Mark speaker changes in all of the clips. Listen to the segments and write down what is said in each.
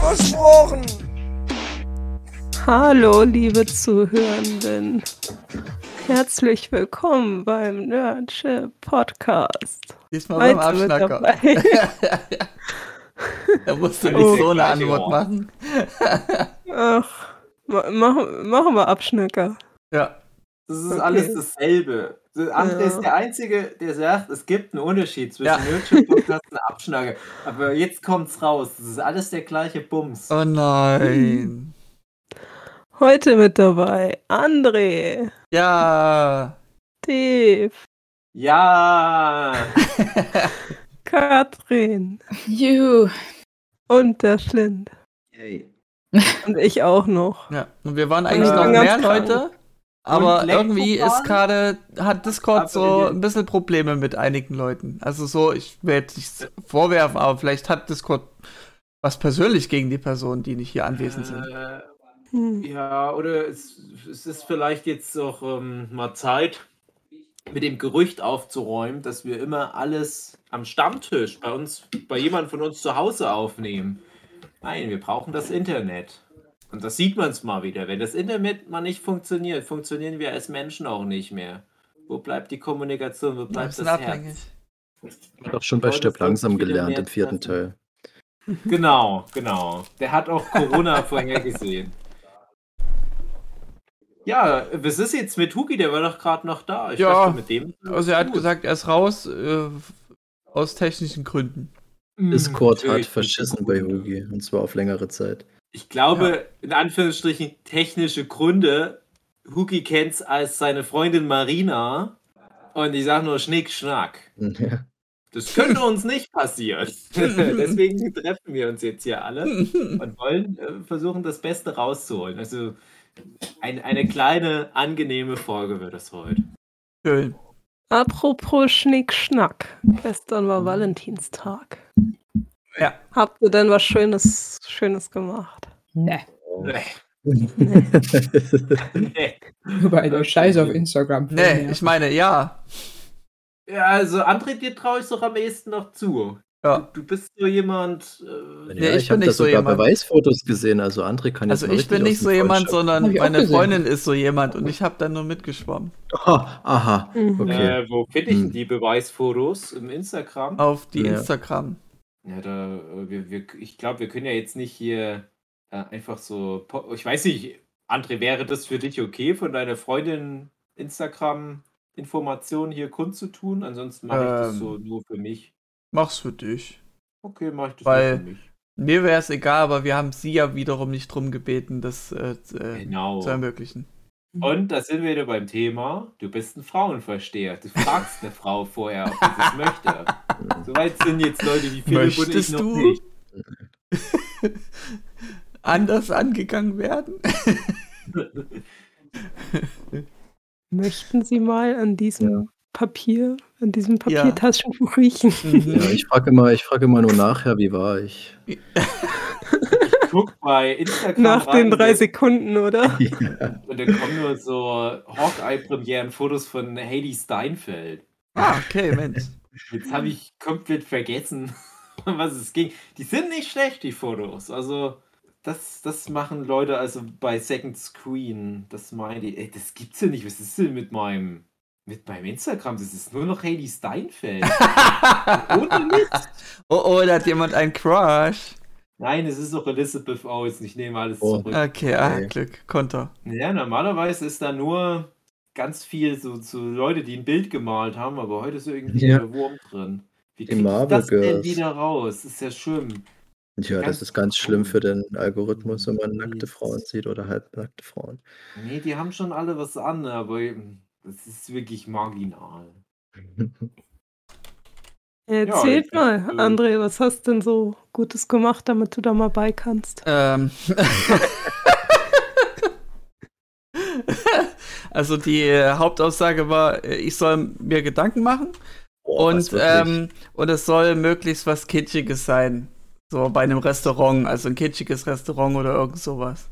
Speaker 1: Versprochen.
Speaker 2: Hallo, liebe Zuhörenden. Herzlich willkommen beim Nerdship Podcast.
Speaker 3: Diesmal beim Abschnacker. Da musst du nicht
Speaker 2: Oh.
Speaker 3: so eine Antwort
Speaker 4: Ort.
Speaker 3: machen.
Speaker 2: Ach, ma- machen, wir Abschnicker.
Speaker 3: Ja.
Speaker 4: Das ist
Speaker 2: Okay.
Speaker 4: alles dasselbe. André
Speaker 2: Ja.
Speaker 4: ist der Einzige, der sagt, es gibt einen Unterschied zwischen
Speaker 3: Ja.
Speaker 4: Nerdship Podcast und Abschnacke. Aber jetzt kommt's raus. Das ist alles der gleiche Bums.
Speaker 3: Oh nein.
Speaker 2: Heute mit dabei André,
Speaker 3: Ja.
Speaker 2: Dave,
Speaker 4: Ja!
Speaker 2: Katrin
Speaker 5: Juhu.
Speaker 2: und der Schlind.
Speaker 4: Hey.
Speaker 2: Und ich auch noch.
Speaker 3: ja. Und wir waren
Speaker 2: Und
Speaker 3: eigentlich
Speaker 4: ich
Speaker 3: noch mehr
Speaker 2: krank.
Speaker 3: Leute. Aber irgendwie ist gerade, hat Discord so ein bisschen Probleme mit einigen Leuten. Also so, ich will jetzt nichts vorwerfen, aber vielleicht hat Discord was persönlich gegen die Personen, die nicht hier anwesend sind.
Speaker 4: Äh,
Speaker 2: Hm.
Speaker 4: ja, oder es, es ist vielleicht jetzt auch ähm, mal Zeit, mit dem Gerücht aufzuräumen, dass wir immer alles am Stammtisch bei uns, bei jemandem von uns zu Hause aufnehmen. Nein, wir brauchen das Internet. Und das sieht man es mal wieder. Wenn das Internet mal nicht funktioniert, funktionieren wir als Menschen auch nicht mehr. Wo bleibt die Kommunikation? Wo bleibt
Speaker 3: sind
Speaker 4: das
Speaker 3: abhängig.
Speaker 4: Herz?
Speaker 6: Hat auch schon bei Stirb langsam gelernt im vierten
Speaker 4: treffen?
Speaker 6: Teil.
Speaker 4: Genau, genau. Der hat auch Corona vorhergesehen. Ja, was ist jetzt mit Hugi? Der war doch gerade noch da. Ich
Speaker 3: Ja,
Speaker 4: dachte, mit dem.
Speaker 3: Also er hat
Speaker 4: Gut.
Speaker 3: gesagt, er ist raus, äh, aus technischen Gründen.
Speaker 4: Hm,
Speaker 6: Discord hat verschissen bei Hugi und zwar auf längere Zeit.
Speaker 4: Ich glaube, in Anführungsstrichen technische Gründe. Hugi kennt's als seine Freundin Marina. Und ich sag nur Schnick, Schnack.
Speaker 6: Ja.
Speaker 4: Das könnte uns nicht passieren. Deswegen treffen wir uns jetzt hier alle und wollen äh, versuchen, das Beste rauszuholen. Also ein, eine kleine, angenehme Folge wird es heute.
Speaker 3: Schön.
Speaker 2: Apropos Schnick-Schnack. Gestern war Valentinstag.
Speaker 3: Ja.
Speaker 2: Habt ihr denn was Schönes, Schönes gemacht?
Speaker 5: Ne.
Speaker 4: Nee, nee.
Speaker 5: Überall der Scheiß auf Instagram.
Speaker 3: Nee, ich meine, ja.
Speaker 4: Ja, also André, dir traue ich doch am ehesten noch zu.
Speaker 3: Ja.
Speaker 4: Du bist so jemand. Äh,
Speaker 3: Nee, ich
Speaker 6: ich
Speaker 3: bin nicht so
Speaker 6: sogar
Speaker 3: jemand.
Speaker 6: Beweisfotos gesehen, also André kann jetzt
Speaker 3: Also
Speaker 6: mal
Speaker 3: ich bin nicht so jemand, sondern meine. Freundin ist so jemand und ich habe dann nur mitgeschwommen.
Speaker 6: Oh, aha,
Speaker 2: Mhm.
Speaker 6: okay.
Speaker 4: äh, wo finde ich denn
Speaker 6: Hm.
Speaker 4: die Beweisfotos? Im Instagram?
Speaker 3: Auf die
Speaker 6: Ja.
Speaker 3: Instagram.
Speaker 4: Ja, da, äh, wir, wir, ich glaube, wir können ja jetzt nicht hier äh, einfach so. Ich weiß nicht, André, wäre das für dich okay, von deiner Freundin Instagram-Informationen hier kundzutun? Ansonsten mache ich das
Speaker 3: Ähm.
Speaker 4: so nur für mich.
Speaker 3: Mach's für dich.
Speaker 4: Okay, mache ich das
Speaker 3: Weil-
Speaker 4: nur für mich.
Speaker 3: Mir wäre es egal, aber wir haben sie ja wiederum nicht drum gebeten, das äh, äh,
Speaker 4: Genau.
Speaker 3: zu ermöglichen.
Speaker 4: Und da sind wir wieder beim Thema. Du bist ein Frauenversteher. Du fragst eine Frau vorher, ob sie das möchte. Soweit sind jetzt Leute wie Philipp und ich
Speaker 3: Möchtest
Speaker 4: noch
Speaker 3: du?
Speaker 4: nicht.
Speaker 3: Anders angegangen werden?
Speaker 2: Möchten Sie mal an diesem
Speaker 6: Ja.
Speaker 2: Papier, an diesem
Speaker 3: Ja.
Speaker 2: Papiertaschentuch riechen?
Speaker 3: Mhm.
Speaker 6: Ja, ich frage immer, ich frage immer nur nachher, wie war ich?
Speaker 4: Guck bei Instagram
Speaker 2: Nach
Speaker 4: rein,
Speaker 2: den drei Sekunden, oder?
Speaker 6: Ja.
Speaker 4: Und da kommen nur so Hawkeye-Premieren-Fotos von Haley Steinfeld.
Speaker 3: ah, okay, Mensch.
Speaker 4: Jetzt habe ich komplett vergessen, um was es ging. Die sind nicht schlecht, die Fotos. Also, das, das machen Leute also bei Second Screen. Das meine ich. Ey, das gibt's ja nicht. Was ist denn mit meinem, mit meinem Instagram? Das ist nur noch Haley Steinfeld. Ohne Mist.
Speaker 3: oh, oh, da hat jemand einen Crush.
Speaker 4: Nein, es ist doch Elizabeth Olsen. Ich nehme alles
Speaker 6: Oh.
Speaker 4: zurück.
Speaker 3: Okay, ah,
Speaker 6: Okay.
Speaker 3: Glück, Konter.
Speaker 4: Ja, normalerweise ist da nur ganz viel so, so Leute, die ein Bild gemalt haben, aber heute ist irgendwie
Speaker 6: Ja.
Speaker 4: der Wurm drin. Wie
Speaker 6: Die
Speaker 4: krieg ich
Speaker 6: Marvel
Speaker 4: das denn
Speaker 6: Girls.
Speaker 4: wieder raus? Das ist ja schlimm.
Speaker 6: ja,
Speaker 4: Ganz
Speaker 6: das ist ganz schlimm für den. Algorithmus, wenn man nackte Frauen sieht oder halbnackte Frauen.
Speaker 4: Nee, die haben schon alle was an, aber das ist wirklich marginal.
Speaker 2: Erzählt
Speaker 4: jetzt
Speaker 2: mal,
Speaker 4: äh,
Speaker 2: André, was hast denn so Gutes gemacht, damit du da mal bei kannst?
Speaker 3: Ähm. also die äh, Hauptaussage war, äh, ich soll mir Gedanken machen
Speaker 6: was
Speaker 3: und, ähm, und es soll möglichst was Kitschiges sein. So bei einem Restaurant, also ein kitschiges Restaurant oder irgend sowas.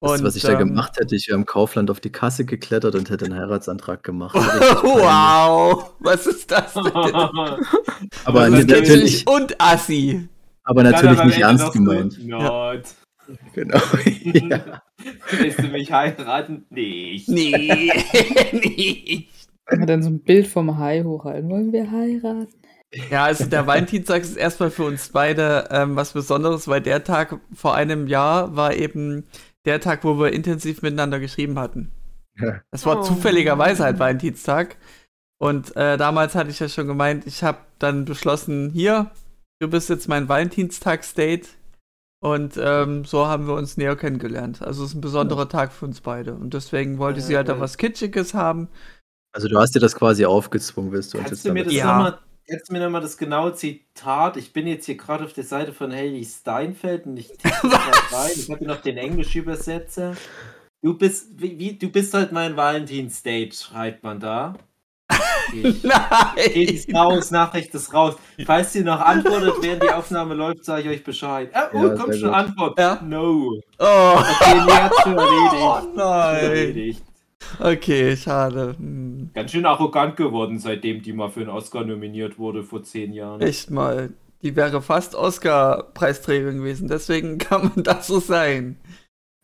Speaker 6: Weißt du, was ich da
Speaker 3: ähm,
Speaker 6: gemacht hätte? Ich wäre im Kaufland auf die Kasse geklettert und hätte einen Heiratsantrag gemacht.
Speaker 3: Wow, was ist das denn?
Speaker 6: Aber
Speaker 3: Das ist
Speaker 6: natürlich,
Speaker 3: kitschig und assi.
Speaker 6: aber natürlich nicht ernst gemeint.
Speaker 4: Not.
Speaker 6: Genau. ja.
Speaker 4: Willst du mich heiraten? Nicht.
Speaker 3: Nee, nicht.
Speaker 5: Man dann so ein Bild vom Hai hochhalten. Wollen wir heiraten?
Speaker 3: Ja, also der Valentinstag ist erstmal für uns beide ähm, was Besonderes, weil der Tag vor einem Jahr war eben der Tag, wo wir intensiv miteinander geschrieben hatten.
Speaker 6: Ja.
Speaker 3: Das war
Speaker 2: Oh.
Speaker 3: zufälligerweise halt Valentinstag. Und äh, damals hatte ich ja schon gemeint, ich habe dann beschlossen, hier, du bist jetzt mein Valentinstag-State. Und ähm, so haben wir uns näher kennengelernt. Also es ist ein besonderer Tag für uns beide. Und deswegen wollte sie halt da was Kitschiges haben.
Speaker 6: Also du hast dir das quasi aufgezwungen, willst du uns jetzt
Speaker 4: du mir
Speaker 6: damit
Speaker 4: das
Speaker 3: Ja.
Speaker 4: nochmal, du mir nochmal das genaue Zitat? Ich bin jetzt hier gerade auf der Seite von Haley Steinfeld und ich rein. Ich habe hier noch den Englisch-Übersetzer. Du bist, wie, wie, du bist halt mein Valentin-State, schreibt man da. Ich, Geht ist
Speaker 3: Nein!
Speaker 4: raus, Nachricht ist raus. Falls ihr noch antwortet, während die Aufnahme läuft, sage ich euch Bescheid. Ah, oh,
Speaker 6: Ja,
Speaker 4: kommt schon
Speaker 6: gut.
Speaker 4: Antwort.
Speaker 3: Ja.
Speaker 4: No.
Speaker 3: Oh,
Speaker 4: Okay, nee, hat schon
Speaker 3: oh
Speaker 4: erledigt.
Speaker 3: nein!
Speaker 4: Erledigt.
Speaker 3: Okay, schade. Hm.
Speaker 4: Ganz schön arrogant geworden, seitdem die mal für einen Oscar nominiert wurde vor zehn Jahren.
Speaker 3: Echt mal. Die wäre fast Oscar-Preisträgerin gewesen, deswegen kann man das so sein.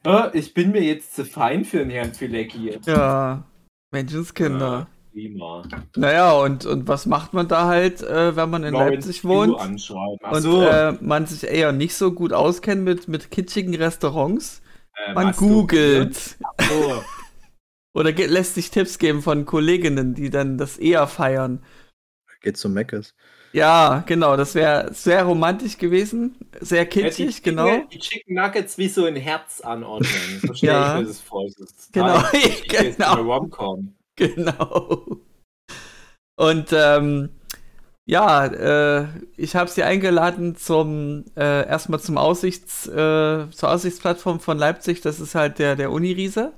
Speaker 4: Äh, ich bin mir jetzt zu fein für einen Herrn Filecki.
Speaker 3: Ja, Menschenskinder.
Speaker 4: Prima.
Speaker 3: Naja, und, und was macht man da halt, äh, wenn man in
Speaker 4: Lawrence
Speaker 3: Leipzig wohnt und
Speaker 4: so.
Speaker 3: äh, man sich eher nicht so gut auskennt mit, mit kitschigen Restaurants?
Speaker 4: äh,
Speaker 3: Man googelt.
Speaker 4: So.
Speaker 3: Oder ge- lässt sich Tipps geben von Kolleginnen, die dann das eher feiern.
Speaker 6: Geht zum Meckes.
Speaker 3: Ja, genau, das wäre sehr romantisch gewesen. Sehr
Speaker 4: Ja, die
Speaker 3: kitschig,
Speaker 4: Chicken-
Speaker 3: genau.
Speaker 4: Die Chicken Nuggets wie so ein Herz anordnen. So stelle
Speaker 3: Ja.
Speaker 4: ich mir das vor. Das ist
Speaker 3: Genau,
Speaker 4: total kitschig, das ist
Speaker 3: genau.
Speaker 4: Rom-Com.
Speaker 3: Genau. Und ähm, ja, äh, ich habe sie eingeladen zum äh, erstmal zum Aussichts äh, zur Aussichtsplattform von Leipzig. Das ist halt der der Uniriese.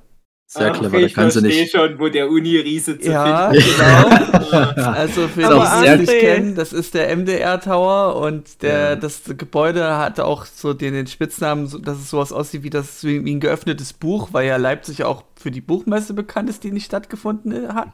Speaker 6: Sehr
Speaker 4: Ach,
Speaker 6: clever, da
Speaker 4: ich
Speaker 6: kannst du
Speaker 4: verstehe
Speaker 6: nicht.
Speaker 4: schon, wo der Uni-Riese zu
Speaker 3: Ja,
Speaker 4: finden
Speaker 3: genau. Also für die, die es nicht kennen, das ist der MDR Tower und der,
Speaker 6: Ja.
Speaker 3: das Gebäude hatte auch so den, den Spitznamen, dass es sowas aussieht wie das wie, ein geöffnetes Buch, weil ja Leipzig auch für die Buchmesse bekannt ist, die nicht stattgefunden hat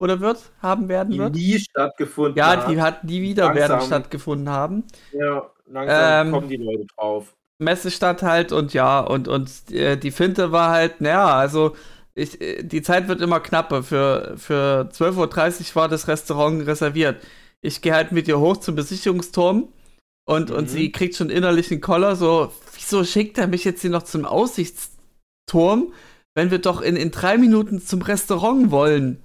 Speaker 3: oder wird, haben werden
Speaker 4: die
Speaker 3: wird.
Speaker 4: nie stattgefunden
Speaker 3: Ja,
Speaker 4: hat.
Speaker 3: die hat nie wieder werden
Speaker 4: Langsam.
Speaker 3: stattgefunden haben.
Speaker 4: Ja, langsam
Speaker 3: Ähm,
Speaker 4: kommen die Leute drauf.
Speaker 3: Messestadt halt und ja, und, und äh, die Finte war halt, naja, also ich, äh, die Zeit wird immer knapper. Für, für 12.30 Uhr war das Restaurant reserviert. Ich gehe halt mit ihr hoch zum Besichtigungsturm und, und
Speaker 4: Mhm.
Speaker 3: sie kriegt schon innerlich einen Koller, so, wieso schickt er mich jetzt hier noch zum Aussichtsturm, wenn wir doch in, in drei Minuten zum Restaurant wollen?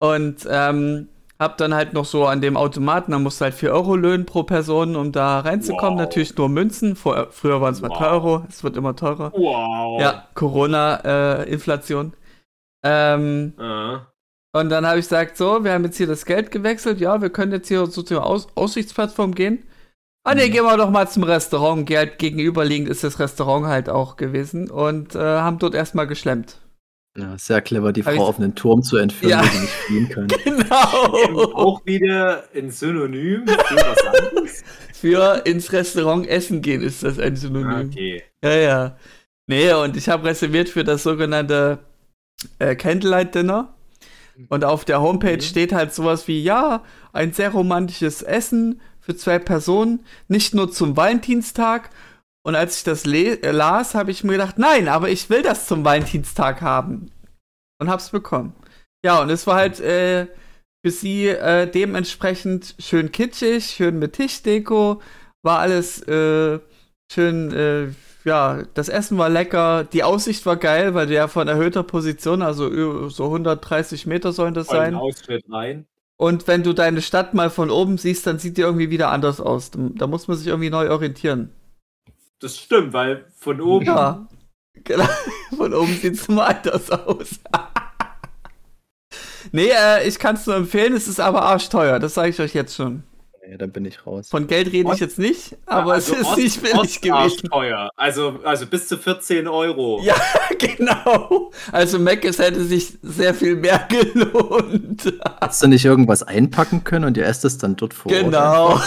Speaker 3: Und ähm, hab dann halt noch so an dem Automaten, da musst du halt 4 Euro löhnen pro Person, um da reinzukommen.
Speaker 4: Wow.
Speaker 3: Natürlich nur Münzen. Vor, früher waren es mal
Speaker 4: Wow.
Speaker 3: 3 Euro, es wird immer teurer.
Speaker 4: Wow.
Speaker 3: Ja, Corona, äh, Inflation. Ähm,
Speaker 4: Ah.
Speaker 3: und dann habe ich gesagt, so, wir haben jetzt hier das Geld gewechselt, ja, wir können jetzt hier so zur Aus Aussichtsplattform gehen. Ah, nee,
Speaker 6: Mhm.
Speaker 3: gehen wir doch mal zum Restaurant. Halt gegenüberliegend ist das Restaurant halt auch gewesen und äh, haben dort erstmal geschlemmt.
Speaker 6: Ja, sehr clever, die
Speaker 3: Hab
Speaker 6: Frau
Speaker 3: ich-
Speaker 6: auf einen Turm zu entführen,
Speaker 3: Ja.
Speaker 6: sie nicht fliehen kann.
Speaker 3: Genau.
Speaker 4: Auch wieder ein Synonym für was anderes.
Speaker 3: Für ins Restaurant essen gehen ist das ein Synonym.
Speaker 4: Okay.
Speaker 3: Ja, ja. Nee, und ich habe reserviert für das sogenannte äh, Candlelight Dinner. Und auf der Homepage
Speaker 4: Mhm.
Speaker 3: steht halt sowas wie, ja, ein sehr romantisches Essen für zwei Personen, nicht nur zum Valentinstag. Und als ich das äh, las, habe ich mir gedacht, nein, aber ich will das zum Valentinstag haben. Und hab's bekommen. Ja, und es war halt äh, für sie äh, dementsprechend schön kitschig, schön mit Tischdeko, war alles äh, schön, äh, ja, das Essen war lecker, die Aussicht war geil, weil ja von erhöhter Position, also so 130 Meter sollen das sein.
Speaker 4: Ausschnitt rein.
Speaker 3: Und wenn du deine Stadt mal von oben siehst, dann sieht die irgendwie wieder anders aus. Da, muss man sich irgendwie neu orientieren.
Speaker 4: Das stimmt, weil von oben.
Speaker 3: Ja, genau. Von oben sieht es immer anders aus. nee, äh, ich kann es nur empfehlen, es ist aber arschteuer, das sage ich euch jetzt schon.
Speaker 6: Nee, dann bin ich raus.
Speaker 3: Von Geld rede ich jetzt nicht, aber
Speaker 4: Also
Speaker 3: es ist
Speaker 4: Ost-
Speaker 3: nicht billig gewesen.
Speaker 4: Teuer. Also, also bis zu 14 Euro.
Speaker 3: Ja, genau. Also Meckes hätte sich sehr viel mehr gelohnt.
Speaker 6: Hast du nicht irgendwas einpacken können und ihr esst es dann dort vor Ort?
Speaker 3: Genau.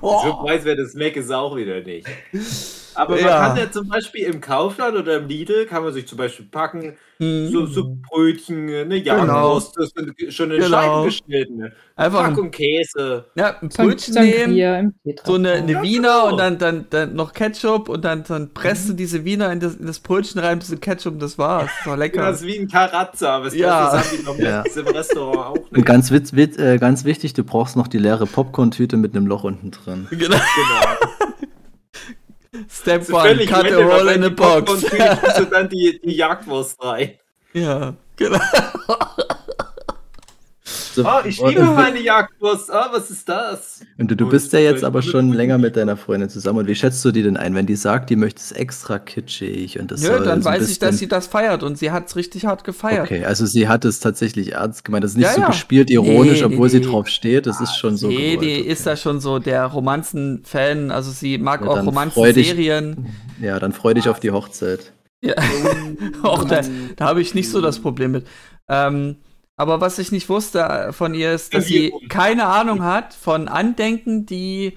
Speaker 4: So preiswert das Mac ist auch wieder nicht. Aber man
Speaker 3: Ja.
Speaker 4: kann ja zum Beispiel im Kaufland oder im Lidl kann man sich zum Beispiel packen,
Speaker 3: Hm.
Speaker 4: so, so Brötchen, eine Jagdwurst, das sind schon in
Speaker 3: Genau.
Speaker 4: Scheiben geschnitten.
Speaker 3: Einfach ein,
Speaker 4: Packung Käse.
Speaker 3: ja, ein Brötchen nehmen, so eine, eine
Speaker 4: Ja,
Speaker 3: Wiener
Speaker 4: genau.
Speaker 3: und dann, dann, dann noch Ketchup und dann, dann presst du diese Wiener in das, in das Brötchen rein, bisschen Ketchup und das war's. Das war lecker.
Speaker 4: Das ist wie ein Karazza, aber
Speaker 3: Ja.
Speaker 4: das haben die noch
Speaker 6: Ja.
Speaker 4: im Restaurant auch
Speaker 6: Und
Speaker 4: nicht.
Speaker 6: ganz, witz, witz, äh, ganz wichtig, du brauchst noch die leere Popcorn-Tüte mit einem Loch unten drin.
Speaker 3: Genau.
Speaker 4: Genau.
Speaker 3: Step one, cut a roll in a box.
Speaker 4: Du dann die, die Jagdwurst rein.
Speaker 3: ja, genau.
Speaker 6: So,
Speaker 4: Oh, ich liebe meine Jagdwurst. Oh, was ist das?
Speaker 6: Und du, du
Speaker 4: Oh,
Speaker 6: bist ja jetzt aber schon länger mit deiner Freundin zusammen. Und wie schätzt du die denn ein, wenn die sagt, die möchte es extra kitschig und das
Speaker 3: Nö, dann
Speaker 6: so
Speaker 3: weiß ich, dass sie das feiert und sie hat's richtig hart gefeiert.
Speaker 6: Okay, also sie hat es tatsächlich ernst gemeint. Das ist nicht
Speaker 3: Ja,
Speaker 6: so
Speaker 3: ja.
Speaker 6: gespielt ironisch,
Speaker 3: Nee,
Speaker 6: obwohl
Speaker 3: nee,
Speaker 6: sie drauf steht. Das ist schon so.
Speaker 3: nee,
Speaker 6: gewollt,
Speaker 3: die
Speaker 6: okay.
Speaker 3: ist da schon so der Romanzen-Fan. Also sie mag
Speaker 6: Ja,
Speaker 3: auch Romanzen-Serien.
Speaker 6: Ja, dann freu dich auf die Hochzeit.
Speaker 3: Ja. auch da, da habe ich nicht so das Problem mit. Ähm, aber was ich nicht wusste äh, von ihr ist, dass sie keine Ahnung hat von Andenken, die,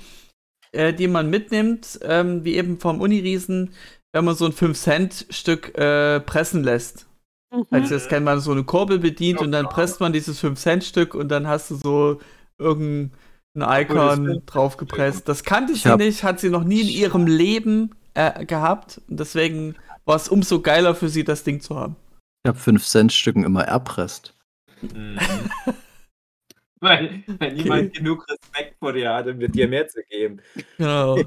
Speaker 3: äh, die man mitnimmt, ähm, wie eben vom Uniriesen, wenn man so ein 5-Cent-Stück äh, pressen lässt.
Speaker 2: Mhm.
Speaker 3: Also das kennt man so eine Kurbel bedient und dann presst man dieses 5-Cent-Stück und dann hast du so irgendein Icon draufgepresst. Das kannte
Speaker 6: Ich
Speaker 3: sie nicht, hat sie noch nie in ihrem Leben äh, gehabt. Und deswegen war es umso geiler für sie, das Ding zu haben.
Speaker 6: Ich habe 5 Cent Stücken immer erpresst.
Speaker 4: Mhm. weil, weil niemand genug Respekt vor dir hat, um dir mehr zu geben.
Speaker 3: Genau.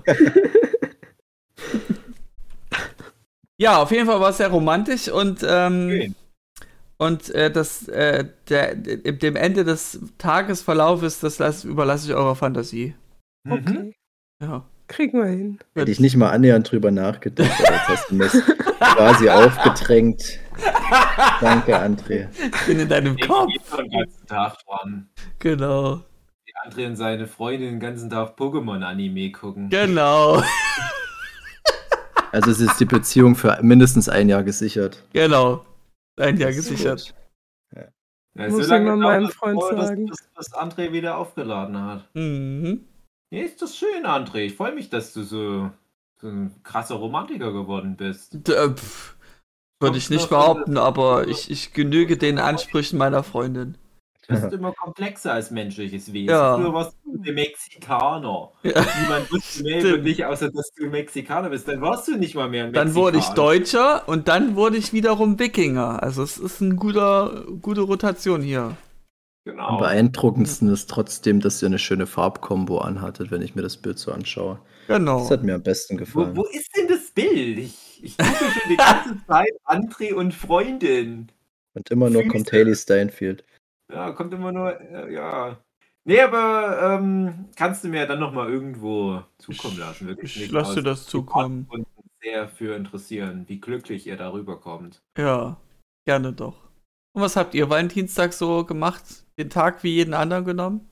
Speaker 3: ja, auf jeden Fall war es sehr romantisch und ähm,
Speaker 4: Schön.
Speaker 3: und äh, das äh, der, der, dem Ende des Tagesverlaufes, das lass, überlasse ich eurer Fantasie.
Speaker 4: Mhm.
Speaker 2: Okay.
Speaker 3: Ja.
Speaker 2: Kriegen wir hin.
Speaker 6: Hätte ich nicht mal annähernd drüber nachgedacht, aber jetzt hast du mir quasi aufgedrängt. Danke, André.
Speaker 3: Ich bin in deinem
Speaker 4: Ich
Speaker 3: Kopf.
Speaker 4: schon den ganzen Tag dran.
Speaker 3: Genau.
Speaker 4: Die André und seine Freundin den ganzen Tag Pokémon-Anime gucken.
Speaker 3: Genau.
Speaker 6: Also es ist die Beziehung für mindestens ein Jahr gesichert.
Speaker 3: Genau. Ein Jahr gesichert.
Speaker 4: Ja,
Speaker 2: Muss
Speaker 4: so lange
Speaker 2: ich mal meinem Freund sagen.
Speaker 4: Bis, bis André wieder aufgeladen hat.
Speaker 3: Mhm.
Speaker 4: Ja, ist das schön, André. Ich freue mich, dass du so, so ein krasser Romantiker geworden bist.
Speaker 3: Äh, Würde ich nicht behaupten, aber ich, ich genüge den Ansprüchen meiner Freundin.
Speaker 4: Du bist immer komplexer als menschliches Wesen.
Speaker 3: Ja.
Speaker 4: Früher warst du der Mexikaner.
Speaker 3: Ja.
Speaker 4: Niemand wusste mehr
Speaker 3: Stimmt.
Speaker 4: über dich, außer dass du Mexikaner bist. Dann warst du nicht mal mehr ein
Speaker 3: Dann wurde ich
Speaker 4: Mexikaner.
Speaker 3: Deutscher und dann wurde ich wiederum Wikinger. Also es ist eine gute Rotation hier.
Speaker 6: Am
Speaker 4: Genau.
Speaker 6: beeindruckendsten ist trotzdem, dass ihr eine schöne Farbkombo anhattet, wenn ich mir das Bild so anschaue.
Speaker 3: Genau.
Speaker 6: Das hat mir am besten
Speaker 4: Wo,
Speaker 6: gefallen.
Speaker 4: wo ist denn das Bild? Ich, ich gucke schon die ganze Zeit André und Freundin.
Speaker 6: Und immer nur
Speaker 4: Füße.
Speaker 6: kommt Haley Steinfeld.
Speaker 4: Ja, kommt immer nur, ja. Nee, aber ähm, kannst du mir dann nochmal irgendwo zukommen lassen? Wirklich
Speaker 3: Ich
Speaker 4: nicht
Speaker 3: lasse dir das zukommen.
Speaker 4: Und sehr für interessieren, wie glücklich ihr darüber kommt.
Speaker 3: Ja, gerne doch. Und was habt ihr Valentinstag so gemacht? Den Tag wie jeden anderen genommen?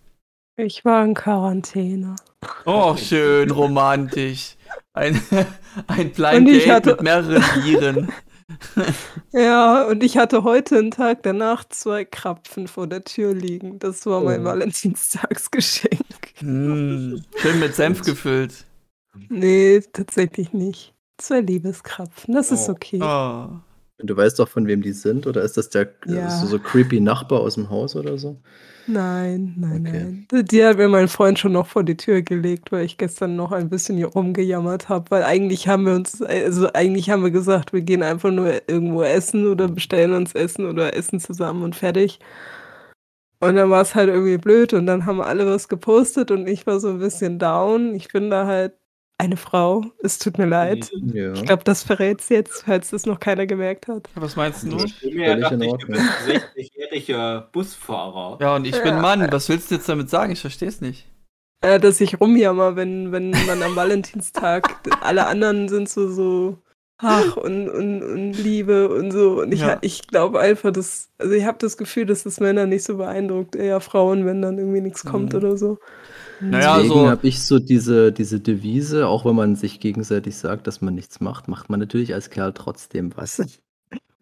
Speaker 2: Ich war in Quarantäne.
Speaker 3: Oh, schön romantisch. Ein, ein Blind Date
Speaker 2: hatte-
Speaker 3: mit mehreren Viren.
Speaker 2: Ja, und ich hatte heute einen Tag danach zwei Krapfen vor der Tür liegen. Das war mein
Speaker 6: Oh.
Speaker 2: Valentinstagsgeschenk.
Speaker 3: Hm, schön mit Senf gefüllt.
Speaker 2: Nee, tatsächlich nicht. Zwei Liebeskrapfen, das ist
Speaker 4: Oh.
Speaker 2: okay.
Speaker 3: Oh.
Speaker 6: Und du weißt doch, von wem die sind? Oder ist das der
Speaker 2: Ja.
Speaker 6: so, so creepy Nachbar aus dem Haus oder so?
Speaker 2: Nein, nein,
Speaker 6: Okay.
Speaker 2: nein. Die- Die hat mir mein Freund schon noch vor die Tür gelegt, weil ich gestern noch ein bisschen hier rumgejammert habe. Weil eigentlich haben wir uns, also eigentlich haben wir gesagt, wir gehen einfach nur irgendwo essen oder bestellen uns Essen oder essen zusammen und fertig. Und dann war es halt irgendwie blöd und dann haben alle was gepostet und ich war so ein bisschen down. Ich bin da halt eine Frau. Es tut mir leid.
Speaker 6: Ja.
Speaker 2: Ich glaube, das verrät's jetzt, falls das noch keiner gemerkt hat.
Speaker 3: Was meinst du?
Speaker 4: Ich bin
Speaker 6: Völlig
Speaker 4: dachte ich, ein 60-jähriger Busfahrer.
Speaker 3: Ja, und ich bin
Speaker 2: Ja.
Speaker 3: Mann. Was willst du jetzt damit sagen? Ich verstehe es nicht.
Speaker 2: Äh, dass ich rumjammer, wenn, wenn man am Valentinstag, alle anderen sind so, so ach, und, und, und Liebe und so. Und ich,
Speaker 3: Ja.
Speaker 2: ich glaube einfach, dass, also ich habe das Gefühl, dass das Männer nicht so beeindruckt, eher Frauen, wenn dann irgendwie nichts kommt
Speaker 3: Mhm.
Speaker 2: oder so.
Speaker 3: Naja,
Speaker 6: Deswegen
Speaker 3: so.
Speaker 6: habe ich so diese, diese Devise, auch wenn man sich gegenseitig sagt, dass man nichts macht, macht man natürlich als Kerl trotzdem was.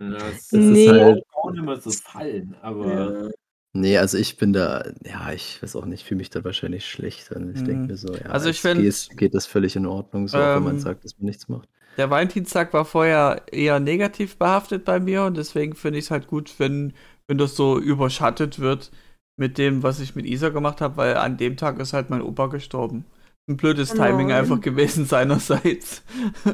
Speaker 4: Ja, das
Speaker 6: ist
Speaker 2: Nee.
Speaker 6: halt-
Speaker 4: auch nicht mehr so fallen, aber
Speaker 2: Ja.
Speaker 6: Nee, also ich bin da, ja, ich weiß auch nicht, fühle mich da wahrscheinlich schlecht. Und ich
Speaker 3: Mhm.
Speaker 6: denke mir so, ja,
Speaker 3: Also ich find-
Speaker 6: Geste geht das völlig in Ordnung, so, auch wenn man
Speaker 3: Ähm,
Speaker 6: sagt, dass man nichts macht.
Speaker 3: Der Valentinstag war vorher eher negativ behaftet bei mir und deswegen finde ich es halt gut, wenn, wenn das so überschattet wird mit dem, was ich mit Isa gemacht habe, weil an dem Tag ist halt mein Opa gestorben. Ein blödes
Speaker 2: Oh
Speaker 3: Timing einfach gewesen seinerseits.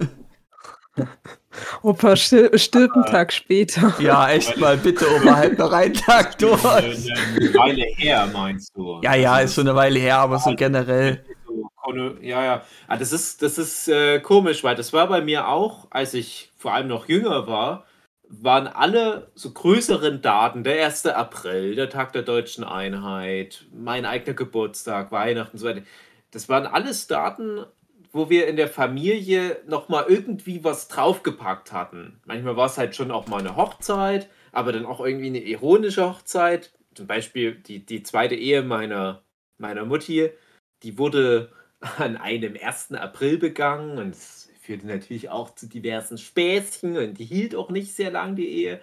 Speaker 2: Opa stirbt, stirbt einen Tag später.
Speaker 3: Ja, echt mal, bitte, Opa, halt noch einen Tag durch.
Speaker 4: eine Weile her, meinst du?
Speaker 3: Ja, ja,
Speaker 4: Also
Speaker 3: ist schon eine Weile her, aber so generell.
Speaker 4: so konno- Ja, ja. Ah, das ist, das ist äh, komisch, weil das war bei mir auch, als ich vor allem noch jünger war, waren alle so größeren Daten, der 1. April, der Tag der deutschen Einheit, mein eigener Geburtstag, Weihnachten und so weiter. Das waren alles Daten, wo wir in der Familie nochmal irgendwie was draufgepackt hatten. Manchmal war es halt schon auch mal eine Hochzeit, aber dann auch irgendwie eine ironische Hochzeit. Zum Beispiel die, die zweite Ehe meiner, meiner Mutti, die wurde an einem 1. April begangen und es führte natürlich auch zu diversen Späßchen und die hielt auch nicht sehr lang, die Ehe.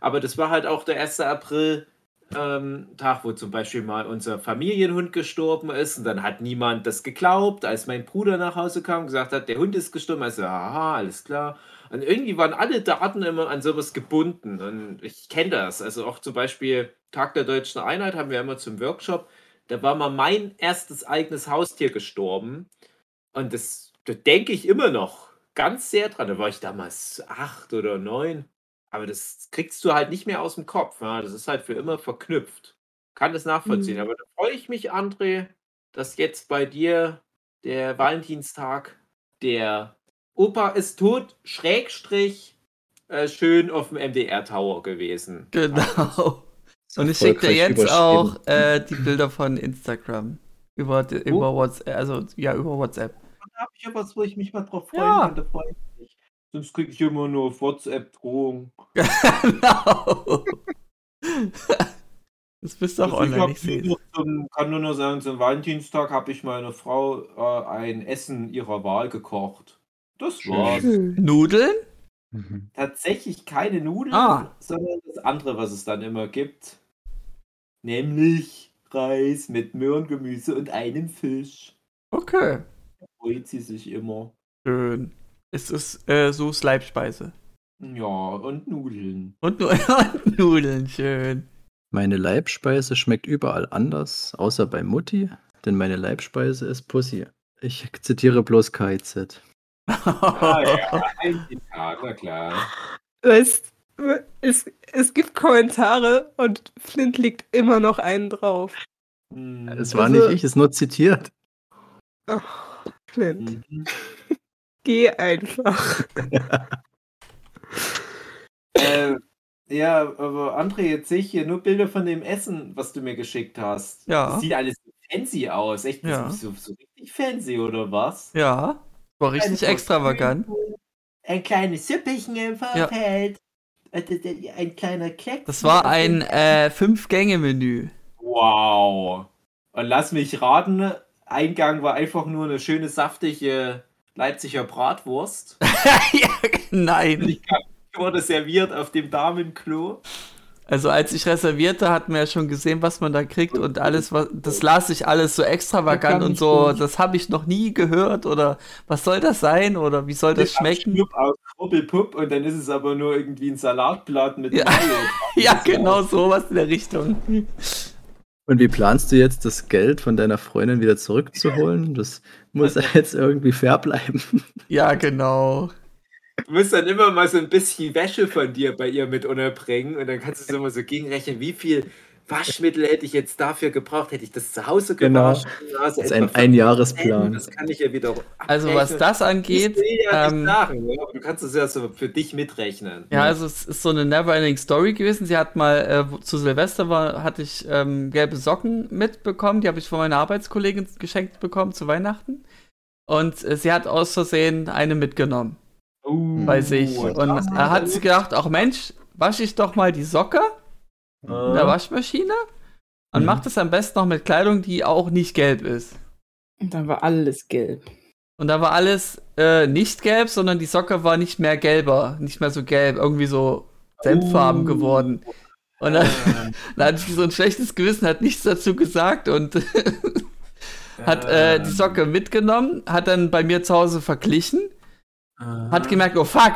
Speaker 4: Aber das war halt auch der 1. April. Ähm, Tag, wo zum Beispiel mal unser Familienhund gestorben ist und dann hat niemand das geglaubt, als mein Bruder nach Hause kam und gesagt hat, der Hund ist gestorben, also aha, alles klar. Und irgendwie waren alle Daten immer an sowas gebunden und ich kenne das, also auch zum Beispiel Tag der Deutschen Einheit haben wir immer zum Workshop, da war mal mein erstes eigenes Haustier gestorben und das, da denke ich immer noch ganz sehr dran, da war ich damals acht oder neun. Aber das kriegst du halt nicht mehr aus dem Kopf. Ja? Das ist halt für immer verknüpft. Kann das nachvollziehen.
Speaker 2: Mhm.
Speaker 4: Aber da freue ich mich, André, dass jetzt bei dir der Valentinstag, der Opa ist tot, Schrägstrich, äh, schön auf dem MDR Tower gewesen.
Speaker 3: Genau. Und ich schicke dir jetzt auch äh, die Bilder von Instagram. Über, die- über WhatsApp, also ja, über WhatsApp.
Speaker 4: Da habe ich ja was, wo ich mich mal drauf freuen
Speaker 3: Ja.
Speaker 4: kann. Da freue ich mich. Sonst kriege ich immer nur auf WhatsApp Drohung.
Speaker 3: genau. Das bist du auch
Speaker 4: Also ich
Speaker 3: online, ich
Speaker 4: nur zum, kann nur noch sagen, zum Valentinstag habe ich meiner Frau äh, ein Essen ihrer Wahl gekocht. Das
Speaker 6: Schön.
Speaker 4: war's.
Speaker 3: Nudeln?
Speaker 6: Mhm.
Speaker 4: Tatsächlich keine Nudeln,
Speaker 3: Ah.
Speaker 4: sondern das andere, was es dann immer gibt. Nämlich Reis mit Möhrengemüse und einem Fisch.
Speaker 3: Okay.
Speaker 4: Freut sie sich immer.
Speaker 3: Schön. Es ist äh, so Leibspeise.
Speaker 4: Ja, und Nudeln.
Speaker 3: Und, und Nudeln, schön.
Speaker 6: Meine Leibspeise schmeckt überall anders, außer bei Mutti, denn meine Leibspeise ist Pussy. Ich zitiere bloß KIZ.
Speaker 4: Ah ja, ein Zitat, na klar.
Speaker 2: Weißt, es, es gibt Kommentare und Flint legt immer noch einen drauf.
Speaker 4: Hm.
Speaker 6: Es war
Speaker 2: Also-
Speaker 6: nicht ich, es ist nur zitiert.
Speaker 2: Oh, Flint,
Speaker 4: Mhm.
Speaker 2: geh einfach.
Speaker 4: Äh, ja, aber André, jetzt sehe ich hier nur Bilder von dem Essen, was du mir geschickt hast.
Speaker 3: Ja.
Speaker 4: Das sieht alles fancy aus. Echt
Speaker 3: Ja.
Speaker 4: so, so richtig fancy, oder was?
Speaker 3: Ja, war richtig
Speaker 4: Kleine
Speaker 3: extravagant.
Speaker 4: Ein kleines Süppchen im Vorfeld. Äh, Ein kleiner Kleck.
Speaker 3: Das war ein äh, Fünf-Gänge-Menü.
Speaker 4: Wow. Und lass mich raten, Eingang war einfach nur eine schöne, saftige Leipziger Bratwurst.
Speaker 3: ja, nein.
Speaker 4: Wurde serviert auf dem Damenklo.
Speaker 3: Also als ich reservierte, hatten wir ja schon gesehen, was man da kriegt und alles, was das las ich alles so extravagant und so, das habe ich noch nie gehört oder was soll das sein oder wie soll das schmecken?
Speaker 4: Schnupp aus Rubbelpupp und dann ist es aber nur irgendwie ein Salatblatt mit
Speaker 3: Ja.
Speaker 4: Mayo.
Speaker 3: Ja, genau sowas in der Richtung.
Speaker 6: Und wie planst du jetzt, das Geld von deiner Freundin wieder zurückzuholen? Das muss ja jetzt irgendwie fair bleiben.
Speaker 3: Ja, genau.
Speaker 4: Du musst dann immer mal so ein bisschen Wäsche von dir bei ihr mit unterbringen und dann kannst du so mal so gegenrechnen, wie viel Waschmittel hätte ich jetzt dafür gebraucht, hätte ich das zu Hause
Speaker 6: Genau.
Speaker 4: gewaschen. Also
Speaker 6: Das ist ein Einjahresplan.
Speaker 4: Das kann ich ja wieder
Speaker 3: Also was
Speaker 4: abrechnen.
Speaker 3: das angeht,
Speaker 4: ja
Speaker 3: ähm,
Speaker 4: sagen, du kannst es ja so für dich mitrechnen.
Speaker 3: Ja, also es ist so eine never-ending Story gewesen. Sie hat mal, äh, zu Silvester war, hatte ich ähm, gelbe Socken mitbekommen. Die habe ich von meiner Arbeitskollegin geschenkt bekommen zu Weihnachten. Und äh, sie hat aus Versehen eine mitgenommen.
Speaker 4: Uh,
Speaker 3: bei sich. Und er hat sich gedacht, ach Mensch, wasche ich doch mal die Socke in der Waschmaschine und
Speaker 6: Mhm.
Speaker 3: mach das am besten noch mit Kleidung, die auch nicht gelb ist.
Speaker 5: Und dann war alles gelb.
Speaker 3: Und da war alles äh, nicht gelb, sondern die Socke war nicht mehr gelber, nicht mehr so gelb, irgendwie so senffarben
Speaker 4: Oh.
Speaker 3: geworden. Und dann,
Speaker 4: Äh,
Speaker 3: dann hatte ich so ein schlechtes Gewissen, hat nichts dazu gesagt und hat äh, die Socke mitgenommen, hat dann bei mir zu Hause verglichen, hat gemerkt, oh fuck,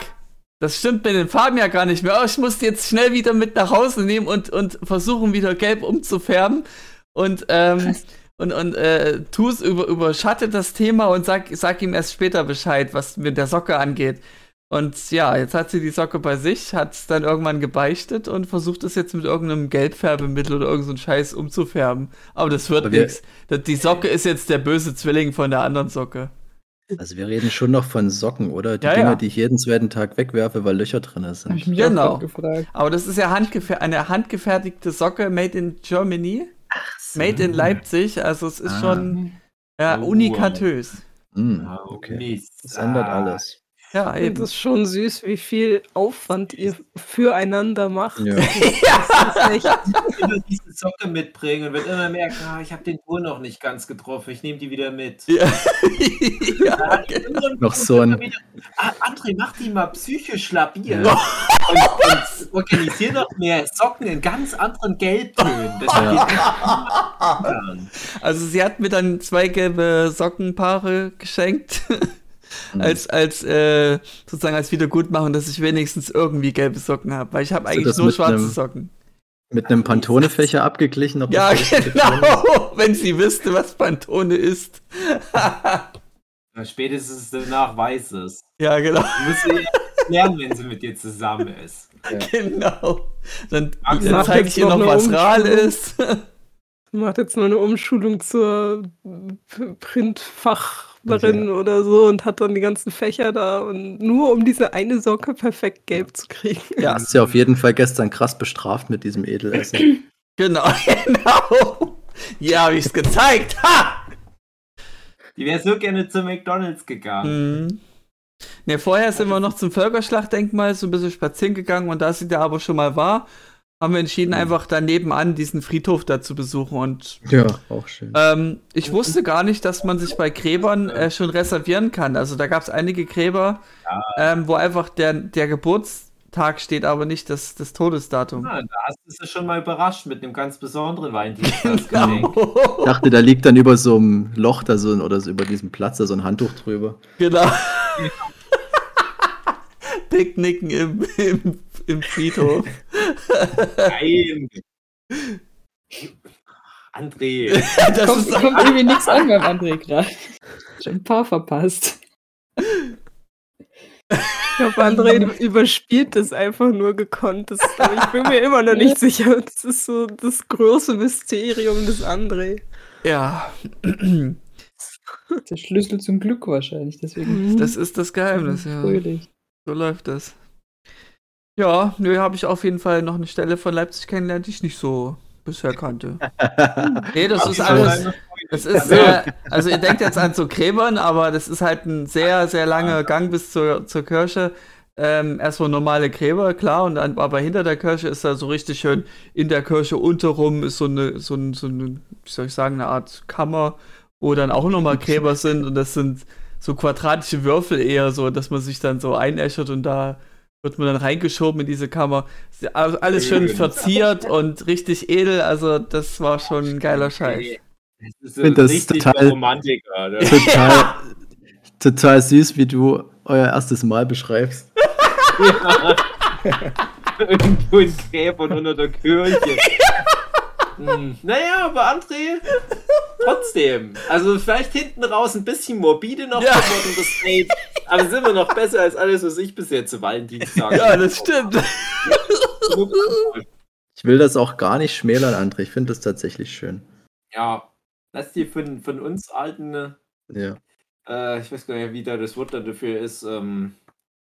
Speaker 3: das stimmt mit den Farben ja gar nicht mehr. Oh, ich muss die jetzt schnell wieder mit nach Hause nehmen und, und versuchen wieder gelb umzufärben. Und, ähm, und, und äh, Tus über, überschattet das Thema und sag, sag ihm erst später Bescheid, was mit der Socke angeht. Und ja, jetzt hat sie die Socke bei sich, hat es dann irgendwann gebeichtet und versucht es jetzt mit irgendeinem Gelbfärbemittel oder irgendeinem so Scheiß umzufärben. Aber das wird nichts. Die Socke ist jetzt der böse Zwilling von der anderen Socke.
Speaker 6: Also wir reden schon noch von Socken, oder? Die
Speaker 3: Ja,
Speaker 6: Dinger,
Speaker 3: ja.
Speaker 6: die ich jeden zweiten Tag wegwerfe, weil Löcher drin
Speaker 5: Hab ich
Speaker 6: sind.
Speaker 3: Genau.
Speaker 5: auch grad gefragt.
Speaker 3: Aber das ist ja handgefer eine handgefertigte Socke, made in Germany, made in Leipzig. Also es ist
Speaker 6: Ah.
Speaker 3: schon ja,
Speaker 4: Oh.
Speaker 3: unikatös.
Speaker 6: Hm,
Speaker 4: Oh,
Speaker 6: okay. Das ändert
Speaker 4: Ah.
Speaker 6: alles.
Speaker 3: Ja, eben.
Speaker 2: das schon süß, wie viel Aufwand ihr füreinander macht.
Speaker 6: Ja.
Speaker 2: Das ist echt,
Speaker 4: immer diese Socke mitbringen und wird immer merken, ah, ich habe den Ton noch nicht ganz getroffen, ich nehme die wieder mit.
Speaker 3: Ja. ja,
Speaker 6: Noch so ein-
Speaker 4: Ah, André, mach die mal psychisch labil
Speaker 6: Ja.
Speaker 4: und, und organisier doch mehr Socken in ganz anderen Gelbtönen.
Speaker 3: Also sie hat mir dann zwei gelbe Sockenpaare geschenkt.
Speaker 6: Mhm.
Speaker 3: als als äh, sozusagen als Wiedergutmachung, dass ich wenigstens irgendwie gelbe Socken habe. Weil ich habe
Speaker 6: du
Speaker 3: eigentlich nur schwarze
Speaker 6: einem-
Speaker 3: Socken.
Speaker 6: Mit einem Pantone-Fächer abgeglichen, ob
Speaker 3: Ja, genau. Wenn sie wüsste, was Pantone ist.
Speaker 4: Spätestens danach weiß es.
Speaker 3: ja, genau.
Speaker 4: Du musst sie lernen, wenn sie mit dir zusammen ist.
Speaker 3: Genau. Dann,
Speaker 4: Max,
Speaker 3: dann zeige ich ihr
Speaker 2: noch
Speaker 3: was RAL ist.
Speaker 2: macht jetzt nur eine Umschulung zur P- Printfachlerin oder so und hat dann die ganzen Fächer da und nur um diese eine Socke perfekt gelb zu kriegen.
Speaker 3: Ja.
Speaker 6: Hast ja auf jeden Fall gestern krass bestraft mit diesem Edelessen.
Speaker 3: Genau, genau. Ja, habe ich es gezeigt. Ha!
Speaker 4: Die wäre so gerne zu McDonalds gegangen.
Speaker 3: Mhm. Ne, vorher sind wir noch zum Völkerschlachtdenkmal so ein bisschen spazieren gegangen und da sie da aber schon mal war, haben wir entschieden, einfach da nebenan diesen Friedhof da zu besuchen. Und
Speaker 6: ja, auch schön.
Speaker 3: ähm, ich wusste gar nicht, dass man sich bei Gräbern äh, schon reservieren kann. Also da gab es einige Gräber, ähm, wo einfach der, der Geburtstag steht, aber nicht das, das Todesdatum.
Speaker 4: Ah, da hast du sie schon mal überrascht mit einem ganz besonderen Weindienstgeschenk.
Speaker 3: Genau.
Speaker 6: Ich dachte, da liegt dann über so einem Loch da so ein- oder so über diesem Platz da so ein Handtuch drüber.
Speaker 3: genau. Picknicken im, im, im Friedhof.
Speaker 4: Nein. André.
Speaker 3: Das
Speaker 5: Kommt,
Speaker 3: ist
Speaker 5: kommt irgendwie nichts an beim André gerade. Schon ein paar verpasst.
Speaker 2: Ich glaube, André überspielt das einfach nur gekonnt. Das, ich bin mir immer noch nicht sicher. Das ist so das große Mysterium des André.
Speaker 3: ja.
Speaker 5: Der Schlüssel zum Glück wahrscheinlich. Deswegen
Speaker 3: Das ist das Geheimnis, ja.
Speaker 5: fröhlich.
Speaker 3: So läuft das. Ja, nö, habe ich auf jeden Fall noch eine Stelle von Leipzig kennengelernt, die ich nicht so bisher kannte. Nee, das ist alles. Das ist, äh, also ihr denkt jetzt an so Gräbern, aber das ist halt ein sehr, sehr langer Gang bis zur, zur Kirche. Ähm, erstmal normale Gräber, klar, und dann, aber hinter der Kirche ist da so richtig schön, in der Kirche unterrum ist so eine, so, ein, so eine, wie soll ich sagen, eine Art Kammer, wo dann auch nochmal Gräber sind und das sind so quadratische Würfel eher so, dass man sich dann so einäschert und da wird man dann reingeschoben in diese Kammer. Also alles schön verziert und richtig edel, also das war schon ein geiler Scheiß.
Speaker 4: Das ist
Speaker 6: Ich find das total-
Speaker 4: Romantiker.
Speaker 6: Total, total süß, wie du euer erstes Mal beschreibst.
Speaker 4: Irgendwo in Gräbern unter der Kirche. Hm, Naja, aber André, trotzdem. Also vielleicht hinten raus ein bisschen morbide noch
Speaker 3: Ja.
Speaker 4: geworden, das Date. Aber sind wir noch besser als alles, was ich bis jetzt zu Valentinstag
Speaker 3: Ja, das stimmt.
Speaker 6: Ich will das auch gar nicht schmälern, André. Ich finde das tatsächlich schön.
Speaker 4: Ja, lass dir von, von uns alten,
Speaker 6: Ja.
Speaker 4: äh, ich weiß gar nicht, wie da das Wort dafür ist, ähm,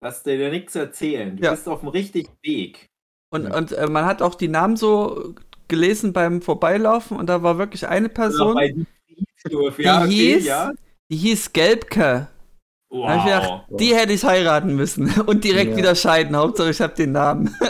Speaker 4: lass dir ja nichts erzählen. Du
Speaker 3: Ja.
Speaker 4: bist auf dem richtigen Weg.
Speaker 3: Und,
Speaker 6: Ja.
Speaker 3: und äh, man hat auch die Namen so gelesen beim Vorbeilaufen und da war wirklich eine Person,
Speaker 4: ja,
Speaker 3: Die
Speaker 4: okay,
Speaker 3: hieß-
Speaker 4: ja.
Speaker 3: die hieß Gelbke. Da hab ich gedacht,
Speaker 4: Wow.
Speaker 3: die hätte ich heiraten müssen und direkt
Speaker 6: Ja.
Speaker 3: wieder scheiden. Hauptsache, ich habe den Namen.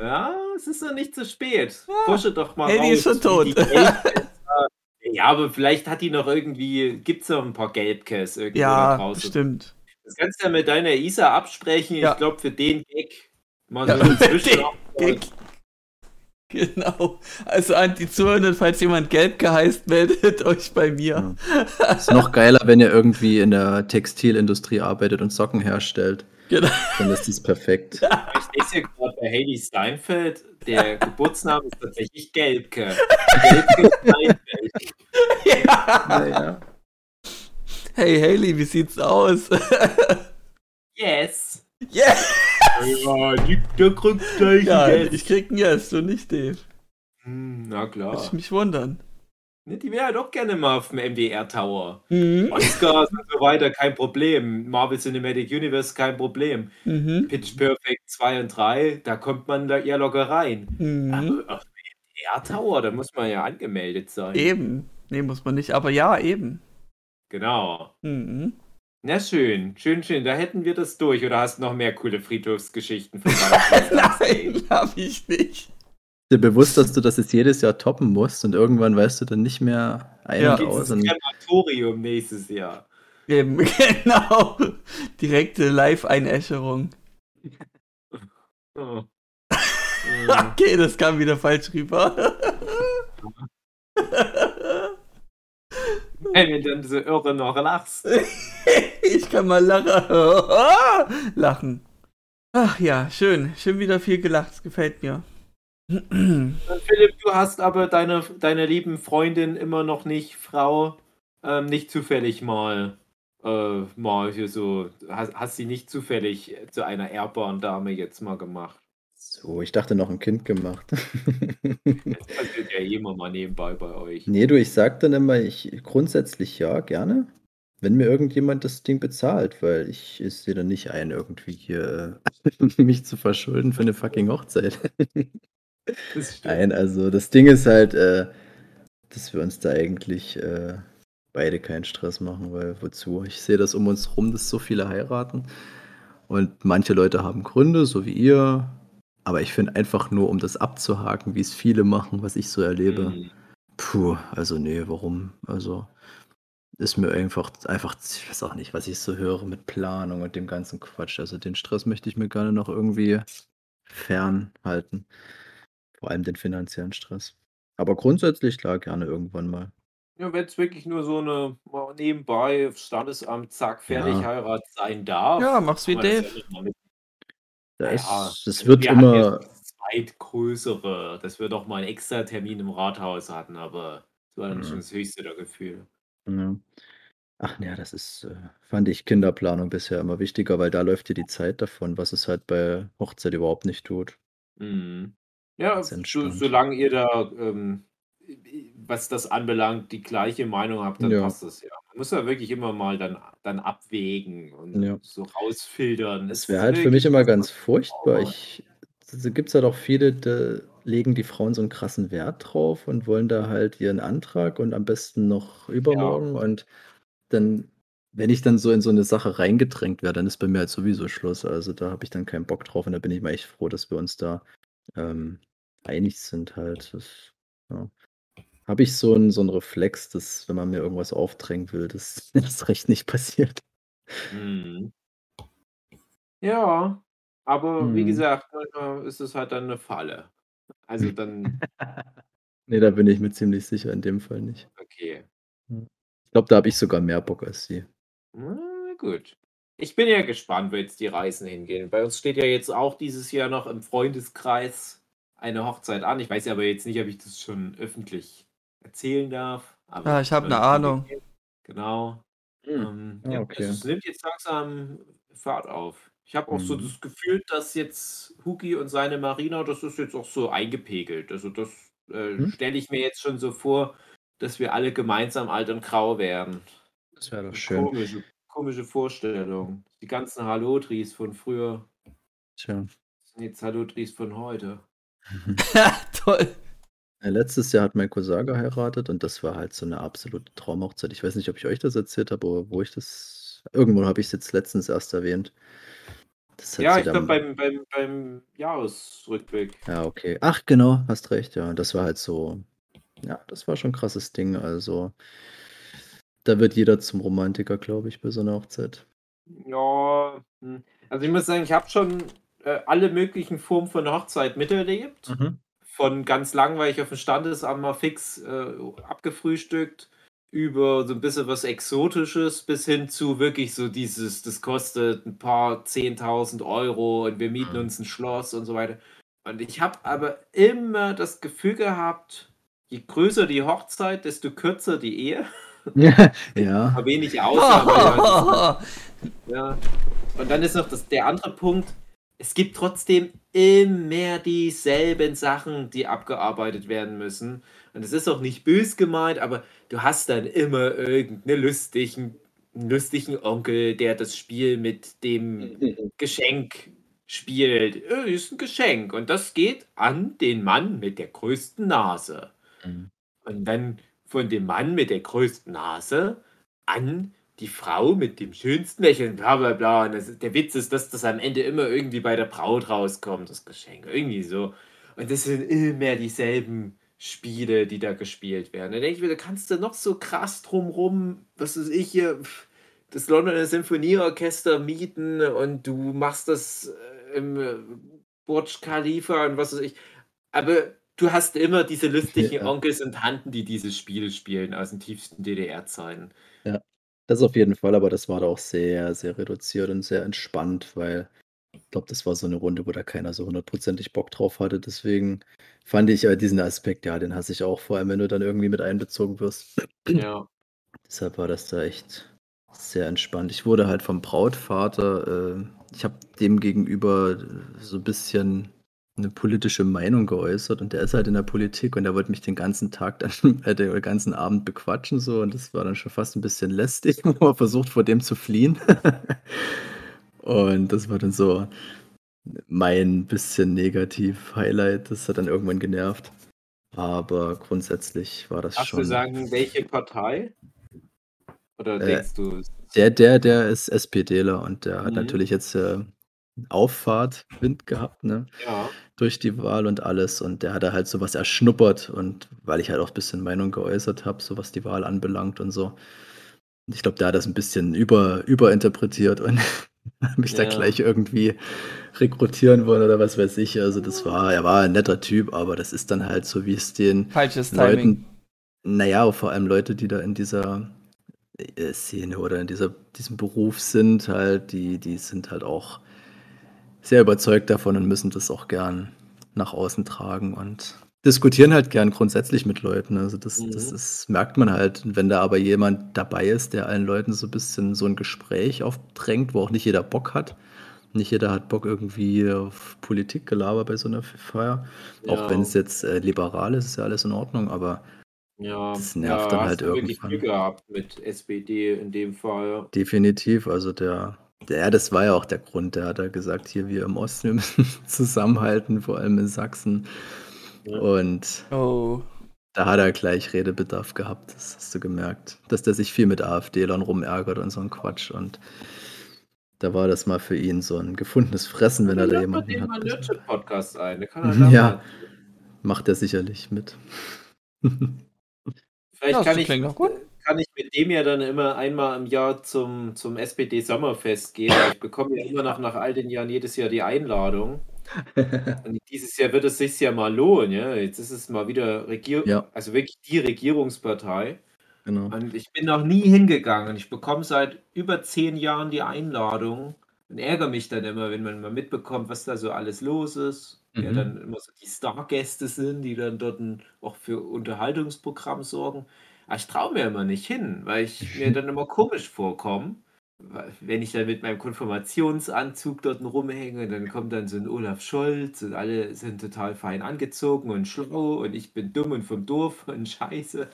Speaker 4: Ja, es ist noch nicht zu spät. Forsche doch mal
Speaker 3: Hey, die ist
Speaker 4: raus,
Speaker 3: schon tot.
Speaker 4: ja, aber vielleicht hat die noch irgendwie, gibt es noch ein paar Gelbkäs irgendwo da
Speaker 3: ja,
Speaker 4: draußen.
Speaker 3: stimmt.
Speaker 4: Das kannst du ja mit deiner Isa absprechen.
Speaker 3: Ja.
Speaker 4: Ich glaube, für den Gag mal
Speaker 3: Ja,
Speaker 4: so inzwischen auch-
Speaker 3: Gag. Genau. Also an die Zuhörenden, falls jemand gelb geheißt, meldet euch bei mir.
Speaker 6: Ist noch geiler, wenn ihr irgendwie in der Textilindustrie arbeitet und Socken herstellt.
Speaker 3: Genau.
Speaker 6: Dann ist das perfekt.
Speaker 4: Ich lese hier gerade bei Haley Steinfeld, der Geburtsname ist tatsächlich Gelbke. Gelbke Steinfeld.
Speaker 3: ja.
Speaker 6: Naja.
Speaker 3: Hey Haley, wie sieht's aus?
Speaker 4: Yes.
Speaker 3: yeah.
Speaker 4: Ja, der kriegt gleich
Speaker 3: Ja,
Speaker 4: Yes.
Speaker 3: ich krieg ein Yes, du nicht, Dave.
Speaker 4: Hm, Na
Speaker 3: Würde
Speaker 4: klar.
Speaker 3: ich mich wundern.
Speaker 4: Ne, Die wäre doch gerne mal auf dem MDR Tower.
Speaker 3: Mhm.
Speaker 4: Oscars und so weiter, kein Problem. Marvel Cinematic Universe, kein Problem.
Speaker 3: Mhm.
Speaker 4: Pitch Perfect 2 und 3, da kommt man da eher locker rein.
Speaker 3: Mhm.
Speaker 4: Aber auf dem MDR Tower, da muss man ja angemeldet sein.
Speaker 3: Eben. Nee, muss man nicht, aber ja, eben.
Speaker 4: Genau.
Speaker 3: Mhm.
Speaker 4: Na schön, schön, schön. Da hätten wir das durch. Oder hast du noch mehr coole Friedhofsgeschichten von?
Speaker 3: Nein, hab ich nicht.
Speaker 6: Dir bewusst, dass du das jetzt jedes Jahr toppen musst und irgendwann weißt du dann nicht mehr ein
Speaker 3: Ja.
Speaker 6: aus. Und
Speaker 4: Krematorium nächstes Jahr.
Speaker 3: Eben, genau. Direkte Live-Einäscherung.
Speaker 4: Oh.
Speaker 3: Okay, das kam wieder falsch rüber.
Speaker 4: Wenn du dann so irre noch lachst.
Speaker 3: ich kann mal lachen. lachen. Ach ja, schön. Schön wieder viel gelacht. Es gefällt mir.
Speaker 4: Und Philipp, du hast aber deine, deine lieben Freundin immer noch nicht, Frau, ähm, nicht zufällig mal, äh, mal hier so, hast, hast sie nicht zufällig zu einer ehrbaren Dame jetzt mal gemacht.
Speaker 6: So, ich dachte noch ein Kind gemacht.
Speaker 4: Das passiert ja immer mal nebenbei bei euch.
Speaker 6: nee, du, ich sag dann immer, ich grundsätzlich ja, gerne. Wenn mir irgendjemand das Ding bezahlt, weil ich es sehe dann nicht ein, irgendwie hier äh, mich zu verschulden für eine fucking Hochzeit. Nein, also das Ding ist halt, äh, dass wir uns da eigentlich äh, beide keinen Stress machen, weil wozu? Ich sehe das um uns rum, dass so viele heiraten. Und manche Leute haben Gründe, so wie ihr. Aber ich finde einfach nur, um das abzuhaken, wie es viele machen, was ich so erlebe.
Speaker 4: Mhm.
Speaker 6: Puh, also nee, warum? Also ist mir einfach, einfach, ich weiß auch nicht, was ich so höre mit Planung und dem ganzen Quatsch. Also den Stress möchte ich mir gerne noch irgendwie fernhalten. Vor allem den finanziellen Stress. Aber grundsätzlich klar, gerne irgendwann mal.
Speaker 4: Ja, wenn es wirklich nur so eine mal nebenbei Standesamt, zack, fertig
Speaker 6: Ja.
Speaker 4: Heirat sein darf.
Speaker 3: Ja, mach's wie Dave.
Speaker 4: ja noch mal mit-
Speaker 6: Da
Speaker 4: Ja,
Speaker 6: ist, es wird
Speaker 4: wir
Speaker 6: immer,
Speaker 4: das zweitgrößere, dass wir doch mal einen extra Termin im Rathaus hatten, aber das war dann
Speaker 6: Mhm.
Speaker 4: schon das höchste der Gefühle.
Speaker 6: Ja. Ach ja, das ist, äh, fand ich Kinderplanung bisher immer wichtiger, weil da läuft dir die Zeit davon, was es halt bei Hochzeit überhaupt nicht tut.
Speaker 4: Mhm. Ja, so, solange ihr da, ähm, was das anbelangt, die gleiche Meinung habt, dann
Speaker 6: Ja.
Speaker 4: passt das ja. Muss ja wirklich immer mal dann, dann abwägen und
Speaker 6: Ja.
Speaker 4: so rausfiltern.
Speaker 6: Es wäre halt für mich immer ganz furchtbar. Ich, da gibt es halt auch viele, da legen die Frauen so einen krassen Wert drauf und wollen da halt ihren Antrag und am besten noch übermorgen. Und dann, wenn ich dann so in so eine Sache reingedrängt werde, dann ist bei mir halt sowieso Schluss. Also da habe ich dann keinen Bock drauf und da bin ich mal echt froh, dass wir uns da ähm, einig sind halt. Das, ja. Habe ich so einen, so einen Reflex, dass wenn man mir irgendwas aufdrängen will, dass das recht nicht passiert.
Speaker 4: Mhm. Ja, aber wie
Speaker 6: Mhm.
Speaker 4: gesagt, ist es halt dann eine Falle. Also dann,
Speaker 6: Nee, da bin ich mir ziemlich sicher, in dem Fall nicht.
Speaker 4: okay.
Speaker 6: Ich glaube, da habe ich sogar mehr Bock als sie.
Speaker 4: Na gut. Ich bin ja gespannt, wo jetzt die Reisen hingehen. Bei uns steht ja jetzt auch dieses Jahr noch im Freundeskreis eine Hochzeit an. Ich weiß ja aber jetzt nicht, ob ich das schon öffentlich erzählen darf. Aber
Speaker 3: Ja, ich hab
Speaker 4: soll
Speaker 3: eine
Speaker 4: es
Speaker 3: Ahnung.
Speaker 4: geben. Genau. Ähm,
Speaker 6: Ah,
Speaker 4: ja,
Speaker 6: okay.
Speaker 4: also es nimmt jetzt langsam Fahrt auf. Ich habe auch so
Speaker 6: Mhm.
Speaker 4: das Gefühl, dass jetzt Huki und seine Marina, das ist jetzt auch so eingepegelt. Also das äh,
Speaker 6: Hm?
Speaker 4: stelle ich mir jetzt schon so vor, dass wir alle gemeinsam alt und grau werden.
Speaker 6: Das wäre doch schön.
Speaker 4: Komische, komische Vorstellung. Die ganzen Hallotris von früher
Speaker 6: Tja.
Speaker 4: sind jetzt Hallotris von heute.
Speaker 3: Toll.
Speaker 6: Ja, letztes Jahr hat mein Cousin geheiratet und das war halt so eine absolute Traumhochzeit. Ich weiß nicht, ob ich euch das erzählt habe oder wo ich das das irgendwo habe ich's jetzt letztens erst erwähnt. Das hat
Speaker 4: Ja,
Speaker 6: sie
Speaker 4: ich glaube
Speaker 6: dann
Speaker 4: beim beim beim Jahresrückblick.
Speaker 6: Ja, okay. Ach genau, hast recht, ja. Das war halt so ja, das war schon 'n krasses Ding. Also da wird jeder zum Romantiker, glaube ich, bei so 'ner Hochzeit.
Speaker 4: Ja, hm, also ich muss sagen, ich habe schon, äh, alle möglichen Formen von Hochzeit miterlebt.
Speaker 6: Mhm.
Speaker 4: Von ganz langweilig aufm Standesamt mal fix, äh, abgefrühstückt, über so 'n bisschen was Exotisches bis hin zu wirklich so dieses, das kostet 'n paar 10.000 € und wir mieten
Speaker 6: Mhm.
Speaker 4: uns 'n Schloss und so weiter. Und ich habe aber immer das Gefühl gehabt, je größer die Hochzeit, desto kürzer die Ehe.
Speaker 6: Ja.
Speaker 4: Paar wenige Ausnahmen, aber ja. Und dann ist noch das der andere Punkt, es gibt trotzdem immer dieselben Sachen, die abgearbeitet werden müssen. Und es ist auch nicht böse gemeint, aber du hast dann immer irgend 'ne lustigen lustigen Onkel, der das Spiel mit dem Geschenk spielt. „Äh, hier ist 'n Geschenk und das geht an den Mann mit der größten Nase.“
Speaker 6: Mhm.
Speaker 4: Und dann von dem Mann mit der größten Nase an die Frau mit dem schönsten Lächeln, bla bla bla. Und das ist der Witz ist, dass das am Ende immer irgendwie bei der Braut rauskommt, das Geschenk, irgendwie so. Und das sind immer dieselben Spiele, die da gespielt werden. Da denke ich mir, da kannst du noch so krass drum rum, was weiß ich hier, das Londoner Sinfonieorchester mieten und du machst das, äh, im, äh, Burj Khalifa und was weiß ich. Aber du hast immer diese lustigen
Speaker 6: Ja.
Speaker 4: Onkels und Tanten, die dieses Spiel spielen aus den tiefsten DDR-Zeiten.
Speaker 6: Ja, das auf jeden Fall, aber das war da auch sehr, sehr reduziert und sehr entspannt, weil ich glaube, das war so 'ne Runde, wo da keiner so hundertprozentig Bock drauf hatte. Deswegen fand ich, äh, diesen Aspekt, ja, den hasse ich auch, vor allem, wenn du dann irgendwie mit einbezogen wirst.
Speaker 4: Ja.
Speaker 6: Deshalb war das da echt sehr entspannt. Ich wurde halt vom Brautvater äh, ich habe dem gegenüber so 'n bisschen 'ne politische Meinung geäußert und der ist halt in der Politik und der wollte mich den ganzen Tag dann äh, den ganzen Abend bequatschen so und das war dann schon fast 'n bisschen lästig. Habe aber versucht, vor dem zu fliehen. Und das war dann so mein bisschen Negativ-Highlight. Das hat dann irgendwann genervt. Aber grundsätzlich war das
Speaker 4: Darfst du
Speaker 6: schon
Speaker 4: sagen, welche Partei? Oder
Speaker 6: Äh,
Speaker 4: denkst du
Speaker 6: der der der ist SPDler und der hat
Speaker 4: Mhm.
Speaker 6: natürlich jetzt, äh, Auffahrt Wind gehabt, ne,
Speaker 4: Ja.
Speaker 6: durch die Wahl und alles. Und der hat da halt so was erschnuppert und weil ich halt auch bisschen Meinung geäußert habe, so was die Wahl anbelangt und so. Und ich glaube, der hat das 'n bisschen über überinterpretiert und mich da
Speaker 4: Ja.
Speaker 6: gleich irgendwie rekrutieren wollen oder was weiß ich. Also, das war er war 'n netter Typ, aber das ist dann halt so, wie's den
Speaker 3: Falsches Timing.
Speaker 6: Leuten na ja, vor allem Leute, die da in dieser, äh, Szene oder in dieser diesem Beruf sind halt, die die sind halt auch sehr überzeugt davon und müssen das auch gern nach außen tragen und diskutieren halt gern grundsätzlich mit Leuten. Also, das das
Speaker 4: Mhm.
Speaker 6: ist merkt man halt. Und wenn da aber jemand dabei ist, der allen Leuten so bisschen so 'n Gespräch aufdrängt, wo auch nicht jeder Bock hat. Nicht jeder hat Bock irgendwie auf Politikgelaber bei so 'ner F Feier. Auch
Speaker 4: Ja.
Speaker 6: wenn's jetzt, äh, liberal ist, ist ja alles in Ordnung, aber
Speaker 4: Ja,
Speaker 6: das nervt
Speaker 4: ja,
Speaker 6: dann
Speaker 4: hast
Speaker 6: halt
Speaker 4: du wirklich Glück
Speaker 6: irgendwann.
Speaker 4: gehabt mit SPD in dem Fall.
Speaker 6: Definitiv, also der ja, das war ja auch der Grund. Der hat ja gesagt: „Hier, wir im Osten, wir müssen zusammenhalten, vor allem in Sachsen.“
Speaker 4: Ja.
Speaker 6: Und
Speaker 3: Oh.
Speaker 6: da hat er gleich Redebedarf gehabt. Das hast du gemerkt, dass der sich viel mit AfDlern rumärgert und so 'n Quatsch. Und da war das mal für ihn so 'n gefundenes Fressen, wenn er da jemanden
Speaker 4: den
Speaker 6: hat, so
Speaker 4: Nerdship-Podcast ein, kann er da
Speaker 6: Ja,
Speaker 4: mal
Speaker 6: macht er sicherlich mit.
Speaker 4: Vielleicht
Speaker 3: Ja,
Speaker 4: kann ich
Speaker 3: klingt doch gut.
Speaker 4: Kann ich mit dem ja dann immer einmal im Jahr zum zum SPD-Sommerfest gehen, ich bekomme ja immer noch nach all den Jahren jedes Jahr die Einladung. Und dieses Jahr wird es sich ja mal lohnen, ja? Jetzt ist es mal wieder Regier
Speaker 6: Ja.
Speaker 4: also wirklich die Regierungspartei.
Speaker 6: Genau.
Speaker 4: Und ich bin noch nie hingegangen. Ich bekomme seit über 10 Jahren die Einladung und ärgere mich dann immer, wenn man mal mitbekommt, was da so alles los ist.
Speaker 6: Mhm.
Speaker 4: dann immer so die Stargäste sind, die dann dort auch für Unterhaltungsprogramm sorgen. Aber ich traue mir immer nicht hin, weil ich mir dann immer komisch vorkomme, wenn ich dann mit meinem Konfirmationsanzug dort rumhänge, dann kommt dann so 'n Olaf Scholz und alle sind total fein angezogen und schlau und ich bin dumm und vom Dorf und Scheiße.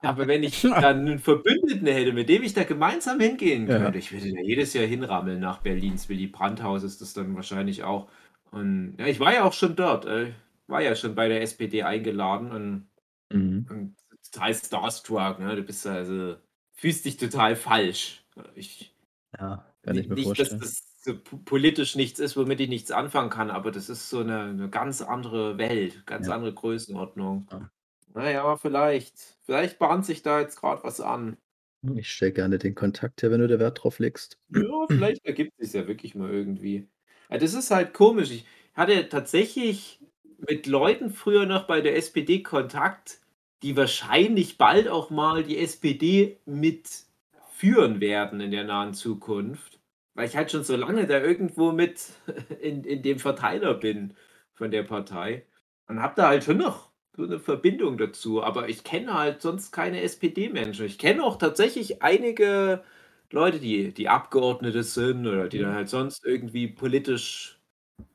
Speaker 4: Aber wenn ich dann 'nen Verbündeten hätte, mit dem ich da gemeinsam hingehen
Speaker 6: Ja.
Speaker 4: könnte, ich würde da jedes Jahr hinrammeln nach Berlins Willy Brandt-Haus ist das dann wahrscheinlich auch. Und ja, ich war ja auch schon dort. Äh, war ja schon bei der SPD eingeladen und
Speaker 6: Mhm.
Speaker 4: und total starstruck, ne? Du bist also fühlst dich total falsch. Ich
Speaker 6: Ja, kann ich mir
Speaker 4: Nicht, dass
Speaker 6: vorstellen.
Speaker 4: das so po politisch nichts ist, womit ich nichts anfangen kann, aber das ist so eine 'ne ganz andere Welt, ganz
Speaker 6: Ja.
Speaker 4: andere Größenordnung.
Speaker 6: Ja.
Speaker 4: Na ja, vielleicht. Vielleicht bahnt sich da jetzt grad was an.
Speaker 6: Ich stelle gerne den Kontakt her, wenn du da Wert drauf legst.
Speaker 4: Ja, vielleicht ergibt sich's ja wirklich mal irgendwie. Ja, das ist halt komisch. Ich hatte tatsächlich mit Leuten früher noch bei der SPD Kontakt, die wahrscheinlich bald auch mal die SPD mitführen werden in der nahen Zukunft, weil ich halt schon so lange da irgendwo mit in in dem Verteiler bin von der Partei und habe da halt schon noch so 'ne Verbindung dazu, aber ich kenne halt sonst keine SPD-Menschen. Ich kenne auch tatsächlich einige Leute, die die Abgeordnete sind oder die dann halt sonst irgendwie politisch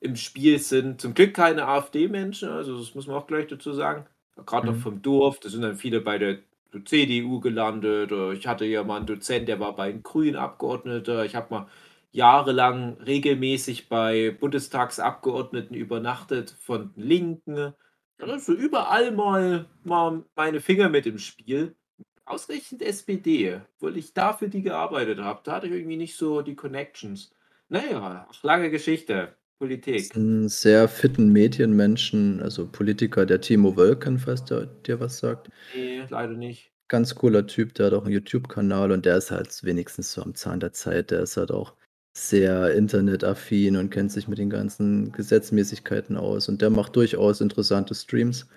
Speaker 4: im Spiel sind. Zum Glück keine AfD-Menschen, also das muss man auch gleich dazu sagen. Grad noch
Speaker 6: Mhm.
Speaker 4: vom Dorf, da sind dann viele bei der CDU gelandet ich hatte ja mal 'n Dozent, der war bei den Grünen Abgeordneter. Ich habe mal jahrelang regelmäßig bei Bundestagsabgeordneten übernachtet von Linken. Also, überall mal mal meine Finger mit im Spiel. Ausgerechnet SPD, obwohl ich da für die gearbeitet habe. Da hatte ich irgendwie nicht so die Connections. Na ja, ach, lange Geschichte. Politik.
Speaker 6: 'n sehr fitten Medienmenschen, also Politiker, der Timo Wölken, falls der dir was sagt.
Speaker 4: Ne, leider nicht.
Speaker 6: Ganz cooler Typ, der hat auch 'n YouTube-Kanal und der ist halt wenigstens so am Zahn der Zeit. Der ist halt auch sehr internetaffin und kennt sich mit den ganzen Gesetzmäßigkeiten aus und der macht durchaus interessante Streams.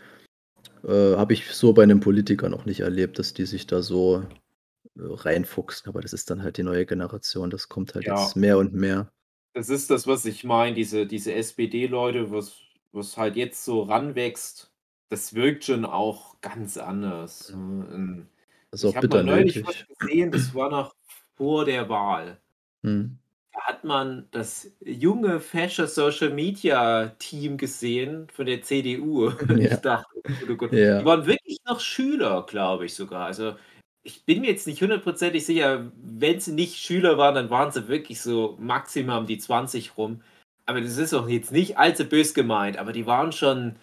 Speaker 6: Äh, habe ich so bei 'nem Politiker noch nicht erlebt, dass die sich da so, äh, reinfuchsen, aber das ist dann halt die neue Generation. Das kommt halt
Speaker 4: Ja.
Speaker 6: jetzt mehr und mehr.
Speaker 4: Das ist das, was ich meine, diese diese SPD-Leute, was was halt jetzt so ranwächst, das wirkt schon auch ganz anders,
Speaker 6: Ja.
Speaker 4: Ähm,
Speaker 6: Das ist
Speaker 4: ich habe neulich was gesehen, das war noch vor der Wahl.
Speaker 6: Mhm.
Speaker 4: Da hat man das junge, fesche Social-Media-Team gesehen von der CDU. Und ich
Speaker 6: Ja.
Speaker 4: dachte: „Oh Gott, oh Gott.“ Die
Speaker 6: Ja.
Speaker 4: waren wirklich noch Schüler, glaube ich sogar. Also, ich bin mir jetzt nicht hundertprozentig sicher, wenn sie nicht Schüler waren, dann waren sie wirklich so maximal um die 20 rum. Aber das ist auch jetzt nicht allzu böse gemeint, aber die waren schon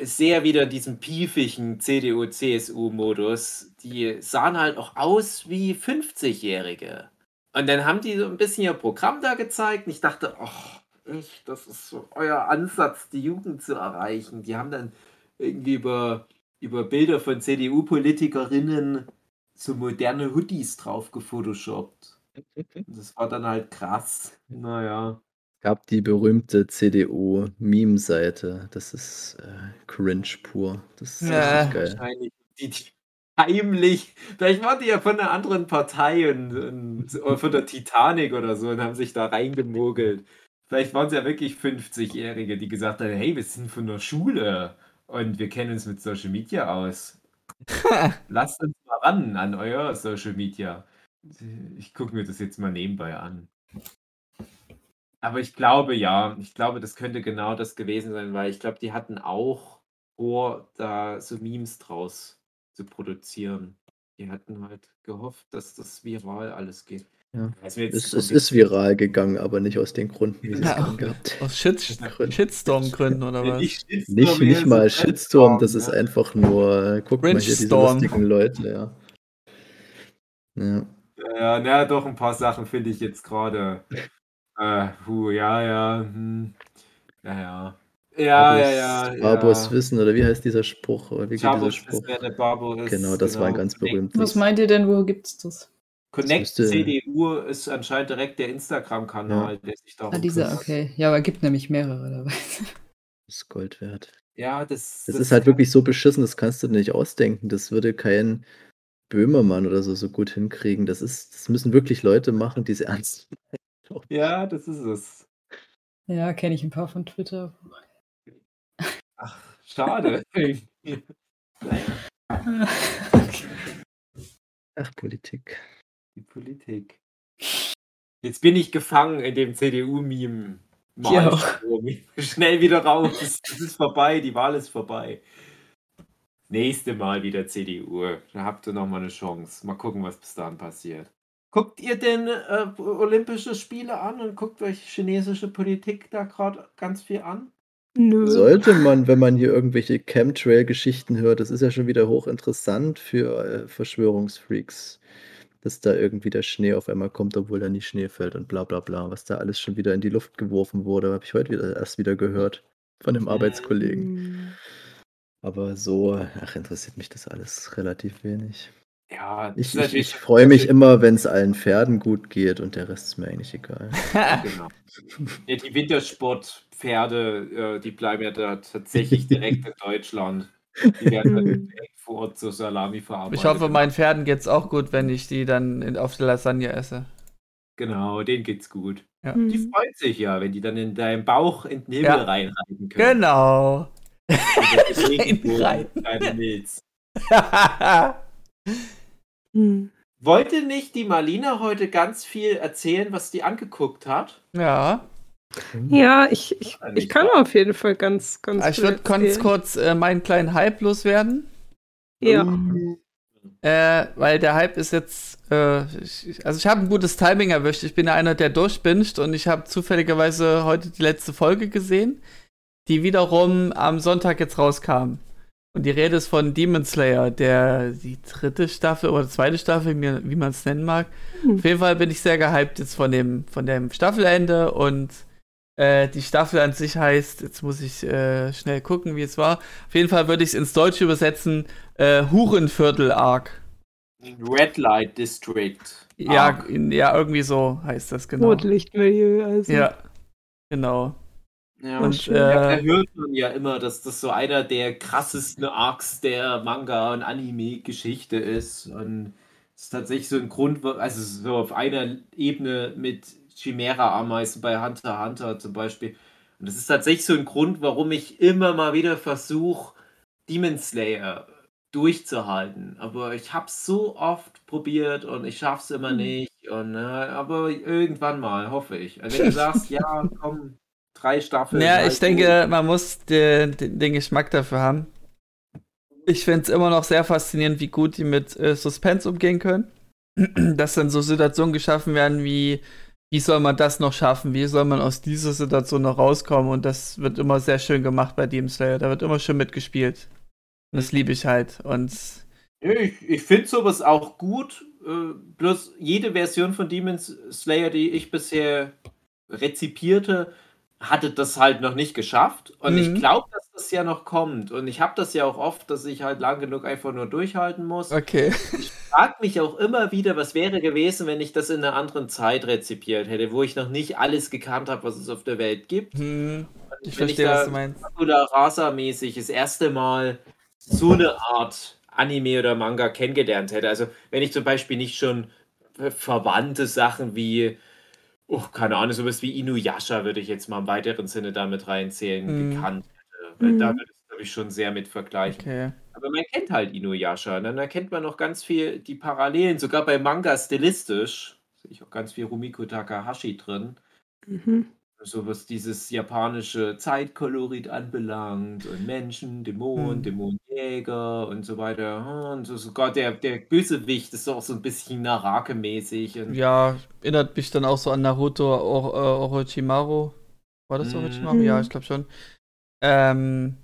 Speaker 4: sehr wieder in diesem piefigen CDU, CSU-Modus. Die sahen halt auch aus wie 50-Jährige. Und dann haben die so 'n bisschen ihr Programm da gezeigt und ich dachte: „Och, echt, das ist so euer Ansatz, die Jugend zu erreichen.“ Die haben dann irgendwie über über Bilder von CDU-Politikerinnen so moderne Hoodies drauf gefotoshoppt. Das war dann halt krass. Na ja.
Speaker 6: Gab die berühmte CDU-Meme-Seite. Das ist, äh, cringe pur. Das ist
Speaker 3: Ja.
Speaker 6: geil.
Speaker 4: Wahrscheinlich die die heimlich vielleicht waren die ja von 'ner anderen Partei und und oder von der Titanic oder so und haben sich da reingemogelt. Vielleicht waren's ja wirklich 50-Jährige, die gesagt haben: „Hey, wir sind von der Schule und wir kennen uns mit Social Media aus. Lasst uns ran an euer Social Media.“ Ich gucke mir das jetzt mal nebenbei an. Aber ich glaube ja, ich glaube, das könnte genau das gewesen sein, weil ich glaube, die hatten auch vor, da so Memes draus zu produzieren. Die hatten halt gehofft, dass das viral alles geht.
Speaker 6: Ja.
Speaker 4: Jetzt
Speaker 6: Es es ist viral gegangen, aber nicht aus den Gründen, wie sie's
Speaker 3: Ja,
Speaker 6: gern gehabt
Speaker 3: aus Shit
Speaker 6: Gründen.
Speaker 3: Shitstorm-Gründen oder was?
Speaker 4: nicht Shitstorm,
Speaker 6: Nicht nicht mal Shitstorm, das ist einfach nur: „Guck mal hier, diese lustigen Leute“, ja. Ja.
Speaker 4: Ja, na doch, 'n paar Sachen finde ich jetzt grade äh, puh, ja, ja, hm. Ja, ja. Ja, ja, ja,
Speaker 6: Barbos
Speaker 4: ja.
Speaker 6: Wissen oder wie heißt dieser Spruch? Oder wie geht dieser Spruch?
Speaker 4: ist, wer der Barbo ist.
Speaker 6: Genau, das war ein
Speaker 4: genau.
Speaker 6: ganz berühmtes.
Speaker 5: Was meint ihr denn, wo gibt's das?
Speaker 4: Connect CDU ist anscheinend direkt der Instagram-Kanal, der sich darum
Speaker 5: Ah, dieser,
Speaker 4: kümmert.
Speaker 5: okay. Ja, aber gibt nämlich mehrere dabei.
Speaker 6: Ist Gold wert.
Speaker 4: Ja, das
Speaker 6: Das ist halt wirklich so beschissen, das kannst du dir nicht ausdenken. Das würde kein Böhmermann oder so so gut hinkriegen. Das ist das müssen wirklich Leute machen, die's ernst meinen.
Speaker 4: Ja, das ist es.
Speaker 5: Ja, kenne ich ein paar von Twitter.
Speaker 4: Ach, schade. ja,
Speaker 6: Ach, Politik.
Speaker 4: Die Politik. Jetzt bin ich gefangen in dem CDU-Meme.
Speaker 5: Ja.
Speaker 4: Schnell wieder raus. Es ist vorbei, die Wahl ist vorbei. Nächste Mal wieder CDU. Da habt ihr noch mal 'ne Chance. Mal gucken, was bis dahin passiert. Guckt ihr denn, äh, Olympische Spiele an und guckt euch chinesische Politik da grad ganz viel an?
Speaker 2: Nö.
Speaker 6: Sollte man, wenn man hier irgendwelche Chemtrail-Geschichten hört, das ist ja schon wieder hochinteressant für, äh, Verschwörungsfreaks. Dass da irgendwie der Schnee auf einmal kommt, obwohl da nie Schnee fällt und bla bla bla, was da alles schon wieder in die Luft geworfen wurde, habe ich heute wieder erst wieder gehört von 'nem Arbeitskollegen.
Speaker 2: Mhm.
Speaker 6: Aber so, ach, interessiert mich das alles relativ wenig.
Speaker 4: Ja,
Speaker 6: Ich ich ich freue mich immer, wenn's allen Pferden gut geht und der Rest ist mir eigentlich egal.
Speaker 4: Genau. Ja, die Wintersportpferde, äh, die bleiben ja da tatsächlich direkt in Deutschland. Die werden dann
Speaker 2: Mhm.
Speaker 4: direkt vor Ort zur Salami verarbeitet.
Speaker 3: Ich hoffe,
Speaker 4: Genau.
Speaker 3: meinen Pferden geht's auch gut, wenn ich die dann in auf der Lasagne esse.
Speaker 4: Genau, denen geht's gut.
Speaker 3: Ja.
Speaker 4: Die
Speaker 2: Mhm.
Speaker 4: freuen sich ja, wenn die dann in deinen Bauch in den Himmel
Speaker 3: Ja.
Speaker 4: reinreiten können.
Speaker 3: Genau.
Speaker 4: Deine Milz.
Speaker 2: Mhm.
Speaker 4: Wollte nicht die Marlina heute ganz viel erzählen, was die angeguckt hat?
Speaker 3: Ja.
Speaker 2: Ja, ich, ich, ich kann auf jeden Fall ganz, ganz
Speaker 3: Ich
Speaker 2: viel
Speaker 3: würde ganz kurz äh, meinen kleinen Hype loswerden.
Speaker 2: Ja.
Speaker 3: Äh, weil der Hype ist jetzt, äh, ich, also ich habe ein gutes Timing erwischt. Ich bin ja einer, der durchbinscht und ich habe zufälligerweise heute die letzte Folge gesehen, die wiederum am Sonntag jetzt rauskam. Und die Rede ist von Demon Slayer, der die dritte Staffel oder zweite Staffel, mir- wie man es nennen mag.
Speaker 2: Hm.
Speaker 3: Auf jeden Fall bin ich sehr gehypt jetzt von dem, von dem Staffelende und äh, die Staffel an sich heißt, jetzt muss ich äh, schnell gucken, wie es war. Auf jeden Fall würde ich es ins Deutsche übersetzen, äh, Hurenviertel-Arc.
Speaker 4: Red Light District.
Speaker 3: Ja, in, ja, irgendwie so heißt das genau.
Speaker 2: Rotlichtmilieu, also.
Speaker 3: Ja, genau.
Speaker 4: Ja,
Speaker 3: Und,
Speaker 2: schön.
Speaker 4: ja,
Speaker 3: äh,
Speaker 4: da hört man ja immer, dass das so einer der krassesten Arcs der Manga- und Anime-Geschichte ist. Und es ist tatsächlich so ein Grund, also so auf einer Ebene mit Chimera-Ameisen bei Hunter x Hunter zum Beispiel. Und das ist tatsächlich so ein Grund, warum ich immer mal wieder versuche, Demon Slayer durchzuhalten. Aber ich habe es so oft probiert und ich schaffe es immer
Speaker 2: Hm.
Speaker 4: nicht. Und, äh, aber irgendwann mal, hoffe ich. Also wenn du sagst, ja, komm, drei Staffeln.
Speaker 3: Ja, ich denke, man muss den, den, den Geschmack dafür haben. Ich finde es immer noch sehr faszinierend, wie gut die mit äh, Suspense umgehen können. Dass dann so Situationen geschaffen werden wie, wie soll man das noch schaffen? Wie soll man aus dieser Situation noch rauskommen? Und das wird immer sehr schön gemacht bei Demon Slayer. Da wird immer schön mitgespielt. Und das liebe ich halt. Und
Speaker 4: ich ich finde sowas auch gut. Äh, bloß jede Version von Demon Slayer, die ich bisher rezipierte, hatte das halt noch nicht geschafft. Und ich
Speaker 3: Mhm.
Speaker 4: glaube, dass das ja noch kommt. Und ich habe das ja auch oft, dass ich halt lang genug einfach nur durchhalten muss.
Speaker 3: okay.
Speaker 4: Ich frage mich auch immer wieder, was wäre gewesen, wenn ich das in einer anderen Zeit rezipiert hätte, wo ich noch nicht alles gekannt habe, was es auf der Welt gibt.
Speaker 3: Hm, ich
Speaker 4: Wenn ich
Speaker 3: verstehe,
Speaker 4: da-
Speaker 3: was du meinst.
Speaker 4: oder Rasa-mäßig das erste Mal so eine Art Anime oder Manga kennengelernt hätte. Also wenn ich zum Beispiel nicht schon ver- verwandte Sachen wie, oh, keine Ahnung, sowas wie Inuyasha würde ich jetzt mal im weiteren Sinne damit reinzählen,
Speaker 3: Mhm.
Speaker 4: gekannt hätte. Weil
Speaker 2: Mhm.
Speaker 4: da würde ich es, glaube ich, schon sehr mit vergleichen.
Speaker 3: Okay.
Speaker 4: Aber man kennt halt Inuyasha. Und dann erkennt man noch ganz viel die Parallelen, sogar bei Manga stilistisch. Sehe ich auch ganz viel Rumiko Takahashi drin.
Speaker 2: Mhm.
Speaker 4: So was dieses japanische Zeitkolorit anbelangt und Menschen, Dämonen,
Speaker 3: Hm.
Speaker 4: Dämonenjäger und so weiter. Und so sogar der, der Bösewicht ist auch so ein bisschen Narake-mäßig.
Speaker 3: Ja, erinnert mich dann auch so an Naruto Or äh, Orochimaru. War das
Speaker 4: Mhm.
Speaker 3: Orochimaru? Ja,
Speaker 2: Mhm.
Speaker 3: ich glaube schon. Ähm,